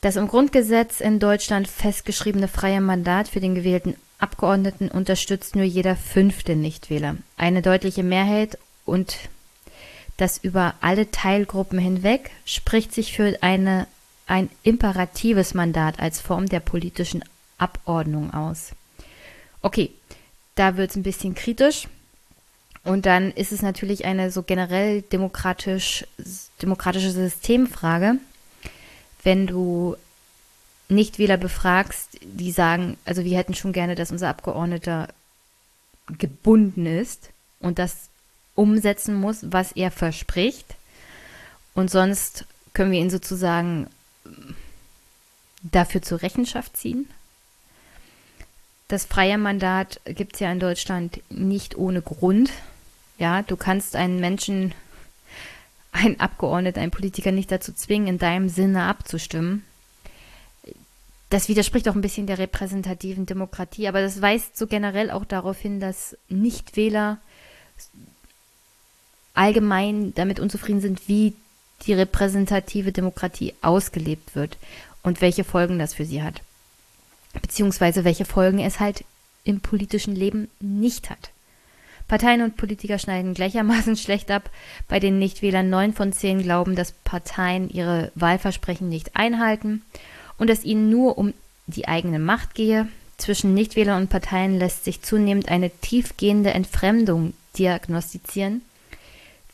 Das im Grundgesetz in Deutschland festgeschriebene freie Mandat für den gewählten Abgeordneten unterstützt nur jeder fünfte Nichtwähler. Eine deutliche Mehrheit und das über alle Teilgruppen hinweg spricht sich für eine, ein imperatives Mandat als Form der politischen Abordnung aus. Okay, da wird es ein bisschen kritisch. Und dann ist es natürlich eine so generell demokratisch, demokratische Systemfrage wenn du Nichtwähler befragst, die sagen, also wir hätten schon gerne, dass unser Abgeordneter gebunden ist und das umsetzen muss, was er verspricht. Und sonst können wir ihn sozusagen dafür zur Rechenschaft ziehen. Das freie Mandat gibt es ja in Deutschland nicht ohne Grund. Ja, du kannst einen Menschen ein Abgeordneter, ein Politiker nicht dazu zwingen, in deinem Sinne abzustimmen. Das widerspricht auch ein bisschen der repräsentativen Demokratie, aber das weist so generell auch darauf hin, dass Nichtwähler allgemein damit unzufrieden sind, wie die repräsentative Demokratie ausgelebt wird und welche Folgen das für sie hat. Beziehungsweise welche Folgen es halt im politischen Leben nicht hat. Parteien und Politiker schneiden gleichermaßen schlecht ab. Bei den Nichtwählern neun von zehn glauben, dass Parteien ihre Wahlversprechen nicht einhalten und es ihnen nur um die eigene Macht gehe. Zwischen Nichtwählern und Parteien lässt sich zunehmend eine tiefgehende Entfremdung diagnostizieren.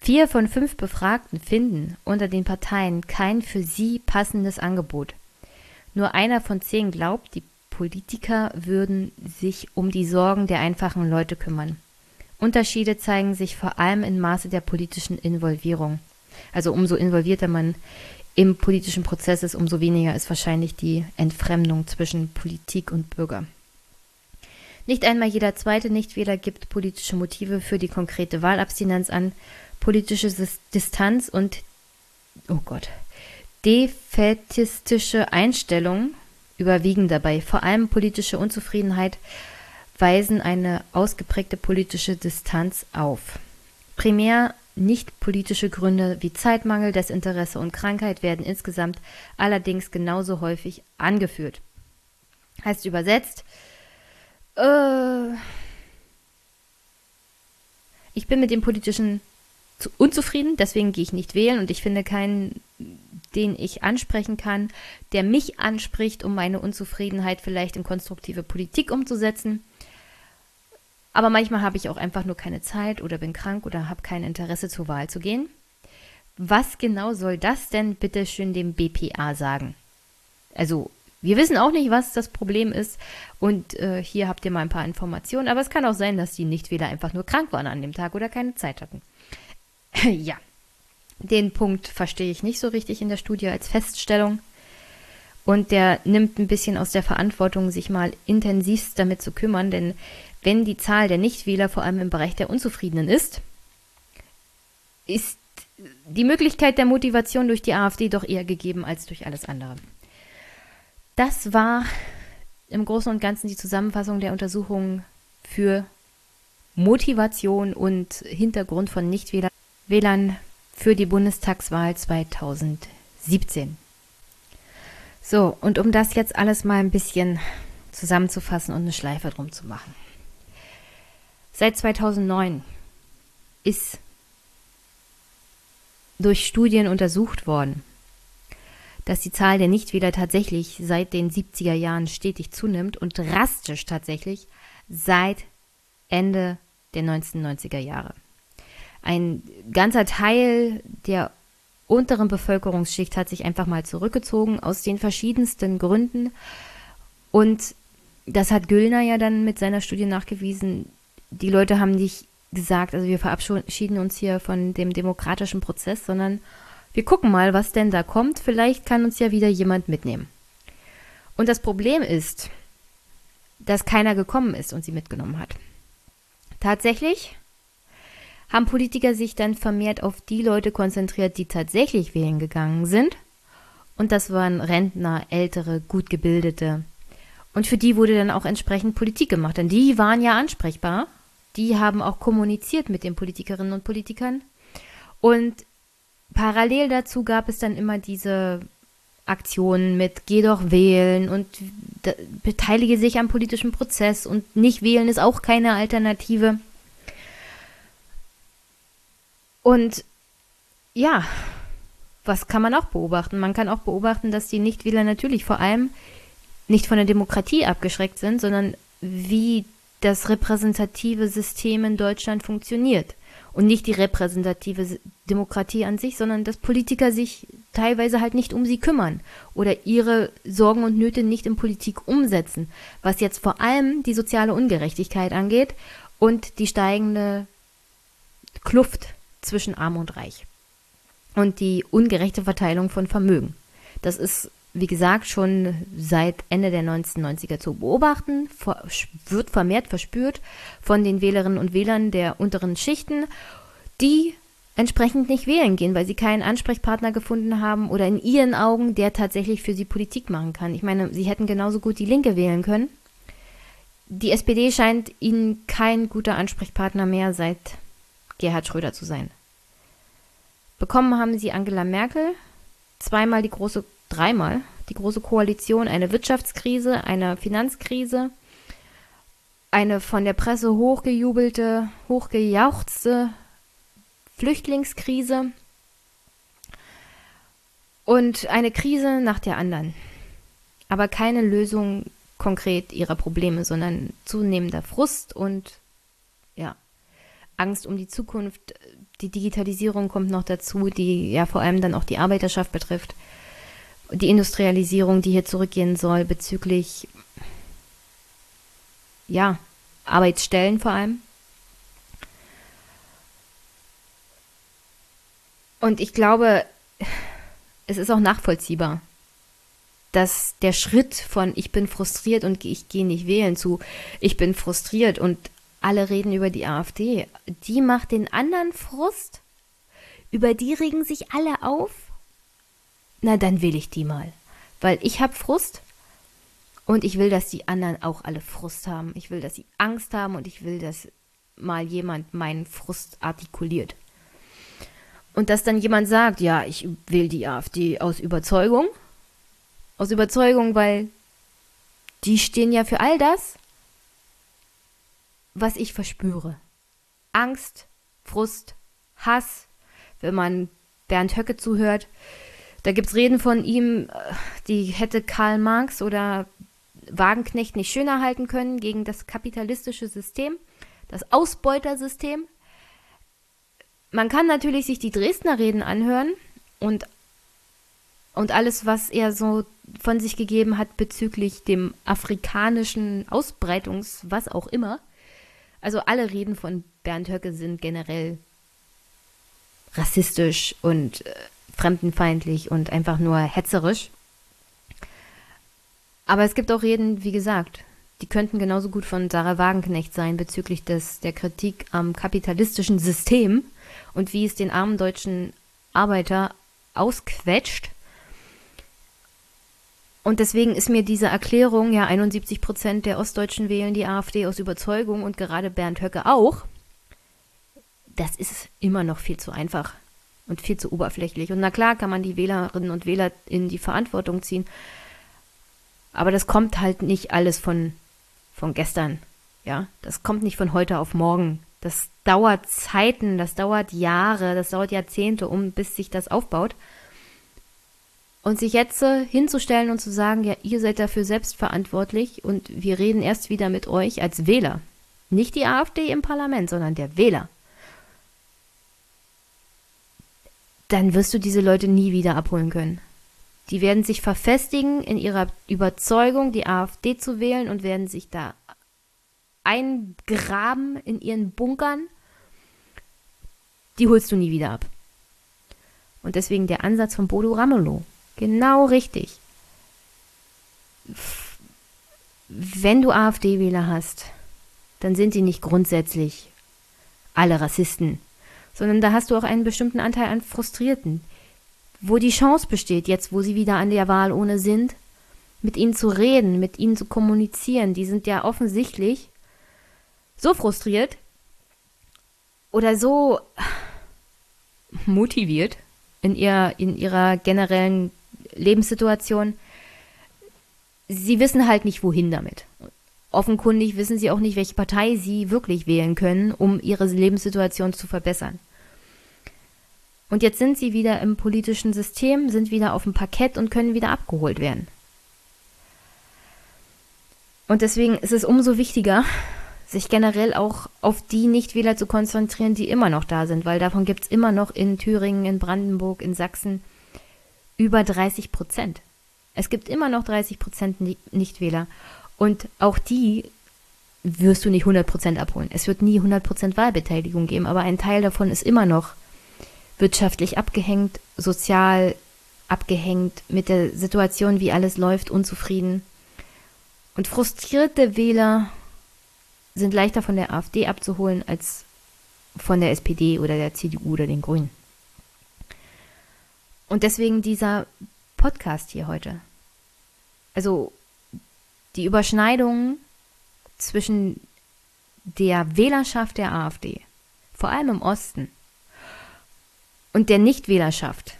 Vier von fünf Befragten finden unter den Parteien kein für sie passendes Angebot. Nur einer von zehn glaubt, die Politiker würden sich um die Sorgen der einfachen Leute kümmern. Unterschiede zeigen sich vor allem im Maße der politischen Involvierung. Also umso involvierter man im politischen Prozess ist, umso weniger ist wahrscheinlich die Entfremdung zwischen Politik und Bürger. Nicht einmal jeder zweite Nichtwähler gibt politische Motive für die konkrete Wahlabstinenz an. Politische Distanz und, oh Gott, defetistische Einstellungen überwiegen dabei. Vor allem politische Unzufriedenheit weisen eine ausgeprägte politische Distanz auf. Primär nicht politische Gründe wie Zeitmangel, Desinteresse und Krankheit werden insgesamt allerdings genauso häufig angeführt. Heißt übersetzt, äh, ich bin mit dem politischen zu, unzufrieden, deswegen gehe ich nicht wählen und ich finde keinen, den ich ansprechen kann, der mich anspricht, um meine Unzufriedenheit vielleicht in konstruktive Politik umzusetzen. Aber manchmal habe ich auch einfach nur keine Zeit oder bin krank oder habe kein Interesse zur Wahl zu gehen. Was genau soll das denn bitte schön dem BPA sagen? Also, wir wissen auch nicht, was das Problem ist. Und äh, hier habt ihr mal ein paar Informationen. Aber es kann auch sein, dass die Nichtwähler einfach nur krank waren an dem Tag oder keine Zeit hatten. ja, den Punkt verstehe ich nicht so richtig in der Studie als Feststellung. Und der nimmt ein bisschen aus der Verantwortung, sich mal intensivst damit zu kümmern, denn wenn die Zahl der Nichtwähler vor allem im Bereich der Unzufriedenen ist, ist die Möglichkeit der Motivation durch die AfD doch eher gegeben als durch alles andere. Das war im Großen und Ganzen die Zusammenfassung der Untersuchungen für Motivation und Hintergrund von Nichtwählern für die Bundestagswahl 2017. So, und um das jetzt alles mal ein bisschen zusammenzufassen und eine Schleife drum zu machen. Seit 2009 ist durch Studien untersucht worden, dass die Zahl der Nichtwähler tatsächlich seit den 70er Jahren stetig zunimmt und drastisch tatsächlich seit Ende der 1990er Jahre. Ein ganzer Teil der unteren Bevölkerungsschicht hat sich einfach mal zurückgezogen aus den verschiedensten Gründen. Und das hat Güllner ja dann mit seiner Studie nachgewiesen. Die Leute haben nicht gesagt, also wir verabschieden uns hier von dem demokratischen Prozess, sondern wir gucken mal, was denn da kommt. Vielleicht kann uns ja wieder jemand mitnehmen. Und das Problem ist, dass keiner gekommen ist und sie mitgenommen hat. Tatsächlich haben Politiker sich dann vermehrt auf die Leute konzentriert, die tatsächlich wählen gegangen sind. Und das waren Rentner, ältere, gut gebildete. Und für die wurde dann auch entsprechend Politik gemacht, denn die waren ja ansprechbar die haben auch kommuniziert mit den Politikerinnen und Politikern. Und parallel dazu gab es dann immer diese Aktionen mit Geh doch wählen und beteilige sich am politischen Prozess und nicht wählen ist auch keine Alternative. Und ja, was kann man auch beobachten? Man kann auch beobachten, dass die Nichtwähler natürlich vor allem nicht von der Demokratie abgeschreckt sind, sondern wie das repräsentative System in Deutschland funktioniert. Und nicht die repräsentative Demokratie an sich, sondern dass Politiker sich teilweise halt nicht um sie kümmern oder ihre Sorgen und Nöte nicht in Politik umsetzen, was jetzt vor allem die soziale Ungerechtigkeit angeht und die steigende Kluft zwischen Arm und Reich und die ungerechte Verteilung von Vermögen. Das ist wie gesagt, schon seit Ende der 1990er zu beobachten, wird vermehrt verspürt von den Wählerinnen und Wählern der unteren Schichten, die entsprechend nicht wählen gehen, weil sie keinen Ansprechpartner gefunden haben oder in ihren Augen, der tatsächlich für sie Politik machen kann. Ich meine, sie hätten genauso gut die Linke wählen können. Die SPD scheint ihnen kein guter Ansprechpartner mehr seit Gerhard Schröder zu sein. Bekommen haben sie Angela Merkel, zweimal die große dreimal die Große Koalition eine Wirtschaftskrise, eine Finanzkrise, eine von der Presse hochgejubelte, hochgejauchzte Flüchtlingskrise und eine Krise nach der anderen. Aber keine Lösung konkret ihrer Probleme, sondern zunehmender Frust und ja, Angst um die Zukunft. Die Digitalisierung kommt noch dazu, die ja vor allem dann auch die Arbeiterschaft betrifft die Industrialisierung, die hier zurückgehen soll bezüglich ja, Arbeitsstellen vor allem. Und ich glaube, es ist auch nachvollziehbar, dass der Schritt von ich bin frustriert und ich gehe nicht wählen zu ich bin frustriert und alle reden über die AfD, die macht den anderen Frust, über die regen sich alle auf na dann will ich die mal. Weil ich habe Frust und ich will, dass die anderen auch alle Frust haben. Ich will, dass sie Angst haben und ich will, dass mal jemand meinen Frust artikuliert. Und dass dann jemand sagt, ja, ich will die AfD aus Überzeugung. Aus Überzeugung, weil die stehen ja für all das, was ich verspüre. Angst Frust, Hass, wenn man Bernd Höcke zuhört. Da gibt es Reden von ihm, äh, die hätte Karl Marx oder Wagenknecht nicht schöner halten können gegen das kapitalistische System, das Ausbeutersystem. Man kann natürlich sich die Dresdner Reden anhören und, und alles, was er so von sich gegeben hat bezüglich dem afrikanischen Ausbreitungs, was auch immer. Also alle Reden von Bernd Höcke sind generell rassistisch und äh, fremdenfeindlich und einfach nur hetzerisch. Aber es gibt auch Reden, wie gesagt, die könnten genauso gut von Sarah Wagenknecht sein bezüglich des, der Kritik am kapitalistischen System und wie es den armen deutschen Arbeiter ausquetscht. Und deswegen ist mir diese Erklärung, ja, 71 Prozent der Ostdeutschen wählen die AfD aus Überzeugung und gerade Bernd Höcke auch, das ist immer noch viel zu einfach und viel zu oberflächlich. Und na klar kann man die Wählerinnen und Wähler in die Verantwortung ziehen, aber das kommt halt nicht alles von, von gestern. Ja, das kommt nicht von heute auf morgen. Das dauert Zeiten, das dauert Jahre, das dauert Jahrzehnte, um bis sich das aufbaut. Und sich jetzt hinzustellen und zu sagen, ja, ihr seid dafür selbst verantwortlich und wir reden erst wieder mit euch als Wähler. Nicht die AfD im Parlament, sondern der Wähler. Dann wirst du diese Leute nie wieder abholen können. Die werden sich verfestigen in ihrer Überzeugung, die AfD zu wählen und werden sich da eingraben in ihren Bunkern. Die holst du nie wieder ab. Und deswegen der Ansatz von Bodo Ramelow. Genau richtig. Wenn du AfD-Wähler hast, dann sind die nicht grundsätzlich alle Rassisten, sondern da hast du auch einen bestimmten Anteil an Frustrierten, wo die Chance besteht, jetzt wo sie wieder an der Wahl ohne sind, mit ihnen zu reden, mit ihnen zu kommunizieren. Die sind ja offensichtlich so frustriert oder so motiviert in, ihr, in ihrer generellen Lebenssituation. Sie wissen halt nicht, wohin damit. Offenkundig wissen sie auch nicht, welche Partei sie wirklich wählen können, um ihre Lebenssituation zu verbessern. Und jetzt sind sie wieder im politischen System, sind wieder auf dem Parkett und können wieder abgeholt werden. Und deswegen ist es umso wichtiger, sich generell auch auf die Nichtwähler zu konzentrieren, die immer noch da sind, weil davon gibt es immer noch in Thüringen, in Brandenburg, in Sachsen über 30 Prozent. Es gibt immer noch 30 Prozent Nichtwähler. Und auch die wirst du nicht 100 Prozent abholen. Es wird nie 100 Prozent Wahlbeteiligung geben, aber ein Teil davon ist immer noch wirtschaftlich abgehängt, sozial abgehängt, mit der Situation, wie alles läuft, unzufrieden. Und frustrierte Wähler sind leichter von der AfD abzuholen als von der SPD oder der CDU oder den Grünen. Und deswegen dieser Podcast hier heute. Also die Überschneidung zwischen der Wählerschaft der AfD, vor allem im Osten, und der Nichtwählerschaft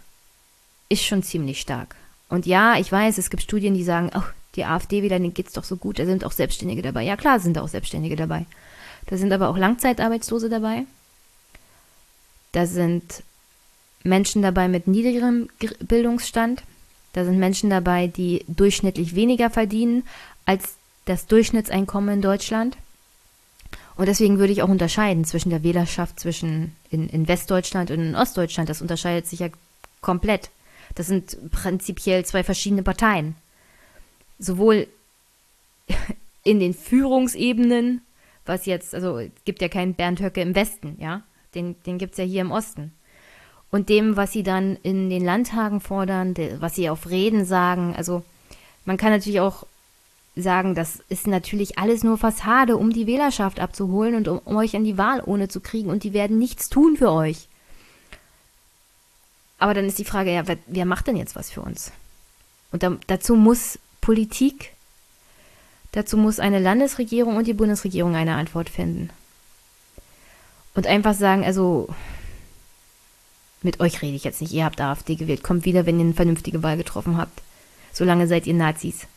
ist schon ziemlich stark. Und ja, ich weiß, es gibt Studien, die sagen, oh, die AfD-Wähler, denen geht's doch so gut, da sind auch Selbstständige dabei. Ja, klar sind da auch Selbstständige dabei. Da sind aber auch Langzeitarbeitslose dabei. Da sind Menschen dabei mit niedrigerem Bildungsstand. Da sind Menschen dabei, die durchschnittlich weniger verdienen als das Durchschnittseinkommen in Deutschland. Und deswegen würde ich auch unterscheiden zwischen der Wählerschaft zwischen in, in Westdeutschland und in Ostdeutschland. Das unterscheidet sich ja komplett. Das sind prinzipiell zwei verschiedene Parteien. Sowohl in den Führungsebenen, was jetzt, also gibt ja keinen Bernd Höcke im Westen, ja, den, den gibt es ja hier im Osten. Und dem, was sie dann in den Landtagen fordern, was sie auf Reden sagen, also man kann natürlich auch sagen, das ist natürlich alles nur Fassade, um die Wählerschaft abzuholen und um, euch an die Wahl ohne zu kriegen und die werden nichts tun für euch. Aber dann ist die Frage, ja, wer, wer macht denn jetzt was für uns? Und da, dazu muss Politik, dazu muss eine Landesregierung und die Bundesregierung eine Antwort finden. Und einfach sagen, also mit euch rede ich jetzt nicht, ihr habt AfD gewählt, kommt wieder, wenn ihr eine vernünftige Wahl getroffen habt. Solange seid ihr Nazis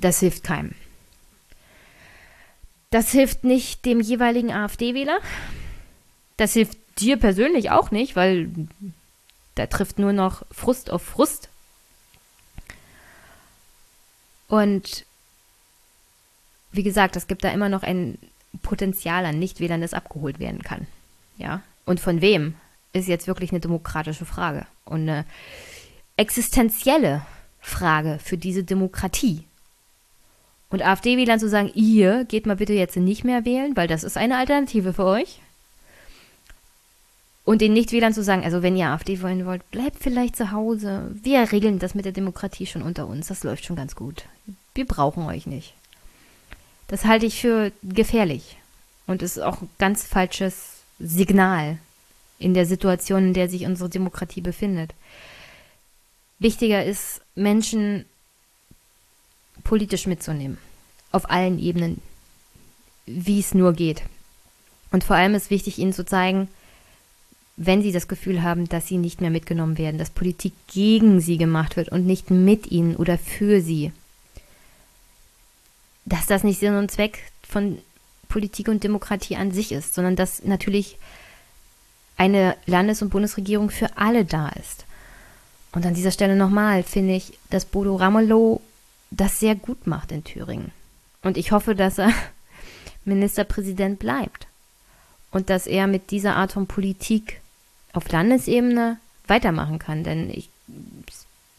das hilft keinem. Das hilft nicht dem jeweiligen AfD-Wähler. Das hilft dir persönlich auch nicht, weil da trifft nur noch Frust auf Frust. Und wie gesagt, es gibt da immer noch ein Potenzial an Nichtwählern, das abgeholt werden kann. Ja. Und von wem ist jetzt wirklich eine demokratische Frage und eine existenzielle Frage für diese Demokratie. Und AfD-Wählern zu sagen, ihr geht mal bitte jetzt nicht mehr wählen, weil das ist eine Alternative für euch. Und den Nichtwählern zu sagen, also wenn ihr AfD wollen wollt, bleibt vielleicht zu Hause. Wir regeln das mit der Demokratie schon unter uns. Das läuft schon ganz gut. Wir brauchen euch nicht. Das halte ich für gefährlich. Und ist auch ein ganz falsches Signal in der Situation, in der sich unsere Demokratie befindet. Wichtiger ist, Menschen politisch mitzunehmen. Auf allen Ebenen, wie es nur geht. Und vor allem ist wichtig, ihnen zu zeigen, wenn sie das Gefühl haben, dass sie nicht mehr mitgenommen werden, dass Politik gegen sie gemacht wird und nicht mit ihnen oder für sie, dass das nicht Sinn und Zweck von Politik und Demokratie an sich ist, sondern dass natürlich eine Landes- und Bundesregierung für alle da ist. Und an dieser Stelle nochmal finde ich, dass Bodo Ramelow das sehr gut macht in Thüringen. Und ich hoffe, dass er Ministerpräsident bleibt. Und dass er mit dieser Art von Politik auf Landesebene weitermachen kann. Denn ich,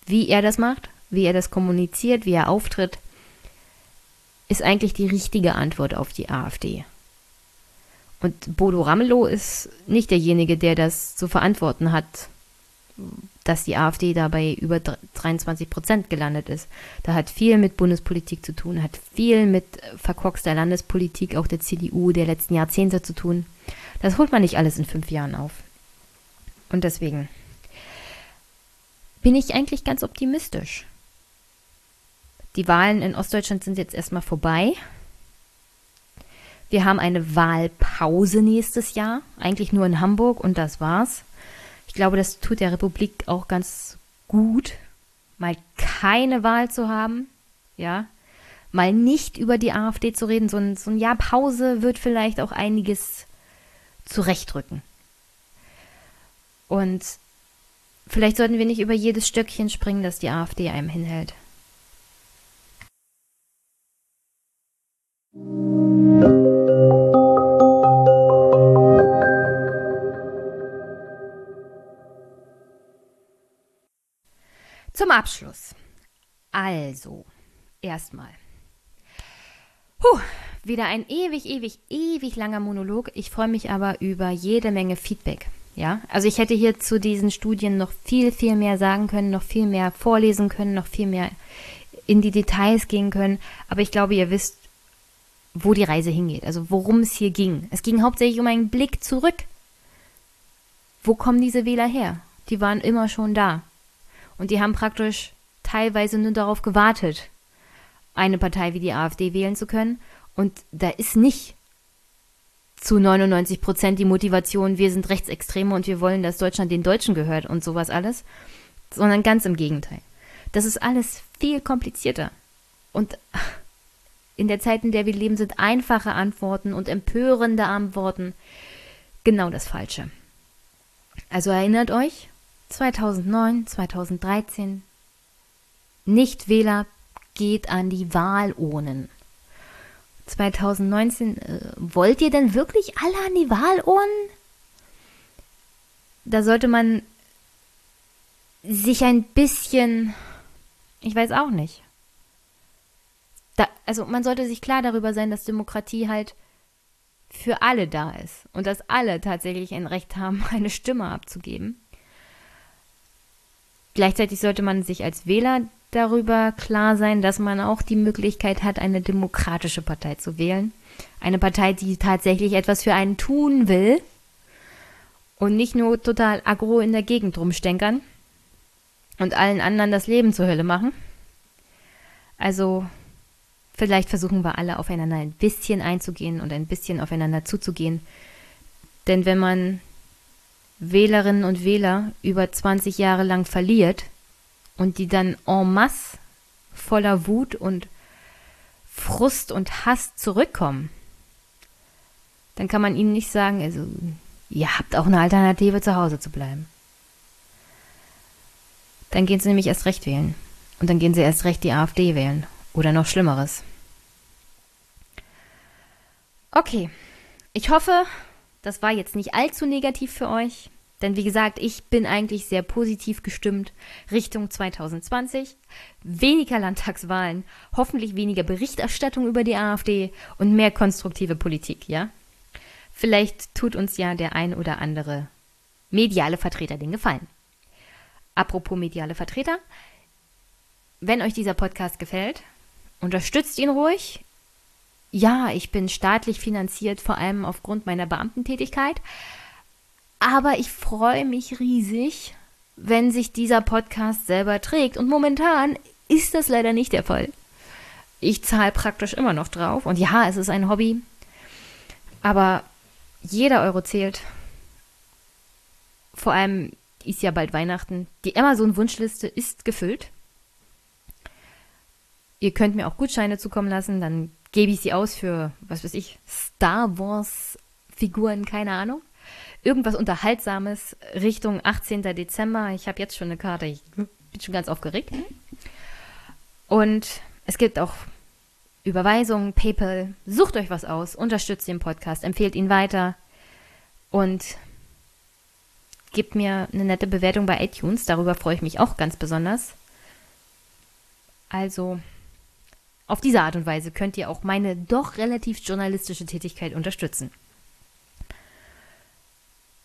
wie er das macht, wie er das kommuniziert, wie er auftritt, ist eigentlich die richtige Antwort auf die AfD. Und Bodo Ramelow ist nicht derjenige, der das zu verantworten hat, dass die AfD dabei über 23 Prozent gelandet ist. Da hat viel mit Bundespolitik zu tun, hat viel mit verkorkster Landespolitik auch der CDU der letzten Jahrzehnte zu tun. Das holt man nicht alles in fünf Jahren auf. Und deswegen bin ich eigentlich ganz optimistisch. Die Wahlen in Ostdeutschland sind jetzt erstmal vorbei. Wir haben eine Wahlpause nächstes Jahr, eigentlich nur in Hamburg und das war's. Ich glaube, das tut der Republik auch ganz gut, mal keine Wahl zu haben, ja, mal nicht über die AfD zu reden. So ein, so ein Jahr Pause wird vielleicht auch einiges zurechtrücken. Und vielleicht sollten wir nicht über jedes Stöckchen springen, das die AfD einem hinhält. Zum Abschluss. Also, erstmal. Puh, wieder ein ewig, ewig, ewig langer Monolog. Ich freue mich aber über jede Menge Feedback. Ja, also ich hätte hier zu diesen Studien noch viel, viel mehr sagen können, noch viel mehr vorlesen können, noch viel mehr in die Details gehen können. Aber ich glaube, ihr wisst, wo die Reise hingeht, also worum es hier ging. Es ging hauptsächlich um einen Blick zurück. Wo kommen diese Wähler her? Die waren immer schon da. Und die haben praktisch teilweise nur darauf gewartet, eine Partei wie die AfD wählen zu können. Und da ist nicht zu 99 Prozent die Motivation, wir sind Rechtsextreme und wir wollen, dass Deutschland den Deutschen gehört und sowas alles, sondern ganz im Gegenteil. Das ist alles viel komplizierter. Und in der Zeit, in der wir leben, sind einfache Antworten und empörende Antworten genau das Falsche. Also erinnert euch, 2009, 2013, Nichtwähler geht an die Wahlurnen. 2019, äh, wollt ihr denn wirklich alle an die Wahlurnen? Da sollte man sich ein bisschen, ich weiß auch nicht. Da, also man sollte sich klar darüber sein, dass Demokratie halt für alle da ist und dass alle tatsächlich ein Recht haben, eine Stimme abzugeben. Gleichzeitig sollte man sich als Wähler darüber klar sein, dass man auch die Möglichkeit hat, eine demokratische Partei zu wählen. Eine Partei, die tatsächlich etwas für einen tun will und nicht nur total aggro in der Gegend rumstenkern und allen anderen das Leben zur Hölle machen. Also vielleicht versuchen wir alle aufeinander ein bisschen einzugehen und ein bisschen aufeinander zuzugehen. Denn wenn man Wählerinnen und Wähler über 20 Jahre lang verliert, und die dann en masse voller Wut und Frust und Hass zurückkommen, dann kann man ihnen nicht sagen, also ihr habt auch eine Alternative, zu Hause zu bleiben. Dann gehen sie nämlich erst recht wählen. Und dann gehen sie erst recht die AfD wählen. Oder noch Schlimmeres. Okay. Ich hoffe, das war jetzt nicht allzu negativ für euch. Denn wie gesagt, ich bin eigentlich sehr positiv gestimmt Richtung 2020. Weniger Landtagswahlen, hoffentlich weniger Berichterstattung über die AfD und mehr konstruktive Politik, ja? Vielleicht tut uns ja der ein oder andere mediale Vertreter den Gefallen. Apropos mediale Vertreter, wenn euch dieser Podcast gefällt, unterstützt ihn ruhig. Ja, ich bin staatlich finanziert, vor allem aufgrund meiner Beamtentätigkeit. Aber ich freue mich riesig, wenn sich dieser Podcast selber trägt. Und momentan ist das leider nicht der Fall. Ich zahle praktisch immer noch drauf. Und ja, es ist ein Hobby. Aber jeder Euro zählt. Vor allem ist ja bald Weihnachten. Die Amazon-Wunschliste ist gefüllt. Ihr könnt mir auch Gutscheine zukommen lassen, dann gebe ich sie aus für, was weiß ich, Star Wars-Figuren, keine Ahnung. Irgendwas Unterhaltsames Richtung 18. Dezember. Ich habe jetzt schon eine Karte, ich bin schon ganz aufgeregt. Und es gibt auch Überweisungen, PayPal. Sucht euch was aus, unterstützt den Podcast, empfehlt ihn weiter und gebt mir eine nette Bewertung bei iTunes. Darüber freue ich mich auch ganz besonders. Also, auf diese Art und Weise könnt ihr auch meine doch relativ journalistische Tätigkeit unterstützen.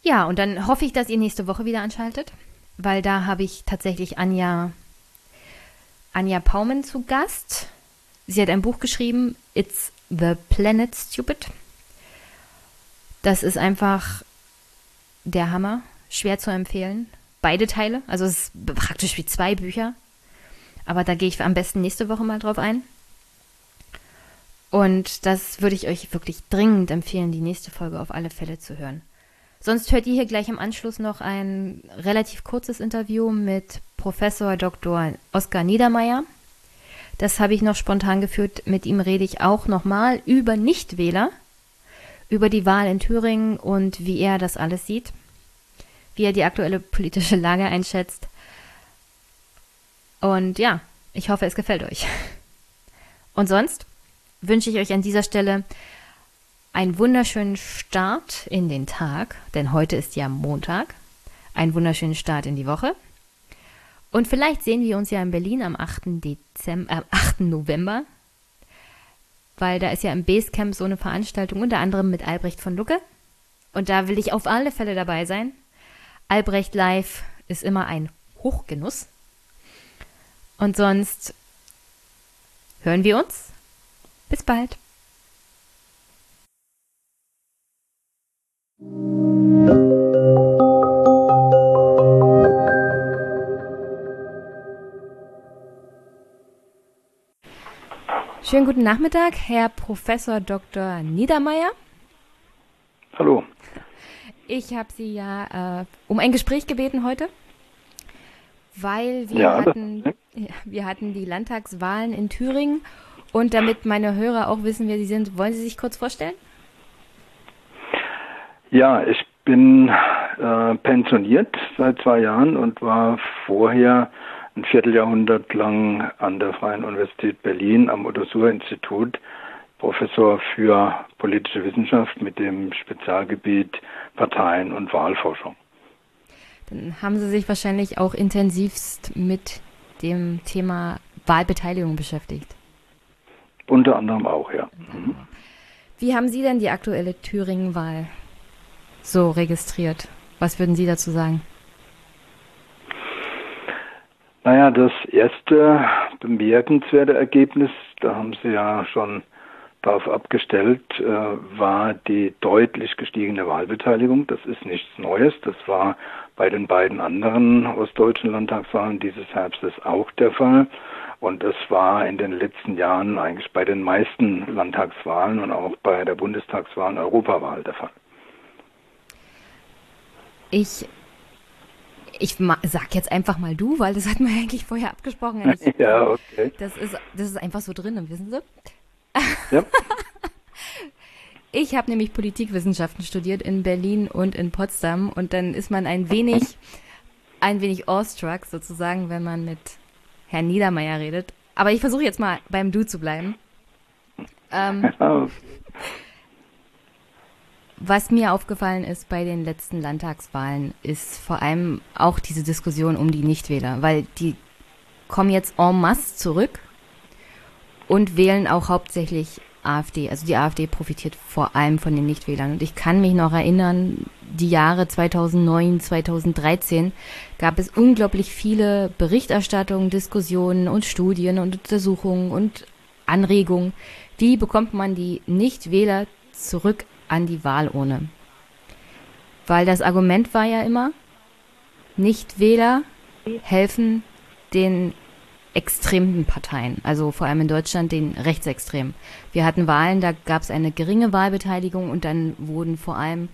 Ja, und dann hoffe ich, dass ihr nächste Woche wieder anschaltet, weil da habe ich tatsächlich Anja, Anja Paumen zu Gast. Sie hat ein Buch geschrieben, It's the Planet Stupid. Das ist einfach der Hammer, schwer zu empfehlen. Beide Teile, also es ist praktisch wie zwei Bücher. Aber da gehe ich am besten nächste Woche mal drauf ein. Und das würde ich euch wirklich dringend empfehlen, die nächste Folge auf alle Fälle zu hören. Sonst hört ihr hier gleich im Anschluss noch ein relativ kurzes Interview mit Professor Dr. Oskar Niedermeyer. Das habe ich noch spontan geführt. Mit ihm rede ich auch nochmal über Nichtwähler, über die Wahl in Thüringen und wie er das alles sieht, wie er die aktuelle politische Lage einschätzt. Und ja, ich hoffe, es gefällt euch. Und sonst wünsche ich euch an dieser Stelle einen wunderschönen Start in den Tag, denn heute ist ja Montag. Einen wunderschönen Start in die Woche. Und vielleicht sehen wir uns ja in Berlin am 8. Dezember, äh, 8. November, weil da ist ja im Basecamp so eine Veranstaltung, unter anderem mit Albrecht von Lucke. Und da will ich auf alle Fälle dabei sein. Albrecht live ist immer ein Hochgenuss. Und sonst hören wir uns bis bald. Schönen guten Nachmittag, Herr Professor Dr. Niedermeyer. Hallo. Ich habe Sie ja äh, um ein Gespräch gebeten heute, weil wir, Ja, hatten, wir hatten die Landtagswahlen in Thüringen und damit meine Hörer auch wissen, wer Sie sind, wollen Sie sich kurz vorstellen? Ja, ich bin äh, pensioniert seit zwei Jahren und war vorher ein Vierteljahrhundert lang an der Freien Universität Berlin am Otto-Suhr-Institut Professor für politische Wissenschaft mit dem Spezialgebiet Parteien- und Wahlforschung. Dann haben Sie sich wahrscheinlich auch intensivst mit dem Thema Wahlbeteiligung beschäftigt. Unter anderem auch, ja. Wie haben Sie denn die aktuelle Thüringen-Wahl so registriert? Was würden Sie dazu sagen? Naja, das erste bemerkenswerte Ergebnis, da haben Sie ja schon darauf abgestellt, äh, war die deutlich gestiegene Wahlbeteiligung. Das ist nichts Neues. Das war bei den beiden anderen ostdeutschen Landtagswahlen dieses Herbstes auch der Fall. Und das war in den letzten Jahren eigentlich bei den meisten Landtagswahlen und auch bei der Bundestagswahl und Europawahl der Fall. Ich, ich sag jetzt einfach mal du, weil das hatten wir eigentlich vorher abgesprochen. Ich, Ja, okay. Das ist, das ist einfach so drin, wissen Sie? Ja. Ich habe nämlich Politikwissenschaften studiert in Berlin und in Potsdam und dann ist man ein wenig, ein wenig awestruck sozusagen, wenn man mit Herrn Niedermeyer redet. Aber ich versuche jetzt mal beim Du zu bleiben. Ähm, was mir aufgefallen ist bei den letzten Landtagswahlen, ist vor allem auch diese Diskussion um die Nichtwähler, weil die kommen jetzt en masse zurück und wählen auch hauptsächlich AfD. Also die AfD profitiert vor allem von den Nichtwählern. Und ich kann mich noch erinnern, die Jahre 2009, 2013 gab es unglaublich viele Berichterstattungen, Diskussionen und Studien und Untersuchungen und Anregungen. Wie bekommt man die Nichtwähler zurück an die Wahlurne? Weil das Argument war ja immer, Nichtwähler helfen den extremen Parteien, also vor allem in Deutschland den Rechtsextremen. Wir hatten Wahlen, da gab es eine geringe Wahlbeteiligung und dann wurden vor allem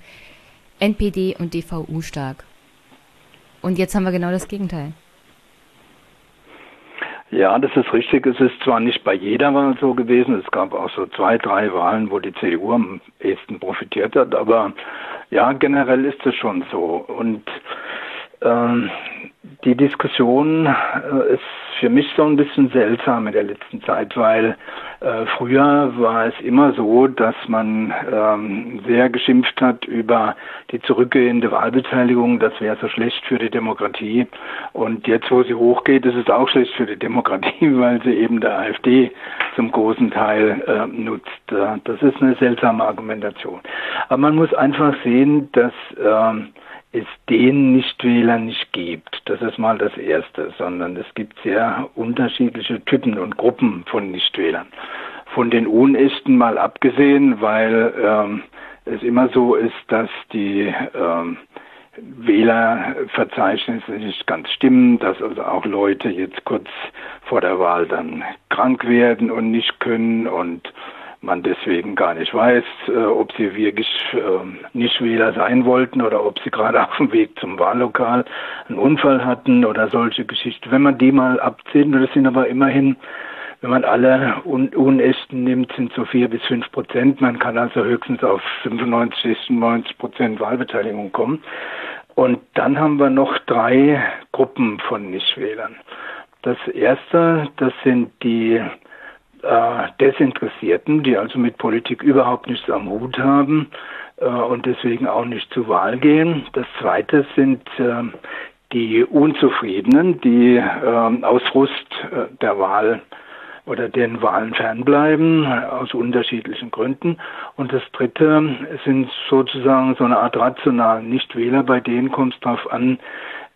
NPD und DVU stark. Und jetzt haben wir genau das Gegenteil. Ja, das ist richtig. Es ist zwar nicht bei jeder Wahl so gewesen, es gab auch so zwei, drei Wahlen, wo die CDU am ehesten profitiert hat, aber ja, generell ist es schon so. Und ähm, die Diskussion äh, ist für mich so ein bisschen seltsam in der letzten Zeit, weil äh, früher war es immer so, dass man ähm, sehr geschimpft hat über die zurückgehende Wahlbeteiligung, das wäre so schlecht für die Demokratie. Und jetzt, wo sie hochgeht, ist es auch schlecht für die Demokratie, weil sie eben der AfD zum großen Teil äh, nutzt. Das ist eine seltsame Argumentation. Aber man muss einfach sehen, dass ähm, es den Nichtwähler nicht gibt. Das ist mal das Erste, sondern es gibt sehr unterschiedliche Typen und Gruppen von Nichtwählern. Von den Unechten mal abgesehen, weil ähm, es immer so ist, dass die ähm, Wählerverzeichnisse nicht ganz stimmen, dass also auch Leute jetzt kurz vor der Wahl dann krank werden und nicht können und man deswegen gar nicht weiß, äh, ob sie wirklich äh, Nichtwähler sein wollten oder ob sie gerade auf dem Weg zum Wahllokal einen Unfall hatten oder solche Geschichten. Wenn man die mal abzählt, das sind aber immerhin, wenn man alle Un Unechten nimmt, sind so vier bis fünf Prozent. Man kann also höchstens auf 95, 96 Prozent Wahlbeteiligung kommen. Und dann haben wir noch drei Gruppen von Nichtwählern. Das erste, das sind die äh, Desinteressierten, die also mit Politik überhaupt nichts am Hut haben äh, und deswegen auch nicht zur Wahl gehen. Das Zweite sind äh, die Unzufriedenen, die äh, aus Frust äh, der Wahl oder den Wahlen fernbleiben, aus unterschiedlichen Gründen. Und das Dritte sind sozusagen so eine Art rationalen Nichtwähler, bei denen kommt es darauf an,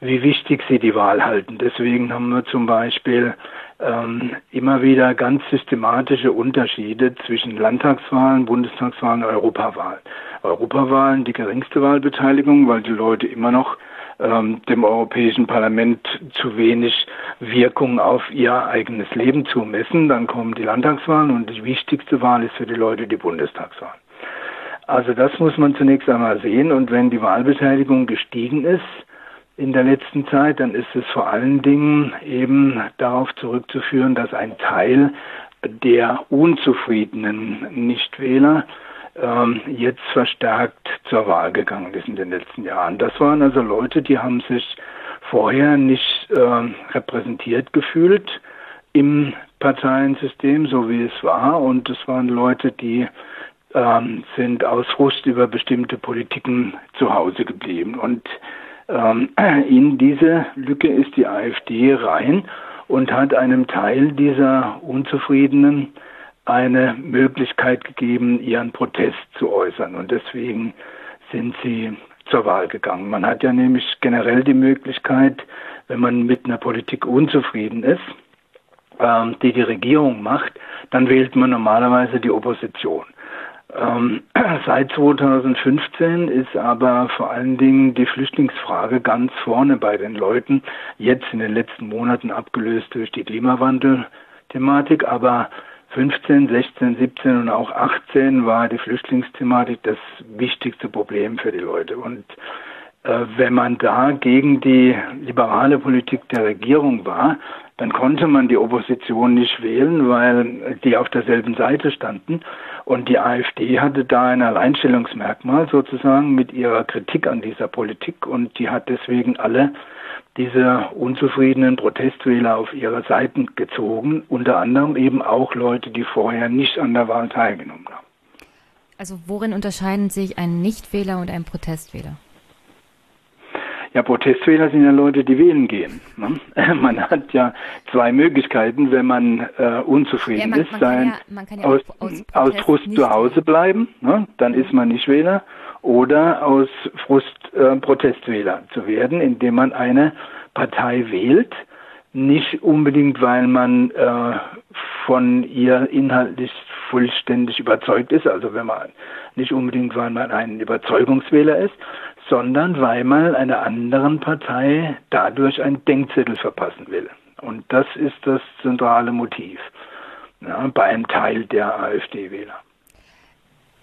wie wichtig sie die Wahl halten. Deswegen haben wir zum Beispiel ähm, immer wieder ganz systematische Unterschiede zwischen Landtagswahlen, Bundestagswahlen und Europawahlen. Europawahlen die geringste Wahlbeteiligung, weil die Leute immer noch ähm, dem Europäischen Parlament zu wenig Wirkung auf ihr eigenes Leben zumessen. Dann kommen die Landtagswahlen und die wichtigste Wahl ist für die Leute die Bundestagswahl. Also das muss man zunächst einmal sehen und wenn die Wahlbeteiligung gestiegen ist, in der letzten Zeit, dann ist es vor allen Dingen eben darauf zurückzuführen, dass ein Teil der unzufriedenen Nichtwähler ähm, jetzt verstärkt zur Wahl gegangen ist in den letzten Jahren. Das waren also Leute, die haben sich vorher nicht äh, repräsentiert gefühlt im Parteiensystem, so wie es war. Und es waren Leute, die ähm, sind aus Frust über bestimmte Politiken zu Hause geblieben. Und ähm, in diese Lücke ist die AfD rein und hat einem Teil dieser Unzufriedenen eine Möglichkeit gegeben, ihren Protest zu äußern. Und deswegen sind sie zur Wahl gegangen. Man hat ja nämlich generell die Möglichkeit, wenn man mit einer Politik unzufrieden ist, ähm, die die Regierung macht, dann wählt man normalerweise die Opposition. Ähm, seit 2015 ist aber vor allen Dingen die Flüchtlingsfrage ganz vorne bei den Leuten, jetzt in den letzten Monaten abgelöst durch die Klimawandel-Thematik, aber 15, 16, 17 und auch 18 war die Flüchtlingsthematik das wichtigste Problem für die Leute. Und äh, wenn man da gegen die liberale Politik der Regierung war, dann konnte man die Opposition nicht wählen, weil die auf derselben Seite standen. Und die AfD hatte da ein Alleinstellungsmerkmal sozusagen mit ihrer Kritik an dieser Politik und die hat deswegen alle diese unzufriedenen Protestwähler auf ihre Seiten gezogen, unter anderem eben auch Leute, die vorher nicht an der Wahl teilgenommen haben. Also worin unterscheiden sich ein Nichtwähler und ein Protestwähler? Ja, Protestwähler sind ja Leute, die wählen gehen. Ne? Man hat ja zwei Möglichkeiten, wenn man äh, unzufrieden Ja, man- ist, man kann sein, ja- ja aus, aus- aus Frust zu Hause bleiben, ne? dann ist man nicht Wähler, oder aus Frust äh, Protestwähler zu werden, indem man eine Partei wählt, nicht unbedingt, weil man äh, von ihr inhaltlich vollständig überzeugt ist, also wenn man nicht unbedingt, weil man ein Überzeugungswähler ist, sondern weil man einer anderen Partei dadurch einen Denkzettel verpassen will. Und das ist das zentrale Motiv ja, bei einem Teil der AfD-Wähler.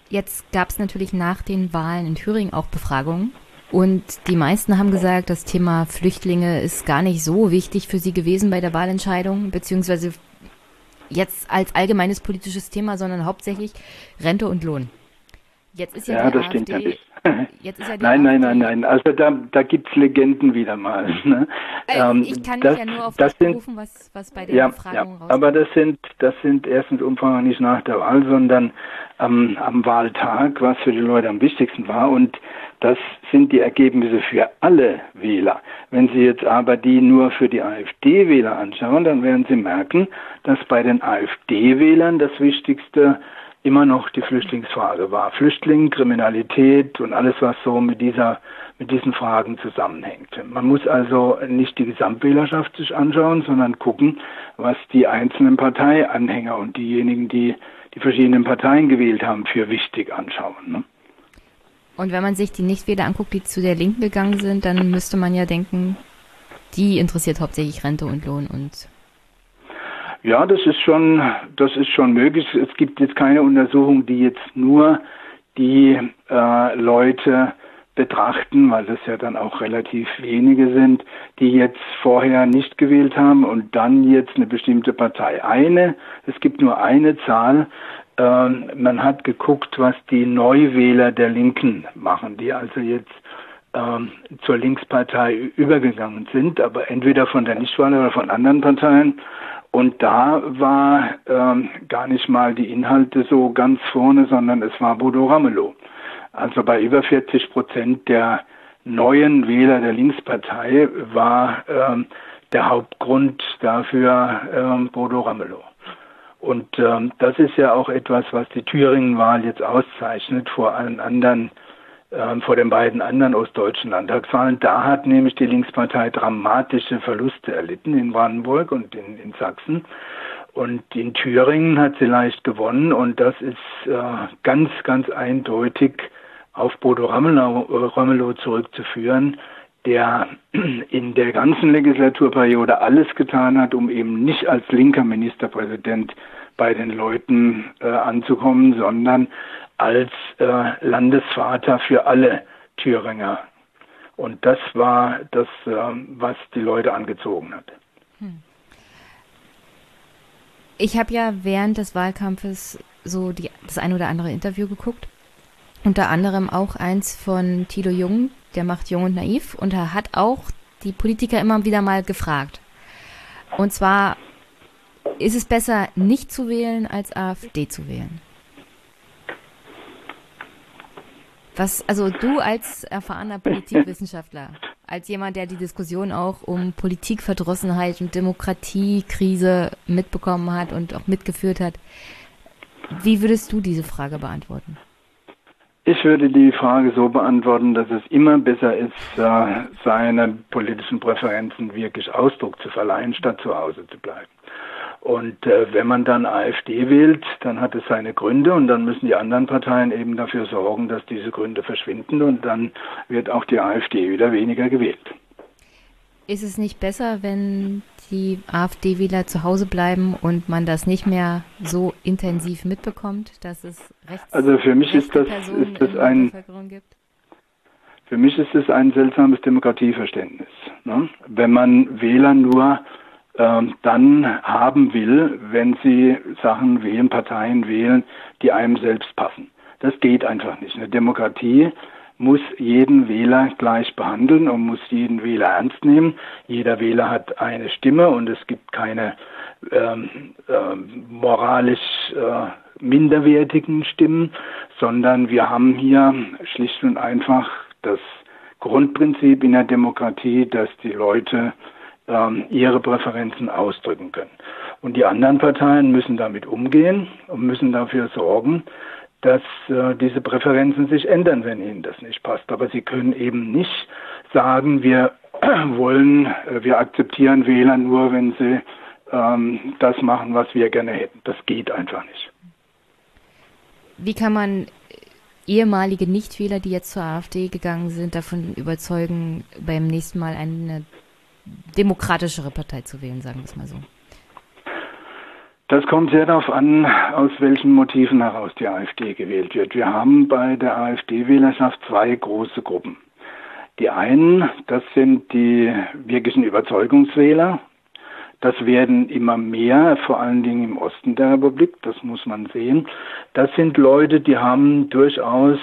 Jetzt gab es natürlich nach den Wahlen in Thüringen auch Befragungen. Und die meisten haben gesagt, das Thema Flüchtlinge ist gar nicht so wichtig für sie gewesen bei der Wahlentscheidung, beziehungsweise jetzt als allgemeines politisches Thema, sondern hauptsächlich Rente und Lohn. Jetzt ist ja, Ja, die AfD. Jetzt ist ja die Nein, nein, nein, nein. Also da, da gibt's Legenden wieder mal. Ne? Äh, ich kann mich ja nur auf das, sind, berufen, was, was bei der ja, Befragung ja, rauskommt. aber das sind, das sind erstens Umfragen nicht nach der Wahl, sondern am, am Wahltag, was für die Leute am wichtigsten war. Und das sind die Ergebnisse für alle Wähler. Wenn Sie jetzt aber die nur für die AfD-Wähler anschauen, dann werden Sie merken, dass bei den AfD-Wählern das Wichtigste immer noch die Flüchtlingsfrage war. Flüchtling, Kriminalität und alles, was so mit dieser mit diesen Fragen zusammenhängt. Man muss also nicht die Gesamtwählerschaft sich anschauen, sondern gucken, was die einzelnen Parteianhänger und diejenigen, die die verschiedenen Parteien gewählt haben, für wichtig anschauen. Ne? Und wenn man sich die Nichtwähler anguckt, die zu der Linken gegangen sind, dann müsste man ja denken, die interessiert hauptsächlich Rente und Lohn und Ja, das ist schon, das ist schon möglich. Es gibt jetzt keine Untersuchung, die jetzt nur die äh, Leute betrachten, weil das ja dann auch relativ wenige sind, die jetzt vorher nicht gewählt haben und dann jetzt eine bestimmte Partei. Eine, es gibt nur eine Zahl. ähm, man hat geguckt, was die Neuwähler der Linken machen, die also jetzt ähm, zur Linkspartei übergegangen sind, aber entweder von der Nichtwahl oder von anderen Parteien. Und da war ähm, gar nicht mal die Inhalte so ganz vorne, sondern es war Bodo Ramelow. Also bei über 40 Prozent der neuen Wähler der Linkspartei war ähm, der Hauptgrund dafür ähm, Bodo Ramelow. Und ähm, das ist ja auch etwas, was die Thüringen-Wahl jetzt auszeichnet vor allen anderen, vor den beiden anderen ostdeutschen Landtagswahlen. Da hat nämlich die Linkspartei dramatische Verluste erlitten in Brandenburg und in, in Sachsen. Und in Thüringen hat sie leicht gewonnen und das ist äh, ganz, ganz eindeutig auf Bodo Ramelow, äh, Ramelow zurückzuführen, der in der ganzen Legislaturperiode alles getan hat, um eben nicht als linker Ministerpräsident bei den Leuten äh, anzukommen, sondern als äh, Landesvater für alle Thüringer. Und das war das, äh, was die Leute angezogen hat. Ich habe ja während des Wahlkampfes so die, das ein oder andere Interview geguckt. Unter anderem auch eins von Tilo Jung, der macht Jung und Naiv. Und er hat auch die Politiker immer wieder mal gefragt. Und zwar, ist es besser, nicht zu wählen, als AfD zu wählen? Was, also du als erfahrener Politikwissenschaftler, als jemand, der die Diskussion auch um Politikverdrossenheit und Demokratiekrise mitbekommen hat und auch mitgeführt hat, wie würdest du diese Frage beantworten? Ich würde die Frage so beantworten, dass es immer besser ist, äh, seine politischen Präferenzen wirklich Ausdruck zu verleihen, statt zu Hause zu bleiben. Und äh, wenn man dann AfD wählt, dann hat es seine Gründe und dann müssen die anderen Parteien eben dafür sorgen, dass diese Gründe verschwinden und dann wird auch die AfD wieder weniger gewählt. Ist es nicht besser, wenn die AfD-Wähler zu Hause bleiben und man das nicht mehr so intensiv mitbekommt, dass es rechts Also für mich ist das, Personen ist das ein, gibt? für mich ist es ein seltsames Demokratieverständnis. Ne? Wenn man Wähler nur dann haben will, wenn sie Sachen wählen, Parteien wählen, die einem selbst passen. Das geht einfach nicht. Eine Demokratie muss jeden Wähler gleich behandeln und muss jeden Wähler ernst nehmen. Jeder Wähler hat eine Stimme und es gibt keine ähm, äh, moralisch äh, minderwertigen Stimmen, sondern wir haben hier schlicht und einfach das Grundprinzip in der Demokratie, dass die Leute ähm, ihre Präferenzen ausdrücken können. Und die anderen Parteien müssen damit umgehen und müssen dafür sorgen, dass äh, diese Präferenzen sich ändern, wenn ihnen das nicht passt. Aber sie können eben nicht sagen, wir wollen, äh, wir akzeptieren Wähler nur, wenn sie ähm, das machen, was wir gerne hätten. Das geht einfach nicht. Wie kann man ehemalige Nichtwähler, die jetzt zur AfD gegangen sind, davon überzeugen, beim nächsten Mal eine demokratischere Partei zu wählen, sagen wir es mal so? Das kommt sehr darauf an, aus welchen Motiven heraus die AfD gewählt wird. Wir haben bei der AfD-Wählerschaft zwei große Gruppen. Die einen, das sind die wirklichen Überzeugungswähler, das werden immer mehr, vor allen Dingen im Osten der Republik, das muss man sehen. Das sind Leute, die haben durchaus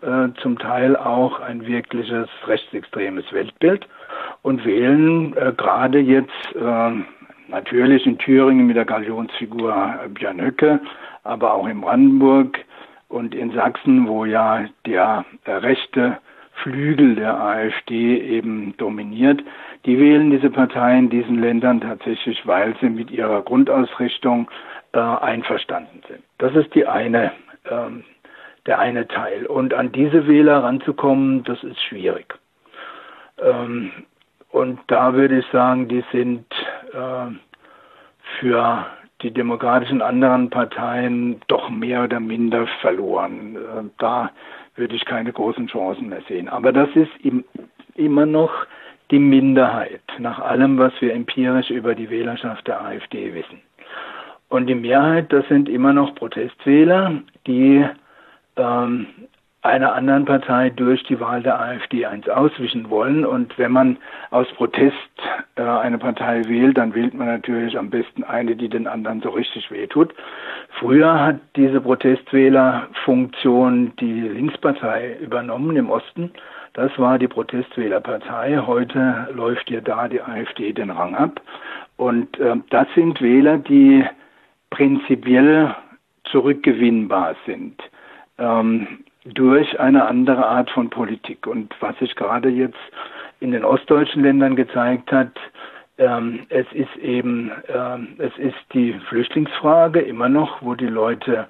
äh, zum Teil auch ein wirkliches rechtsextremes Weltbild und wählen äh, gerade jetzt äh, natürlich in Thüringen mit der Galionsfigur Björn Höcke, aber auch in Brandenburg und in Sachsen, wo ja der rechte Flügel der AfD eben dominiert. Die wählen diese Parteien in diesen Ländern tatsächlich, weil sie mit ihrer Grundausrichtung äh, einverstanden sind. Das ist die eine, ähm, der eine Teil. Und an diese Wähler ranzukommen, das ist schwierig. Ähm, und da würde ich sagen, die sind äh, für die demokratischen anderen Parteien doch mehr oder minder verloren. Äh, da würde ich keine großen Chancen mehr sehen. Aber das ist im, immer noch die Minderheit, nach allem, was wir empirisch über die Wählerschaft der AfD wissen. Und die Mehrheit, das sind immer noch Protestwähler, die ähm, einer anderen Partei durch die Wahl der AfD eins auswischen wollen. Und wenn man aus Protest äh, eine Partei wählt, dann wählt man natürlich am besten eine, die den anderen so richtig wehtut. Früher hat diese Protestwählerfunktion die Linkspartei übernommen im Osten. Das war die Protestwählerpartei. Heute läuft ihr da die AfD den Rang ab. Und äh, das sind Wähler, die prinzipiell zurückgewinnbar sind. Ähm, durch eine andere Art von Politik. Und was sich gerade jetzt in den ostdeutschen Ländern gezeigt hat, ähm, es ist eben, ähm, es ist die Flüchtlingsfrage immer noch, wo die Leute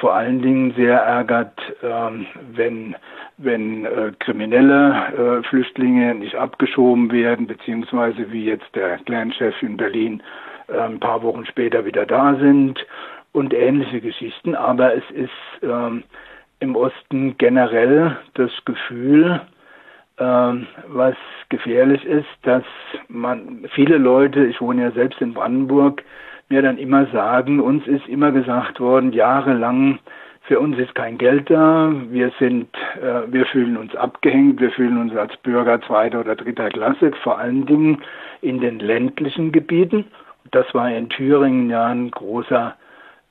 vor allen Dingen sehr ärgert, ähm, wenn, wenn äh, kriminelle äh, Flüchtlinge nicht abgeschoben werden, beziehungsweise wie jetzt der Clanchef in Berlin äh, ein paar Wochen später wieder da sind und ähnliche Geschichten. Aber es ist ähm, im Osten generell das Gefühl, ähm, was gefährlich ist, dass man viele Leute, ich wohne ja selbst in Brandenburg, mir dann immer sagen, uns ist immer gesagt worden, jahrelang, für uns ist kein Geld da, wir sind, äh, wir fühlen uns abgehängt, wir fühlen uns als Bürger zweiter oder dritter Klasse, vor allen Dingen in den ländlichen Gebieten. Das war in Thüringen ja ein großer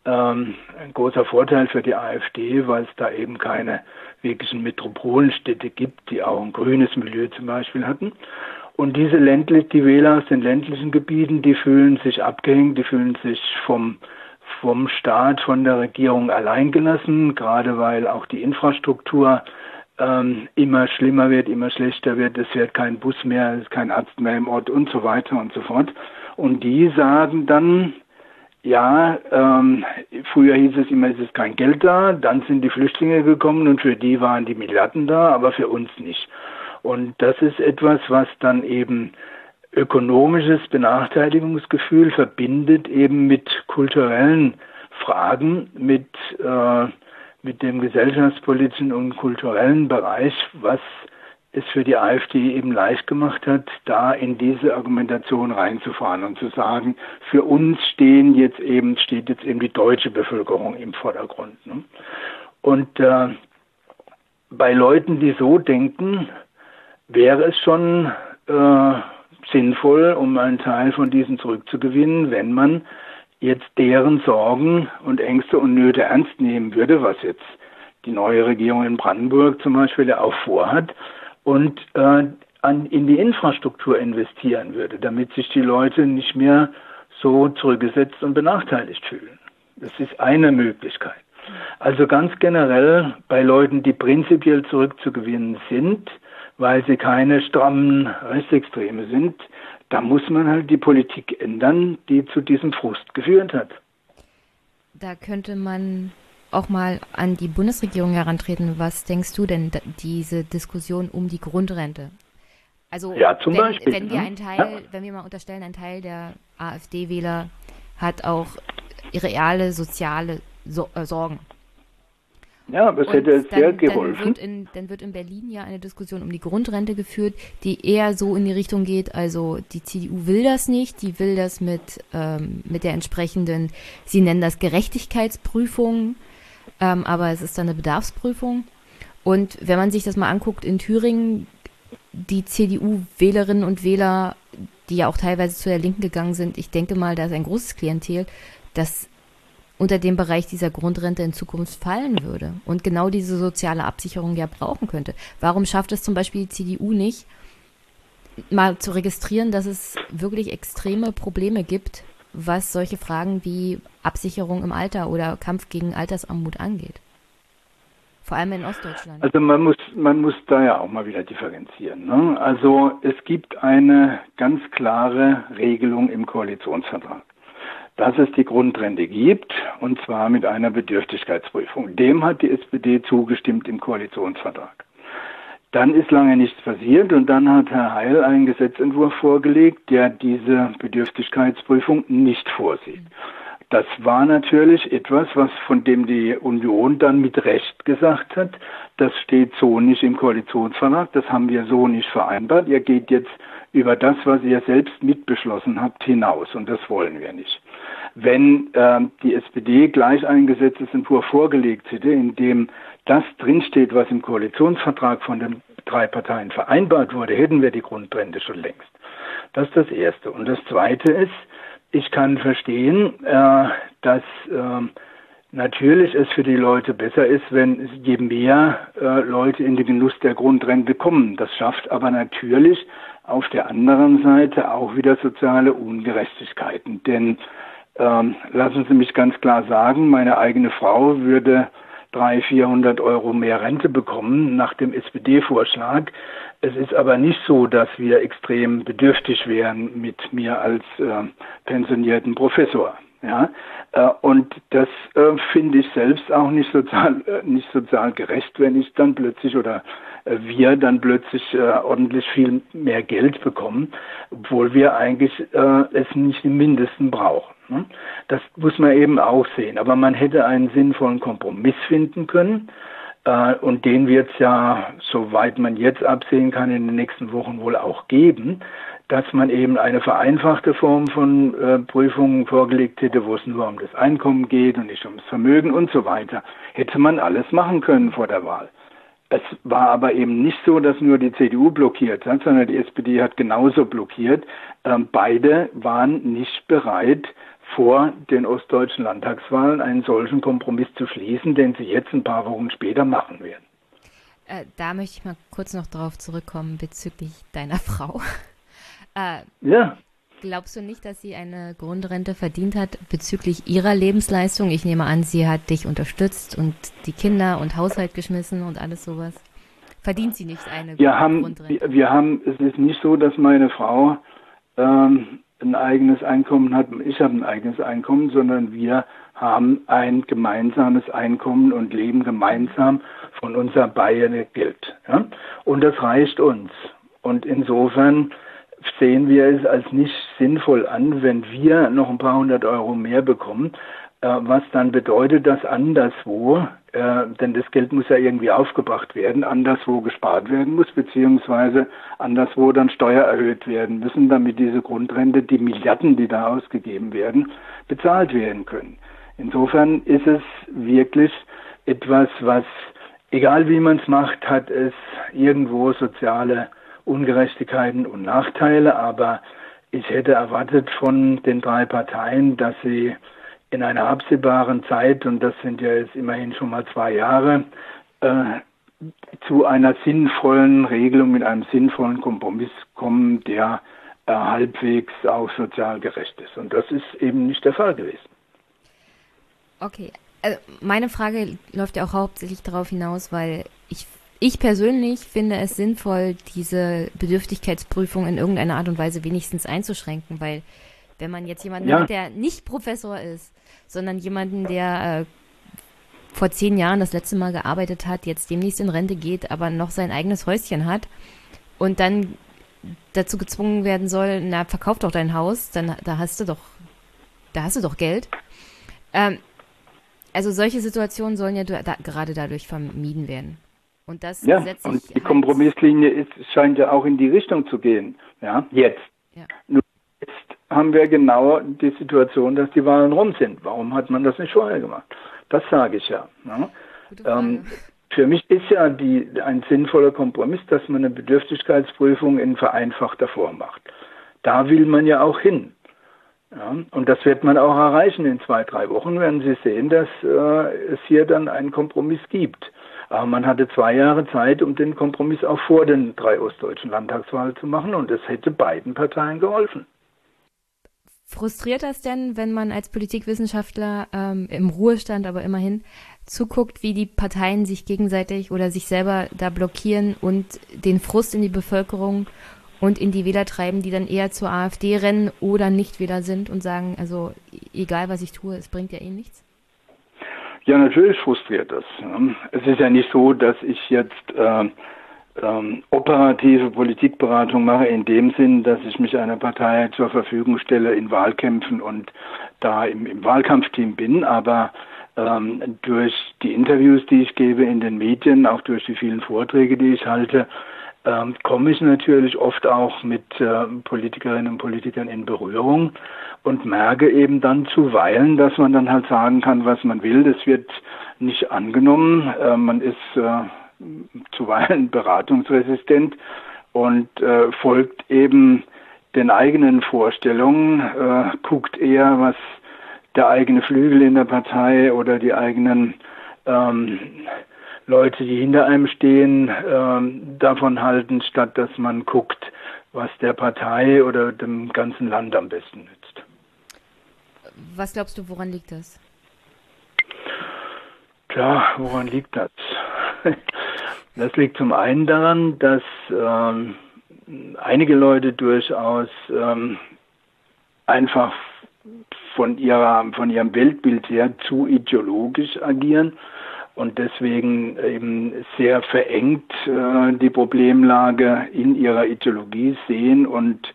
ähm, ein großer Vorteil für die AfD, weil es da eben keine wirklichen Metropolenstädte gibt, die auch ein grünes Milieu zum Beispiel hatten. Und diese ländlich, die Wähler aus den ländlichen Gebieten, die fühlen sich abgehängt, die fühlen sich vom, vom Staat, von der Regierung alleingelassen, gerade weil auch die Infrastruktur ähm, immer schlimmer wird, immer schlechter wird. Es wird kein Bus mehr, es ist kein Arzt mehr im Ort und so weiter und so fort. Und die sagen dann, ja, ähm, früher hieß es immer, es ist kein Geld da, dann sind die Flüchtlinge gekommen und für die waren die Milliarden da, aber für uns nicht. Und das ist etwas, was dann eben ökonomisches Benachteiligungsgefühl verbindet eben mit kulturellen Fragen, mit, äh, mit dem gesellschaftspolitischen und kulturellen Bereich, was es für die AfD eben leicht gemacht hat, da in diese Argumentation reinzufahren und zu sagen, für uns stehen jetzt eben, steht jetzt eben die deutsche Bevölkerung im Vordergrund. Ne? Und äh, bei Leuten, die so denken, wäre es schon äh, sinnvoll, um einen Teil von diesen zurückzugewinnen, wenn man jetzt deren Sorgen und Ängste und Nöte ernst nehmen würde, was jetzt die neue Regierung in Brandenburg zum Beispiel ja auch vorhat, und äh, an, in die Infrastruktur investieren würde, damit sich die Leute nicht mehr so zurückgesetzt und benachteiligt fühlen. Das ist eine Möglichkeit. Also ganz generell bei Leuten, die prinzipiell zurückzugewinnen sind, weil sie keine strammen Rechtsextreme sind, da muss man halt die Politik ändern, die zu diesem Frust geführt hat. Da könnte man auch mal an die Bundesregierung herantreten. Was denkst du denn, diese Diskussion um die Grundrente? Also ja, zum wenn, Beispiel, wenn wir ne? einen Teil, Ja. wenn wir mal unterstellen, ein Teil der AfD-Wähler hat auch reale soziale so äh, Sorgen. Ja, Und hätte dann, sehr Dann geholfen. wird, in, dann wird in Berlin ja eine Diskussion um die Grundrente geführt, die eher so in die Richtung geht, also die CDU will das nicht, die will das mit, ähm, mit der entsprechenden, sie nennen das Gerechtigkeitsprüfung, ähm, aber es ist dann eine Bedarfsprüfung. Und wenn man sich das mal anguckt in Thüringen, die CDU-Wählerinnen und Wähler, die ja auch teilweise zu der Linken gegangen sind, ich denke mal, da ist ein großes Klientel, das unter dem Bereich dieser Grundrente in Zukunft fallen würde und genau diese soziale Absicherung ja brauchen könnte. Warum schafft es zum Beispiel die CDU nicht, mal zu registrieren, dass es wirklich extreme Probleme gibt, was solche Fragen wie Absicherung im Alter oder Kampf gegen Altersarmut angeht? Vor allem in Ostdeutschland. Also man muss, man muss da ja auch mal wieder differenzieren. Ne? Also es gibt eine ganz klare Regelung im Koalitionsvertrag, dass es die Grundrente gibt und zwar mit einer Bedürftigkeitsprüfung. Dem hat die SPD zugestimmt im Koalitionsvertrag. Dann ist lange nichts passiert und dann hat Herr Heil einen Gesetzentwurf vorgelegt, der diese Bedürftigkeitsprüfung nicht vorsieht. Das war natürlich etwas, was von dem die Union dann mit Recht gesagt hat, das steht so nicht im Koalitionsvertrag, das haben wir so nicht vereinbart. Ihr geht jetzt über das, was ihr selbst mitbeschlossen habt, hinaus und das wollen wir nicht. Wenn äh, die SPD gleich einen Gesetzesentwurf vorgelegt hätte, in dem das drinsteht, was im Koalitionsvertrag von den drei Parteien vereinbart wurde, hätten wir die Grundrente schon längst. Das ist das Erste. Und das Zweite ist, ich kann verstehen, äh, dass äh, natürlich es für die Leute besser ist, wenn je mehr äh, Leute in den Genuss der Grundrente kommen. Das schafft aber natürlich auf der anderen Seite auch wieder soziale Ungerechtigkeiten. Denn ähm, lassen Sie mich ganz klar sagen, meine eigene Frau würde 300, 400 Euro mehr Rente bekommen nach dem SPD-Vorschlag. Es ist aber nicht so, dass wir extrem bedürftig wären mit mir als äh, pensionierten Professor. Ja, äh, und das äh, finde ich selbst auch nicht sozial, äh, nicht sozial gerecht, wenn ich dann plötzlich oder äh, wir dann plötzlich äh, ordentlich viel mehr Geld bekommen, obwohl wir eigentlich äh, es nicht im Mindesten brauchen. Ne? Das muss man eben auch sehen. Aber man hätte einen sinnvollen Kompromiss finden können. Äh, und den wird es ja, soweit man jetzt absehen kann, in den nächsten Wochen wohl auch geben, dass man eben eine vereinfachte Form von äh, Prüfungen vorgelegt hätte, wo es nur um das Einkommen geht und nicht ums Vermögen und so weiter. Hätte man alles machen können vor der Wahl. Es war aber eben nicht so, dass nur die CDU blockiert hat, sondern die SPD hat genauso blockiert. Ähm, beide waren nicht bereit, vor den ostdeutschen Landtagswahlen einen solchen Kompromiss zu schließen, den sie jetzt ein paar Wochen später machen werden. Äh, da möchte ich mal kurz noch darauf zurückkommen bezüglich deiner Frau. Äh, ja. Glaubst du nicht, dass sie eine Grundrente verdient hat bezüglich ihrer Lebensleistung? Ich nehme an, sie hat dich unterstützt und die Kinder und Haushalt geschmissen und alles sowas. Verdient sie nicht eine Wir haben, Grundrente? wir haben, es ist nicht so, dass meine Frau ähm, ein eigenes Einkommen hat, ich habe ein eigenes Einkommen, sondern wir haben ein gemeinsames Einkommen und leben gemeinsam von unser beiden Geld. Ja? Und das reicht uns. Und insofern sehen wir es als nicht sinnvoll an, wenn wir noch ein paar hundert Euro mehr bekommen, äh, was dann bedeutet, dass anderswo, äh, denn das Geld muss ja irgendwie aufgebracht werden, anderswo gespart werden muss, beziehungsweise anderswo dann Steuer erhöht werden müssen, damit diese Grundrente, die Milliarden, die da ausgegeben werden, bezahlt werden können. Insofern ist es wirklich etwas, was, egal wie man es macht, hat es irgendwo soziale Ungerechtigkeiten und Nachteile, aber ich hätte erwartet von den drei Parteien, dass sie in einer absehbaren Zeit, und das sind ja jetzt immerhin schon mal zwei Jahre, äh, zu einer sinnvollen Regelung, mit einem sinnvollen Kompromiss kommen, der äh, halbwegs auch sozial gerecht ist. Und das ist eben nicht der Fall gewesen. Okay, also meine Frage läuft ja auch hauptsächlich darauf hinaus, weil ich, ich persönlich finde es sinnvoll, diese Bedürftigkeitsprüfung in irgendeiner Art und Weise wenigstens einzuschränken, weil wenn man jetzt jemanden Ja. hat, der nicht Professor ist, sondern jemanden, der äh, vor zehn Jahren das letzte Mal gearbeitet hat, jetzt demnächst in Rente geht, aber noch sein eigenes Häuschen hat und dann dazu gezwungen werden soll, na, verkauf doch dein Haus, dann da hast du doch, da hast du doch Geld. Ähm, also solche Situationen sollen ja da, da, gerade dadurch vermieden werden. Und das Ja, setzt und sich die Kompromisslinie ist, scheint ja auch in die Richtung zu gehen. Ja, jetzt. Ja. Nur jetzt haben wir genau die Situation, dass die Wahlen rum sind. Warum hat man das nicht vorher gemacht? Das sage ich ja. ne? Ähm, für mich ist ja die, ein sinnvoller Kompromiss, dass man eine Bedürftigkeitsprüfung in vereinfachter Form macht. Da will man ja auch hin. Ja, und das wird man auch erreichen in zwei, drei Wochen, werden Sie sehen, dass äh, es hier dann einen Kompromiss gibt. Aber man hatte zwei Jahre Zeit, um den Kompromiss auch vor den drei ostdeutschen Landtagswahlen zu machen und das hätte beiden Parteien geholfen. Frustriert das denn, wenn man als Politikwissenschaftler ähm, im Ruhestand aber immerhin zuguckt, wie die Parteien sich gegenseitig oder sich selber da blockieren und den Frust in die Bevölkerung und in die Wähler treiben, die dann eher zur AfD rennen oder nicht Wähler sind und sagen, also egal was ich tue, es bringt ja eh nichts? Ja, natürlich frustriert das. Es ist ja nicht so, dass ich jetzt äh, ähm, operative Politikberatung mache in dem Sinn, dass ich mich einer Partei zur Verfügung stelle in Wahlkämpfen und da im, im Wahlkampfteam bin, aber ähm, durch die Interviews, die ich gebe in den Medien, auch durch die vielen Vorträge, die ich halte, ähm, komme ich natürlich oft auch mit äh, Politikerinnen und Politikern in Berührung und merke eben dann zuweilen, dass man dann halt sagen kann, was man will. Das wird nicht angenommen. Äh, man ist äh, zuweilen beratungsresistent und äh, folgt eben den eigenen Vorstellungen, äh, guckt eher, was der eigene Flügel in der Partei oder die eigenen ähm, Leute, die hinter einem stehen, ähm, davon halten, statt dass man guckt, was der Partei oder dem ganzen Land am besten nützt. Was glaubst du, woran liegt das? Tja, woran liegt das? Das liegt zum einen daran, dass ähm, einige Leute durchaus ähm, einfach von, ihrer, von ihrem Weltbild her zu ideologisch agieren und deswegen eben sehr verengt äh, die Problemlage in ihrer Ideologie sehen und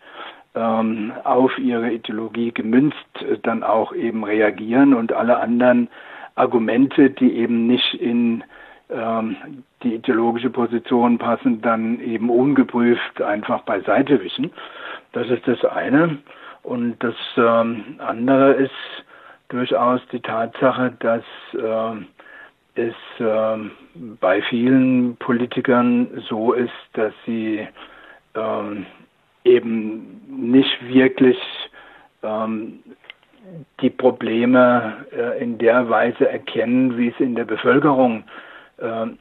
ähm, auf ihre Ideologie gemünzt dann auch eben reagieren und alle anderen Argumente, die eben nicht in ähm, die ideologische Position passen, dann eben ungeprüft einfach beiseite wischen. Das ist das eine. Und das ähm, andere ist durchaus die Tatsache, dass ähm, es ähm, bei vielen Politikern so ist, dass sie ähm, eben nicht wirklich ähm, die Probleme äh, in der Weise erkennen, wie es in der Bevölkerung äh,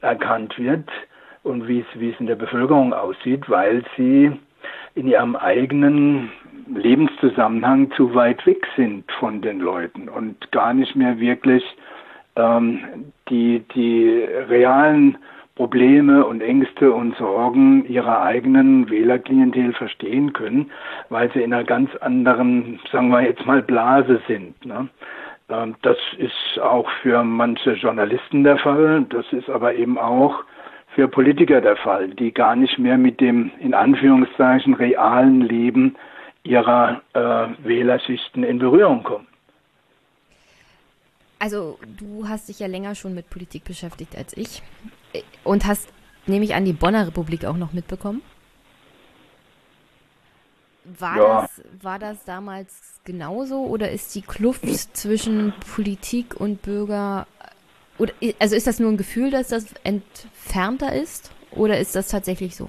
erkannt wird und wie es, wie es in der Bevölkerung aussieht, weil sie in ihrem eigenen Lebenszusammenhang zu weit weg sind von den Leuten und gar nicht mehr wirklich ähm, die, die realen Probleme und Ängste und Sorgen ihrer eigenen Wählerklientel verstehen können, weil sie in einer ganz anderen, sagen wir jetzt mal, Blase sind. Ne? Ähm, Das ist auch für manche Journalisten der Fall, das ist aber eben auch für Politiker der Fall, die gar nicht mehr mit dem in Anführungszeichen realen Leben ihrer äh, Wählerschichten in Berührung kommen. Also du hast dich ja länger schon mit Politik beschäftigt als ich und hast, nehme ich an, die Bonner Republik auch noch mitbekommen. War, Ja. das, war das damals genauso oder ist die Kluft zwischen Politik und Bürger, oder, also ist das nur ein Gefühl, dass das entfernter ist oder ist das tatsächlich so?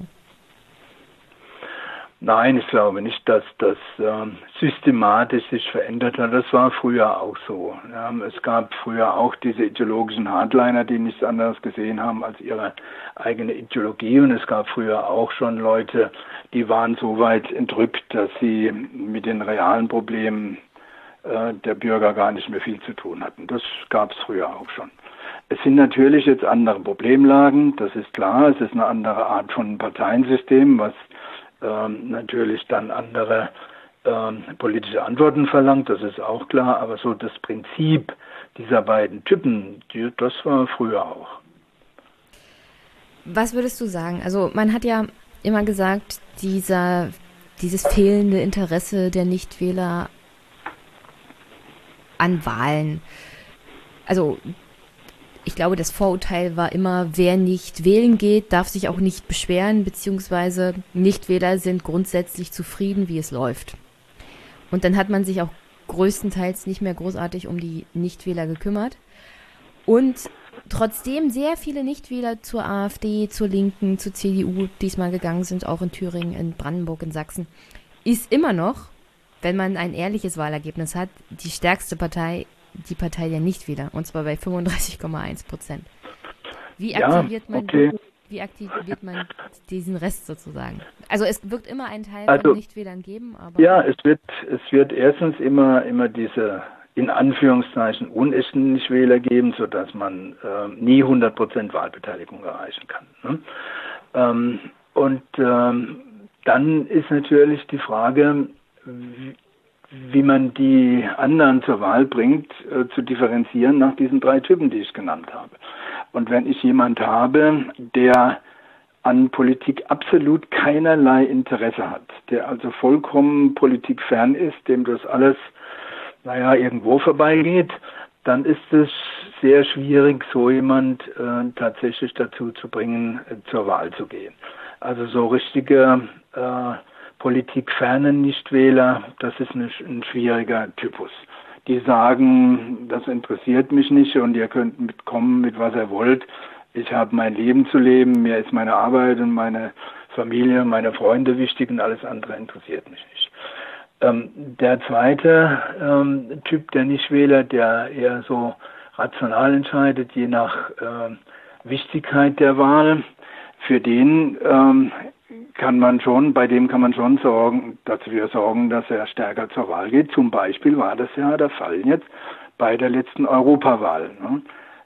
Nein, ich glaube nicht, dass das ähm, systematisch sich verändert hat. Das war früher auch so. Ja, es gab früher auch diese ideologischen Hardliner, die nichts anderes gesehen haben als ihre eigene Ideologie. Und es gab früher auch schon Leute, die waren so weit entrückt, dass sie mit den realen Problemen äh, der Bürger gar nicht mehr viel zu tun hatten. Das gab es früher auch schon. Es sind natürlich jetzt andere Problemlagen, das ist klar. Es ist eine andere Art von Parteiensystem, was ähm, natürlich dann andere ähm, politische Antworten verlangt, das ist auch klar, aber so das Prinzip dieser beiden Typen, die, das war früher auch. Was würdest du sagen? Also man hat ja immer gesagt, dieser, dieses fehlende Interesse der Nichtwähler an Wahlen. Also ich glaube, das Vorurteil war immer, wer nicht wählen geht, darf sich auch nicht beschweren, beziehungsweise Nichtwähler sind grundsätzlich zufrieden, wie es läuft. Und dann hat man sich auch größtenteils nicht mehr großartig um die Nichtwähler gekümmert. Und trotzdem sehr viele Nichtwähler zur AfD, zur Linken, zur CDU diesmal gegangen sind, auch in Thüringen, in Brandenburg, in Sachsen, ist immer noch, wenn man ein ehrliches Wahlergebnis hat, die stärkste Partei die Partei der Nichtwähler, und zwar bei 35,1 Prozent. Wie aktiviert, ja, okay. man, wie aktiviert man diesen Rest sozusagen? Also es wird immer einen Teil also, von Nichtwählern geben, aber... Ja, es wird, es wird erstens immer, immer diese in Anführungszeichen unechten Nichtwähler geben, sodass man äh, nie 100 Prozent Wahlbeteiligung erreichen kann. Ne? Ähm, und ähm, dann ist natürlich die Frage, wie, man die anderen zur Wahl bringt, äh, zu differenzieren nach diesen drei Typen, die ich genannt habe. Und wenn ich jemand habe, der an Politik absolut keinerlei Interesse hat, der also vollkommen politikfern ist, dem das alles, naja, irgendwo vorbeigeht, dann ist es sehr schwierig, so jemand äh, tatsächlich dazu zu bringen, äh, zur Wahl zu gehen. Also so richtige äh, politikfernen Nichtwähler, das ist ein, ein schwieriger Typus. Die sagen, das interessiert mich nicht und ihr könnt mitkommen mit was ihr wollt. Ich habe mein Leben zu leben, mir ist meine Arbeit und meine Familie, meine Freunde wichtig und alles andere interessiert mich nicht. Ähm, der zweite ähm, Typ der Nichtwähler, der eher so rational entscheidet, je nach äh, Wichtigkeit der Wahl, für den ähm, kann man schon, bei dem kann man schon sorgen, dafür sorgen, dass er stärker zur Wahl geht. Zum Beispiel war das ja der Fall jetzt bei der letzten Europawahl. Ne?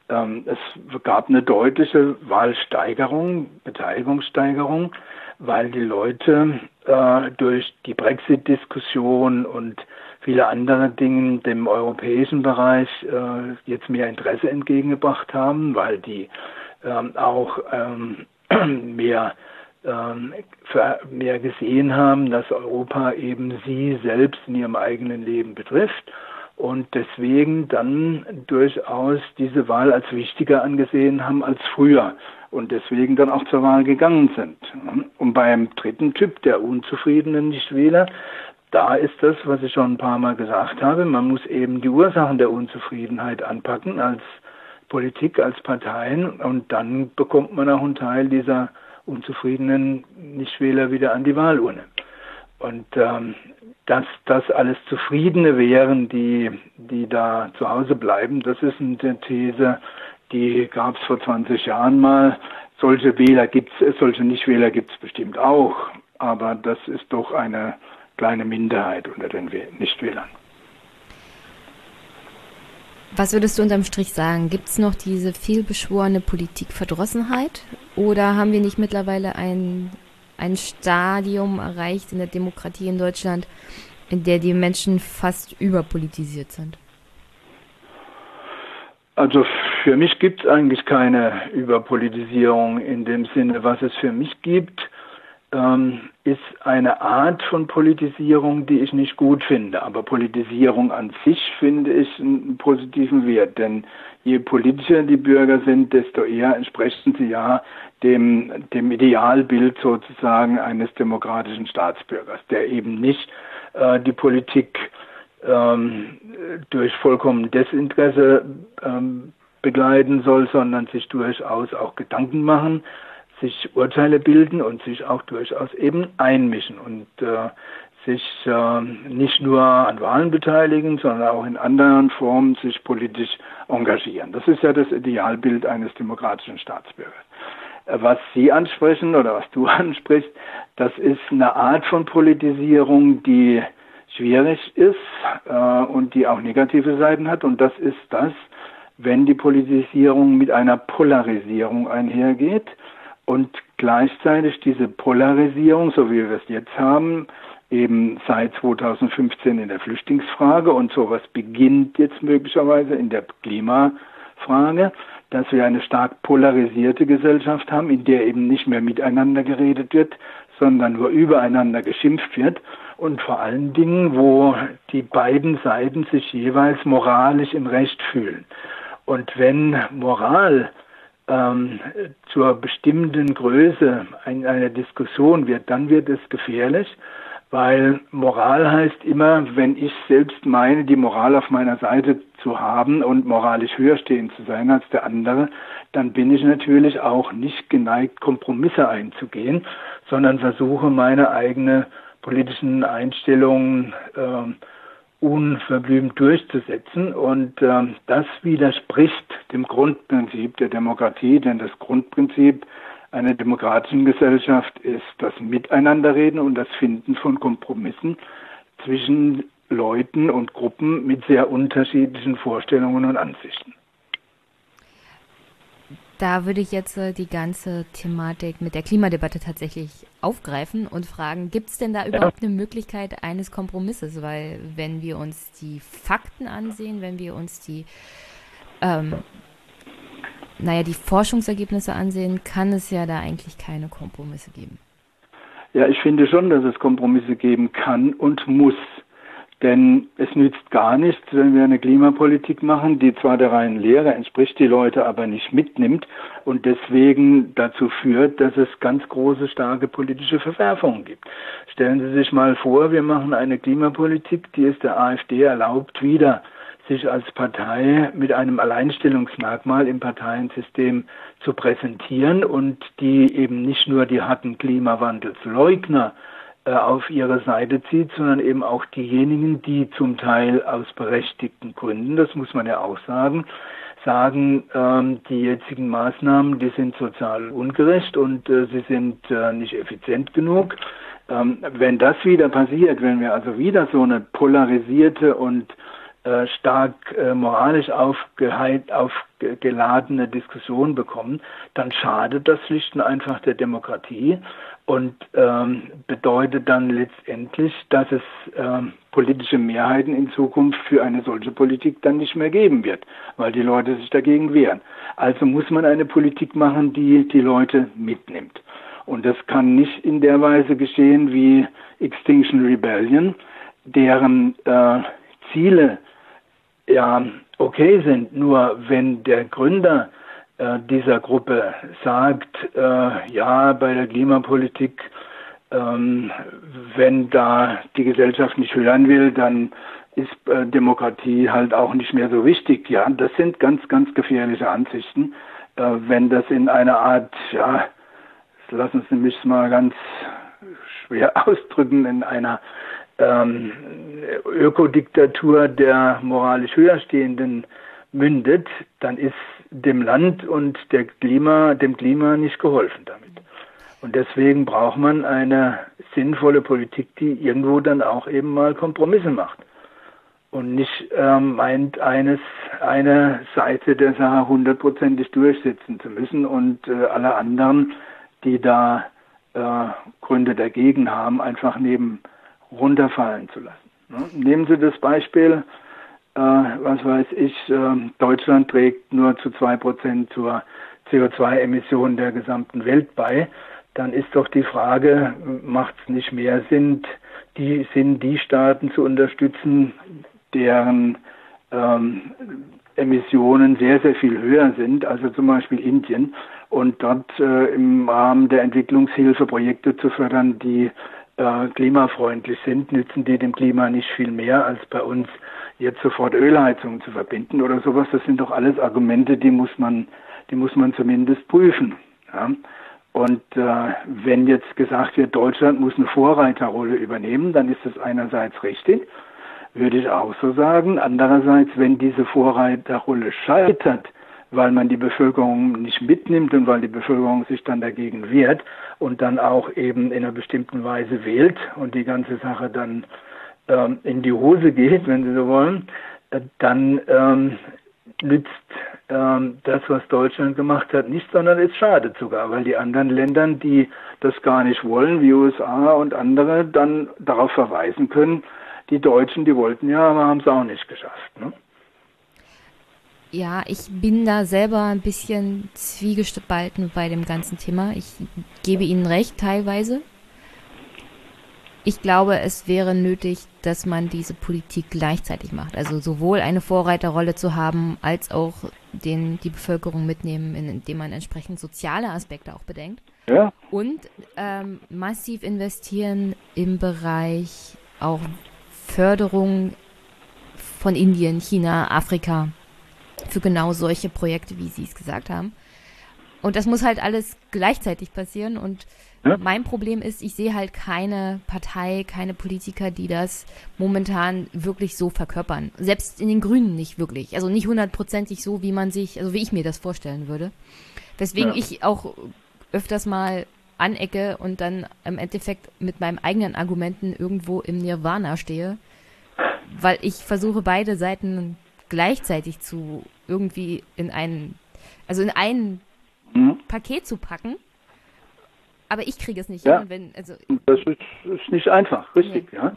Ähm, es gab eine deutliche Wahlsteigerung, Beteiligungssteigerung, weil die Leute äh, durch die Brexit-Diskussion und viele andere Dinge dem europäischen Bereich äh, jetzt mehr Interesse entgegengebracht haben, weil die ähm, auch ähm, mehr ähm, mehr gesehen haben, dass Europa eben sie selbst in ihrem eigenen Leben betrifft und deswegen dann durchaus diese Wahl als wichtiger angesehen haben als früher und deswegen dann auch zur Wahl gegangen sind. Und beim dritten Typ, der unzufriedenen Nichtwähler, da ist das, was ich schon ein paar Mal gesagt habe, man muss eben die Ursachen der Unzufriedenheit anpacken als Politik, als Parteien und dann bekommt man auch einen Teil dieser unzufriedenen Nichtwähler wieder an die Wahlurne. Und ähm, dass das alles Zufriedene wären, die, die da zu Hause bleiben, das ist eine These, die gab es vor 20 Jahren mal. Solche Wähler gibt es, solche Nichtwähler gibt es bestimmt auch, aber das ist doch eine kleine Minderheit unter den Nichtwählern. Was würdest du unterm Strich sagen? Gibt es noch diese vielbeschworene Politikverdrossenheit? Oder haben wir nicht mittlerweile ein, ein Stadium erreicht in der Demokratie in Deutschland, in der die Menschen fast überpolitisiert sind? Also für mich gibt es eigentlich keine Überpolitisierung in dem Sinne. Was es für mich gibt, ähm, ist eine Art von Politisierung, die ich nicht gut finde. Aber Politisierung an sich finde ich einen positiven Wert, denn je politischer die Bürger sind, desto eher entsprechen sie ja dem, dem Idealbild sozusagen eines demokratischen Staatsbürgers, der eben nicht äh, die Politik ähm, durch vollkommen Desinteresse ähm, begleiten soll, sondern sich durchaus auch Gedanken machen sich Urteile bilden und sich auch durchaus eben einmischen und äh, sich äh, nicht nur an Wahlen beteiligen, sondern auch in anderen Formen sich politisch engagieren. Das ist ja das Idealbild eines demokratischen Staatsbürgers. Äh, was Sie ansprechen oder was du ansprichst, das ist eine Art von Politisierung, die schwierig ist äh, und die auch negative Seiten hat. Und das ist das, wenn die Politisierung mit einer Polarisierung einhergeht und gleichzeitig diese Polarisierung, so wie wir es jetzt haben, eben seit 2015 in der Flüchtlingsfrage und sowas beginnt jetzt möglicherweise in der Klimafrage, dass wir eine stark polarisierte Gesellschaft haben, in der eben nicht mehr miteinander geredet wird, sondern nur übereinander geschimpft wird und vor allen Dingen, wo die beiden Seiten sich jeweils moralisch im Recht fühlen. Und wenn Moral ähm, zur bestimmten Größe in einer Diskussion wird, dann wird es gefährlich, weil Moral heißt immer, wenn ich selbst meine, die Moral auf meiner Seite zu haben und moralisch höher stehen zu sein als der andere, dann bin ich natürlich auch nicht geneigt, Kompromisse einzugehen, sondern versuche meine eigene politischen Einstellungen äh, unverblümt durchzusetzen. Und äh, das widerspricht dem Grundprinzip der Demokratie, denn das Grundprinzip einer demokratischen Gesellschaft ist das Miteinanderreden und das Finden von Kompromissen zwischen Leuten und Gruppen mit sehr unterschiedlichen Vorstellungen und Ansichten. Da würde ich jetzt äh, die ganze Thematik mit der Klimadebatte tatsächlich aufgreifen und fragen, gibt es denn da überhaupt eine Möglichkeit eines Kompromisses? Weil wenn wir uns die Fakten ansehen, wenn wir uns die ähm, naja, die Forschungsergebnisse ansehen, kann es ja da eigentlich keine Kompromisse geben. Ja, ich finde schon, dass es Kompromisse geben kann und muss. Denn es nützt gar nichts, wenn wir eine Klimapolitik machen, die zwar der reinen Lehre entspricht, die Leute aber nicht mitnimmt und deswegen dazu führt, dass es ganz große, starke politische Verwerfungen gibt. Stellen Sie sich mal vor, wir machen eine Klimapolitik, die es der AfD erlaubt, wieder sich als Partei mit einem Alleinstellungsmerkmal im Parteiensystem zu präsentieren und die eben nicht nur die harten Klimawandelsleugner auf ihre Seite zieht, sondern eben auch diejenigen, die zum Teil aus berechtigten Gründen, das muss man ja auch sagen, sagen, ähm, die jetzigen Maßnahmen, die sind sozial ungerecht und äh, sie sind äh, nicht effizient genug. Ähm, wenn das wieder passiert, wenn wir also wieder so eine polarisierte und äh, stark äh, moralisch aufgeladene Diskussion bekommen, dann schadet das schlicht und einfach der Demokratie und ähm, bedeutet dann letztendlich, dass es ähm, politische Mehrheiten in Zukunft für eine solche Politik dann nicht mehr geben wird, weil die Leute sich dagegen wehren. Also muss man eine Politik machen, die die Leute mitnimmt. Und das kann nicht in der Weise geschehen wie Extinction Rebellion, deren äh, Ziele ja okay sind. Nur wenn der Gründer dieser Gruppe sagt, äh, ja, bei der Klimapolitik, ähm, wenn da die Gesellschaft nicht hören will, dann ist äh, Demokratie halt auch nicht mehr so wichtig. Ja, das sind ganz, ganz gefährliche Ansichten. Äh, wenn das in einer Art, ja, lassen Sie mich mal ganz schwer ausdrücken, in einer ähm, Ökodiktatur der moralisch höherstehenden mündet, dann ist dem Land und der Klima, dem Klima nicht geholfen damit. Und deswegen braucht man eine sinnvolle Politik, die irgendwo dann auch eben mal Kompromisse macht und nicht ähm, meint, eines, eine Seite der Sache hundertprozentig durchsetzen zu müssen und äh, alle anderen, die da äh, Gründe dagegen haben, einfach neben runterfallen zu lassen. Ne? Nehmen Sie das Beispiel, äh, was weiß ich, äh, Deutschland trägt nur zu zwei Prozent zur CO2-Emission der gesamten Welt bei. Dann ist doch die Frage, macht es nicht mehr Sinn, die, sind die Staaten zu unterstützen, deren ähm, Emissionen sehr, sehr viel höher sind, also zum Beispiel Indien, und dort äh, im Rahmen der Entwicklungshilfe Projekte zu fördern, die äh, klimafreundlich sind, nützen die dem Klima nicht viel mehr, als bei uns jetzt sofort Ölheizungen zu verbinden oder sowas. Das sind doch alles Argumente, die muss man, die muss man zumindest prüfen. Ja? Und äh, wenn jetzt gesagt wird, Deutschland muss eine Vorreiterrolle übernehmen, dann ist das einerseits richtig, würde ich auch so sagen. Andererseits, wenn diese Vorreiterrolle scheitert, weil man die Bevölkerung nicht mitnimmt und weil die Bevölkerung sich dann dagegen wehrt und dann auch eben in einer bestimmten Weise wählt und die ganze Sache dann ähm, in die Hose geht, wenn Sie so wollen, äh, dann ähm, nützt ähm, das, was Deutschland gemacht hat, nicht, sondern es schadet sogar, weil die anderen Länder, die das gar nicht wollen, wie USA und andere, dann darauf verweisen können, die Deutschen, die wollten ja, aber haben es auch nicht geschafft. Ne? Ja, ich bin da selber ein bisschen zwiegespalten bei dem ganzen Thema. Ich gebe Ihnen recht, teilweise. Ich glaube, es wäre nötig, dass man diese Politik gleichzeitig macht. Also sowohl eine Vorreiterrolle zu haben, als auch den, die Bevölkerung mitnehmen, indem man entsprechend soziale Aspekte auch bedenkt. Ja. Und ähm, massiv investieren im Bereich auch Förderung von Indien, China, Afrika für genau solche Projekte, wie Sie es gesagt haben. Und das muss halt alles gleichzeitig passieren. Und ja. mein Problem ist, ich sehe halt keine Partei, keine Politiker, die das momentan wirklich so verkörpern. Selbst in den Grünen nicht wirklich. Also nicht hundertprozentig so, wie man sich, also wie ich mir das vorstellen würde. Weswegen ja. ich auch öfters mal anecke und dann im Endeffekt mit meinen eigenen Argumenten irgendwo im Nirvana stehe. Weil ich versuche, beide Seiten gleichzeitig zu irgendwie in einen, also in ein mhm. Paket zu packen. Aber ich kriege es nicht ja. hin. Wenn, also das ist, ist nicht einfach, richtig, nee. ja.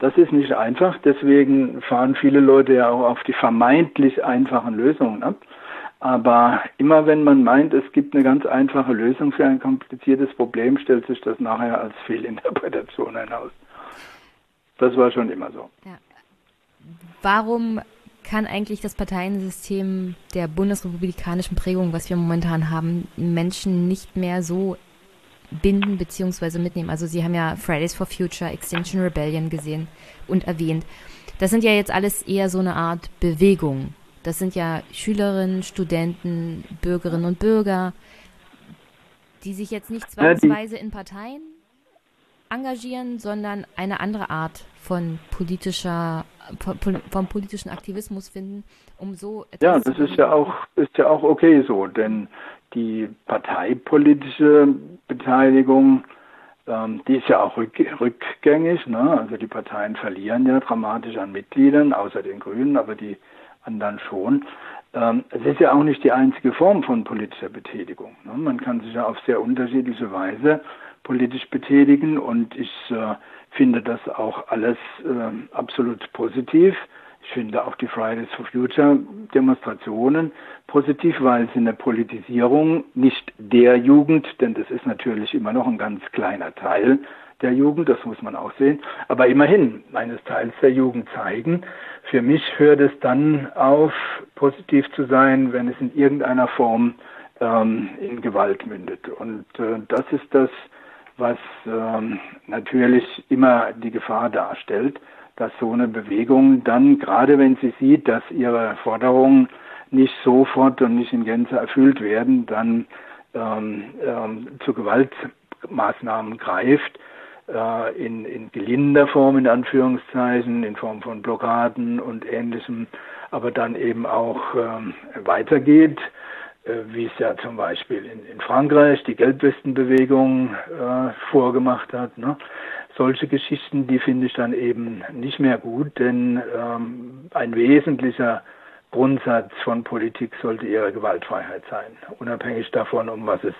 Das ist nicht einfach, deswegen fahren viele Leute ja auch auf die vermeintlich einfachen Lösungen ab. Aber immer wenn man meint, es gibt eine ganz einfache Lösung für ein kompliziertes Problem, stellt sich das nachher als Fehlinterpretation hinaus. Das war schon immer so. Ja. Warum kann eigentlich das Parteiensystem der bundesrepublikanischen Prägung, was wir momentan haben, Menschen nicht mehr so binden bzw. mitnehmen. Also Sie haben ja Fridays for Future, Extinction Rebellion gesehen und erwähnt. Das sind ja jetzt alles eher so eine Art Bewegung. Das sind ja Schülerinnen, Studenten, Bürgerinnen und Bürger, die sich jetzt nicht zwangsweise in Parteien engagieren, sondern eine andere Art von politischer, vom politischen Aktivismus finden, um so etwas Ja, das ist ja auch, ist ja auch okay so, denn die parteipolitische Beteiligung, ähm, die ist ja auch rück, rückgängig, ne? Also die Parteien verlieren ja dramatisch an Mitgliedern, außer den Grünen, aber die anderen schon. Ähm, es ist ja auch nicht die einzige Form von politischer Betätigung. Ne? Man kann sich ja auf sehr unterschiedliche Weise politisch betätigen und ich äh, finde das auch alles äh, absolut positiv. Ich finde auch die Fridays for Future Demonstrationen positiv, weil sie eine Politisierung nicht der Jugend, denn das ist natürlich immer noch ein ganz kleiner Teil der Jugend, das muss man auch sehen, aber immerhin eines Teils der Jugend zeigen. Für mich hört es dann auf, positiv zu sein, wenn es in irgendeiner Form ähm, in Gewalt mündet. Und äh, das ist das, was ähm, natürlich immer die Gefahr darstellt, dass so eine Bewegung dann, gerade wenn sie sieht, dass ihre Forderungen nicht sofort und nicht in Gänze erfüllt werden, dann ähm, ähm, zu Gewaltmaßnahmen greift, äh, in, in gelindender Form, in Anführungszeichen, in Form von Blockaden und ähnlichem, aber dann eben auch ähm, weitergeht wie es ja zum Beispiel in, in Frankreich die Gelbwestenbewegung äh, vorgemacht hat. Ne? Solche Geschichten, die finde ich dann eben nicht mehr gut, denn ähm, ein wesentlicher Grundsatz von Politik sollte ihre Gewaltfreiheit sein, unabhängig davon, um was es,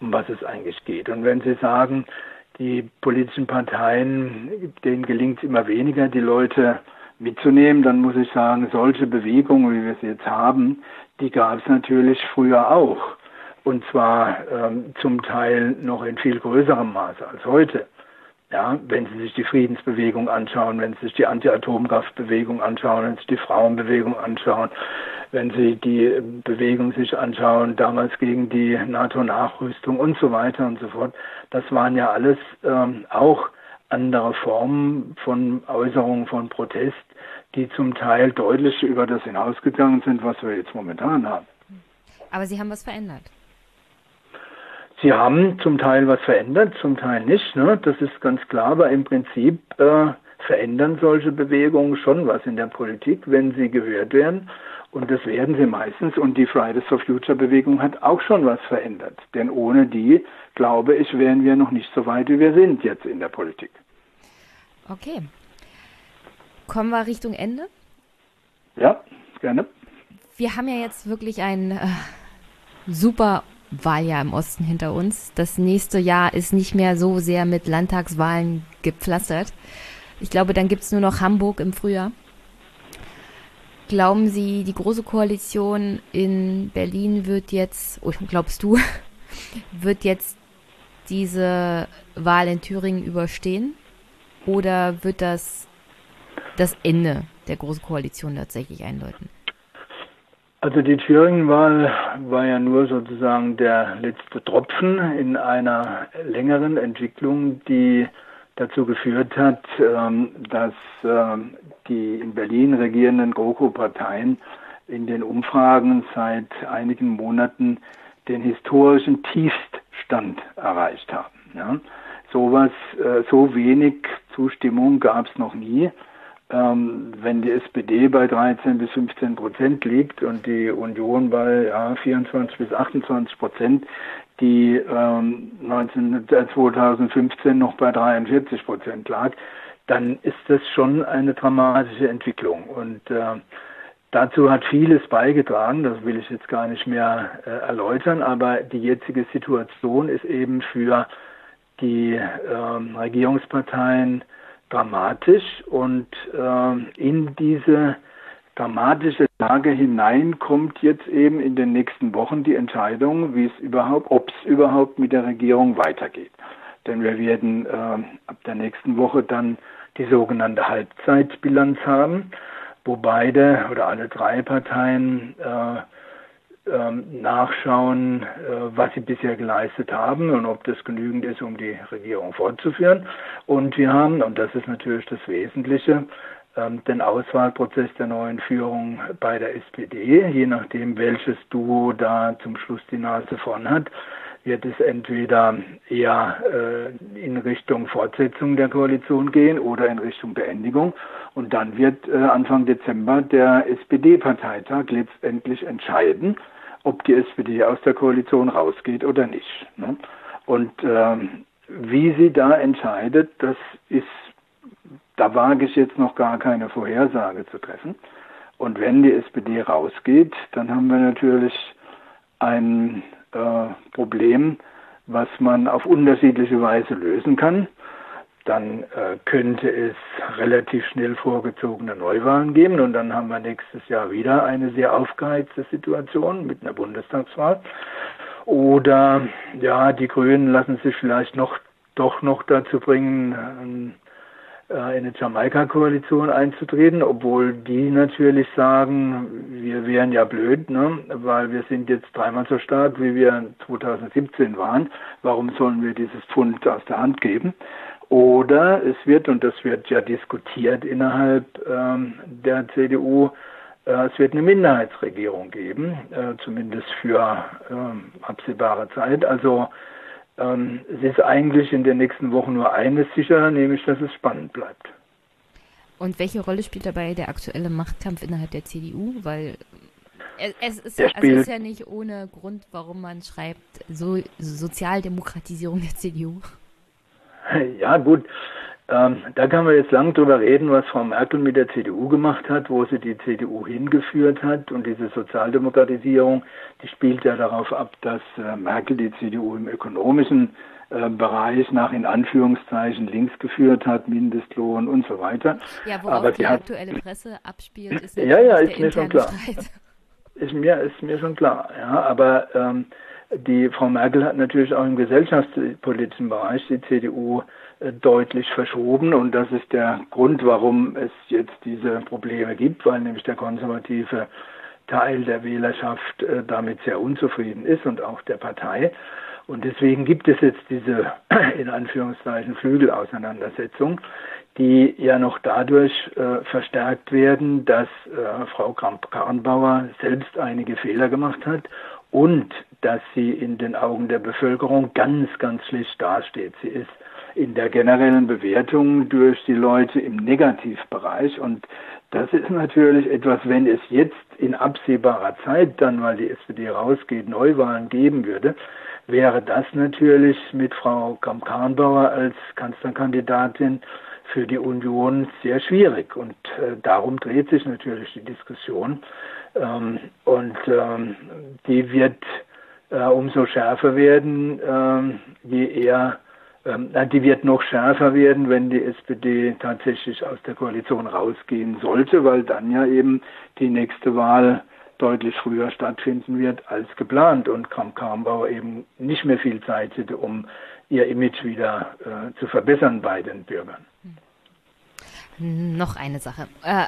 um was es eigentlich geht. Und wenn Sie sagen, die politischen Parteien, denen gelingt es immer weniger, die Leute mitzunehmen, dann muss ich sagen, solche Bewegungen, wie wir sie jetzt haben, die gab es natürlich früher auch. Und zwar ähm, zum Teil noch in viel größerem Maße als heute. Ja, wenn Sie sich die Friedensbewegung anschauen, wenn Sie sich die Anti-Atomkraftbewegung anschauen, wenn Sie sich die Frauenbewegung anschauen, wenn Sie die Bewegung sich anschauen, damals gegen die NATO-Nachrüstung und so weiter und so fort, das waren ja alles ähm, auch andere Formen von Äußerungen von Protest, die zum Teil deutlich über das hinausgegangen sind, was wir jetzt momentan haben. Aber Sie haben was verändert. Sie haben zum Teil was verändert, zum Teil nicht. Ne? Das ist ganz klar, aber im Prinzip äh, verändern solche Bewegungen schon was in der Politik, wenn sie gehört werden. Und das werden sie meistens. Und die Fridays for Future Bewegung hat auch schon was verändert. Denn ohne die, glaube ich, wären wir noch nicht so weit, wie wir sind jetzt in der Politik. Okay. Kommen wir Richtung Ende? Ja, gerne. Wir haben ja jetzt wirklich ein äh, super Wahljahr im Osten hinter uns. Das nächste Jahr ist nicht mehr so sehr mit Landtagswahlen gepflastert. Ich glaube, dann gibt es nur noch Hamburg im Frühjahr. Glauben Sie, die Große Koalition in Berlin wird jetzt, oder glaubst du, wird jetzt diese Wahl in Thüringen überstehen? Oder wird das das Ende der Großen Koalition tatsächlich einläuten? Also die Thüringen-Wahl war ja nur sozusagen der letzte Tropfen in einer längeren Entwicklung, die dazu geführt hat, ähm, dass ähm, die in Berlin regierenden GroKo-Parteien in den Umfragen seit einigen Monaten den historischen Tiefststand erreicht haben. Sowas, äh, so wenig Zustimmung gab es noch nie ähm, wenn die SPD bei 13 bis 15 Prozent liegt und die Union bei ja, 24 bis 28 Prozent, die ähm, 19, 2015 noch bei 43 Prozent lag, dann ist das schon eine dramatische Entwicklung. Und äh, dazu hat vieles beigetragen, das will ich jetzt gar nicht mehr äh, erläutern, aber die jetzige Situation ist eben für die äh, Regierungsparteien dramatisch und äh, in diese dramatische Lage hinein kommt jetzt eben in den nächsten Wochen die Entscheidung, wie es überhaupt, ob es überhaupt mit der Regierung weitergeht. Denn wir werden äh, ab der nächsten Woche dann die sogenannte Halbzeitbilanz haben, wo beide oder alle drei Parteien äh, ähm, nachschauen, äh, was sie bisher geleistet haben und ob das genügend ist, um die Regierung fortzuführen. Und wir haben, und das ist natürlich das Wesentliche, ähm, den Auswahlprozess der neuen Führung bei der SPD, je nachdem, welches Duo da zum Schluss die Nase vorn hat, wird es entweder eher äh, in Richtung Fortsetzung der Koalition gehen oder in Richtung Beendigung. Und dann wird äh, Anfang Dezember der SPD-Parteitag letztendlich entscheiden, ob die SPD aus der Koalition rausgeht oder nicht. Ne? Und ähm, wie sie da entscheidet, das ist, da wage ich jetzt noch gar keine Vorhersage zu treffen. Und wenn die SPD rausgeht, dann haben wir natürlich ein äh, Problem, was man auf unterschiedliche Weise lösen kann dann äh, könnte es relativ schnell vorgezogene Neuwahlen geben und dann haben wir nächstes Jahr wieder eine sehr aufgeheizte Situation mit einer Bundestagswahl. Oder ja, die Grünen lassen sich vielleicht noch doch noch dazu bringen, äh, in eine Jamaika-Koalition einzutreten, obwohl die natürlich sagen, wir wären ja blöd, ne? weil wir sind jetzt dreimal so stark, wie wir 2017 waren. Warum sollen wir dieses Pfund aus der Hand geben? Oder es wird, und das wird ja diskutiert innerhalb ähm, der CDU, äh, es wird eine Minderheitsregierung geben, äh, zumindest für ähm, absehbare Zeit. Also ähm, es ist eigentlich in den nächsten Wochen nur eines sicher, nämlich dass es spannend bleibt. Und welche Rolle spielt dabei der aktuelle Machtkampf innerhalb der CDU? Weil es ist, ja, also es ist ja nicht ohne Grund, warum man schreibt, so Sozialdemokratisierung der CDU. Ja, gut. Ähm, da kann man jetzt lang drüber reden, was Frau Merkel mit der CDU gemacht hat, wo sie die CDU hingeführt hat. Und diese Sozialdemokratisierung, die spielt ja darauf ab, dass äh, Merkel die CDU im ökonomischen äh, Bereich nach in Anführungszeichen links geführt hat, Mindestlohn und so weiter. Ja, worauf Aber die aktuelle Presse abspielt, ist ja, ja, ist mir schon klar. Streit. Ist mir, ist mir schon klar. Ja, aber ähm, die Frau Merkel hat natürlich auch im gesellschaftspolitischen Bereich die CDU äh, deutlich verschoben und das ist der Grund, warum es jetzt diese Probleme gibt, weil nämlich der konservative Teil der Wählerschaft äh, damit sehr unzufrieden ist und auch der Partei. Und deswegen gibt es jetzt diese in Anführungszeichen Flügelauseinandersetzung, die ja noch dadurch äh, verstärkt werden, dass äh, Frau Kramp-Karrenbauer selbst einige Fehler gemacht hat und dass sie in den Augen der Bevölkerung ganz, ganz schlecht dasteht. Sie ist in der generellen Bewertung durch die Leute im Negativbereich und das ist natürlich etwas, wenn es jetzt in absehbarer Zeit dann, weil die SPD rausgeht, Neuwahlen geben würde, wäre das natürlich mit Frau Kramp-Karrenbauer als Kanzlerkandidatin für die Union sehr schwierig. Und äh, darum dreht sich natürlich die Diskussion. Ähm, und ähm, die wird äh, umso schärfer werden, ähm, je eher, die wird noch schärfer werden, wenn die SPD tatsächlich aus der Koalition rausgehen sollte, weil dann ja eben die nächste Wahl deutlich früher stattfinden wird als geplant und Kramp-Karrenbauer eben nicht mehr viel Zeit hätte, um ihr Image wieder äh, zu verbessern bei den Bürgern. Noch eine Sache. Äh,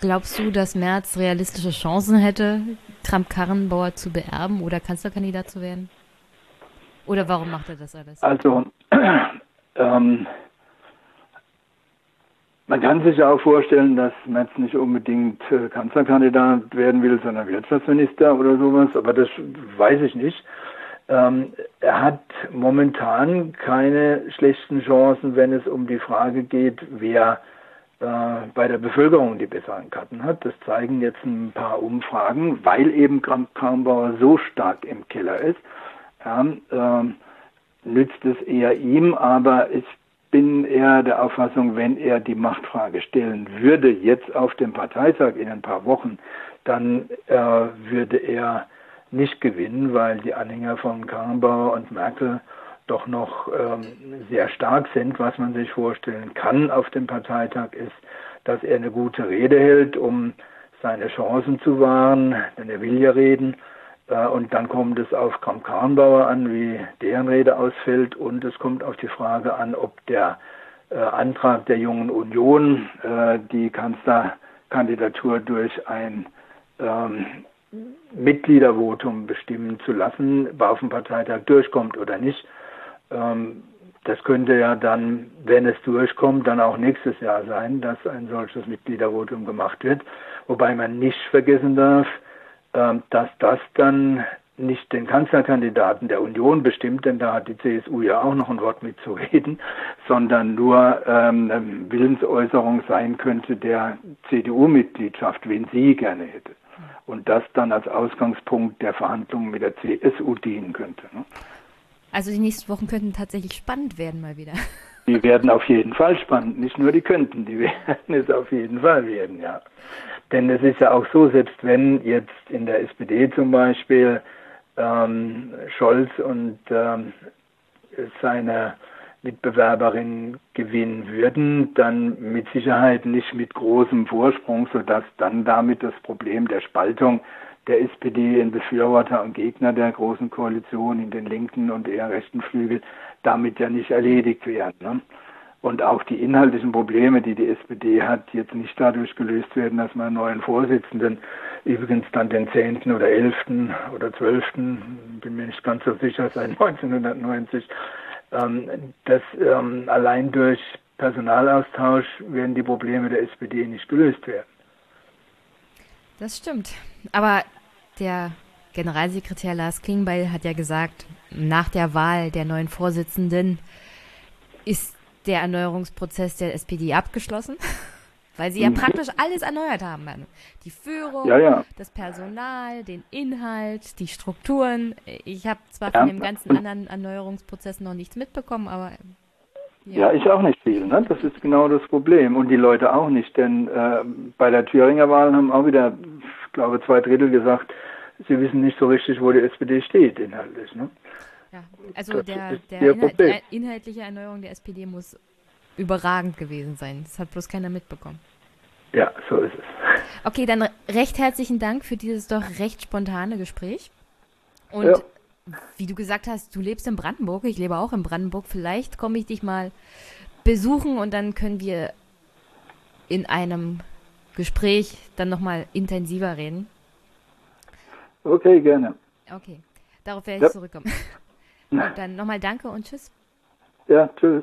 glaubst du, dass Merz realistische Chancen hätte, Kramp-Karrenbauer zu beerben oder Kanzlerkandidat zu werden? Oder warum macht er das alles? Also, ähm, man kann sich ja auch vorstellen, dass Merz nicht unbedingt äh, Kanzlerkandidat werden will, sondern Wirtschaftsminister oder sowas, aber das weiß ich nicht. Ähm, er hat momentan keine schlechten Chancen, wenn es um die Frage geht, wer bei der Bevölkerung die besseren Karten hat. Das zeigen jetzt ein paar Umfragen, weil eben Kramp-Karrenbauer so stark im Keller ist. Ja, äh, nützt es eher ihm, aber ich bin eher der Auffassung, wenn er die Machtfrage stellen würde, jetzt auf dem Parteitag in ein paar Wochen, dann äh, würde er nicht gewinnen, weil die Anhänger von Karrenbauer und Merkel doch noch ähm, sehr stark sind. Was man sich vorstellen kann auf dem Parteitag ist, dass er eine gute Rede hält, um seine Chancen zu wahren, denn er will ja reden äh, und dann kommt es auf Kramp-Karrenbauer an, wie deren Rede ausfällt. Und es kommt auf die Frage an, ob der äh, Antrag der Jungen Union, äh, die Kanzlerkandidatur durch ein ähm, Mitgliedervotum bestimmen zu lassen, auf dem Parteitag durchkommt oder nicht. Ähm, das könnte ja dann, wenn es durchkommt, dann auch nächstes Jahr sein, dass ein solches Mitgliedervotum gemacht wird. Wobei man nicht vergessen darf, ähm, dass das dann nicht den Kanzlerkandidaten der Union bestimmt, denn da hat die CSU ja auch noch ein Wort mitzureden, sondern nur ähm, Willensäußerung sein könnte der CDU-Mitgliedschaft, wen sie gerne hätte. Und das dann als Ausgangspunkt der Verhandlungen mit der CSU dienen könnte. Ne? Also die nächsten Wochen könnten tatsächlich spannend werden mal wieder. Die werden auf jeden Fall spannend, nicht nur die könnten, die werden es auf jeden Fall werden, ja. Denn es ist ja auch so, selbst wenn jetzt in der SPD zum Beispiel ähm, Scholz und ähm, seine Mitbewerberin gewinnen würden, dann mit Sicherheit nicht mit großem Vorsprung, sodass dann damit das Problem der Spaltung der SPD in Befürworter und Gegner der großen Koalition in den linken und eher rechten Flügel damit ja nicht erledigt werden. Ne? und auch die inhaltlichen Probleme, die die SPD hat, jetzt nicht dadurch gelöst werden, dass man einen neuen Vorsitzenden, übrigens dann den 10. oder 11. oder 12., bin mir nicht ganz so sicher, seit 1990, ähm, dass ähm, allein durch Personalaustausch werden die Probleme der SPD nicht gelöst werden. Das stimmt. Aber der Generalsekretär Lars Klingbeil hat ja gesagt, nach der Wahl der neuen Vorsitzenden ist der Erneuerungsprozess der SPD abgeschlossen? Weil sie ja mhm. praktisch alles erneuert haben. Die Führung, ja, ja. das Personal, den Inhalt, die Strukturen. Ich habe zwar ja. von dem ganzen anderen Erneuerungsprozess noch nichts mitbekommen, aber. Ja, ich auch nicht viel. Ne? Das ist genau das Problem. Und die Leute auch nicht. Denn äh, bei der Thüringer Wahl haben auch wieder, ich glaube, zwei Drittel gesagt, sie wissen nicht so richtig, wo die SPD steht inhaltlich. Ne? Ja, also der, der Inhalt, die inhaltliche Erneuerung der SPD muss überragend gewesen sein. Das hat bloß keiner mitbekommen. Ja, so ist es. Okay, dann recht herzlichen Dank für dieses doch recht spontane Gespräch. Und ja. wie du gesagt hast, du lebst in Brandenburg, ich lebe auch in Brandenburg. Vielleicht komme ich dich mal besuchen und dann können wir in einem Gespräch dann nochmal intensiver reden. Okay, gerne. Okay, darauf werde ich ja. zurückkommen. Und dann nochmal danke und tschüss. Ja, tschüss.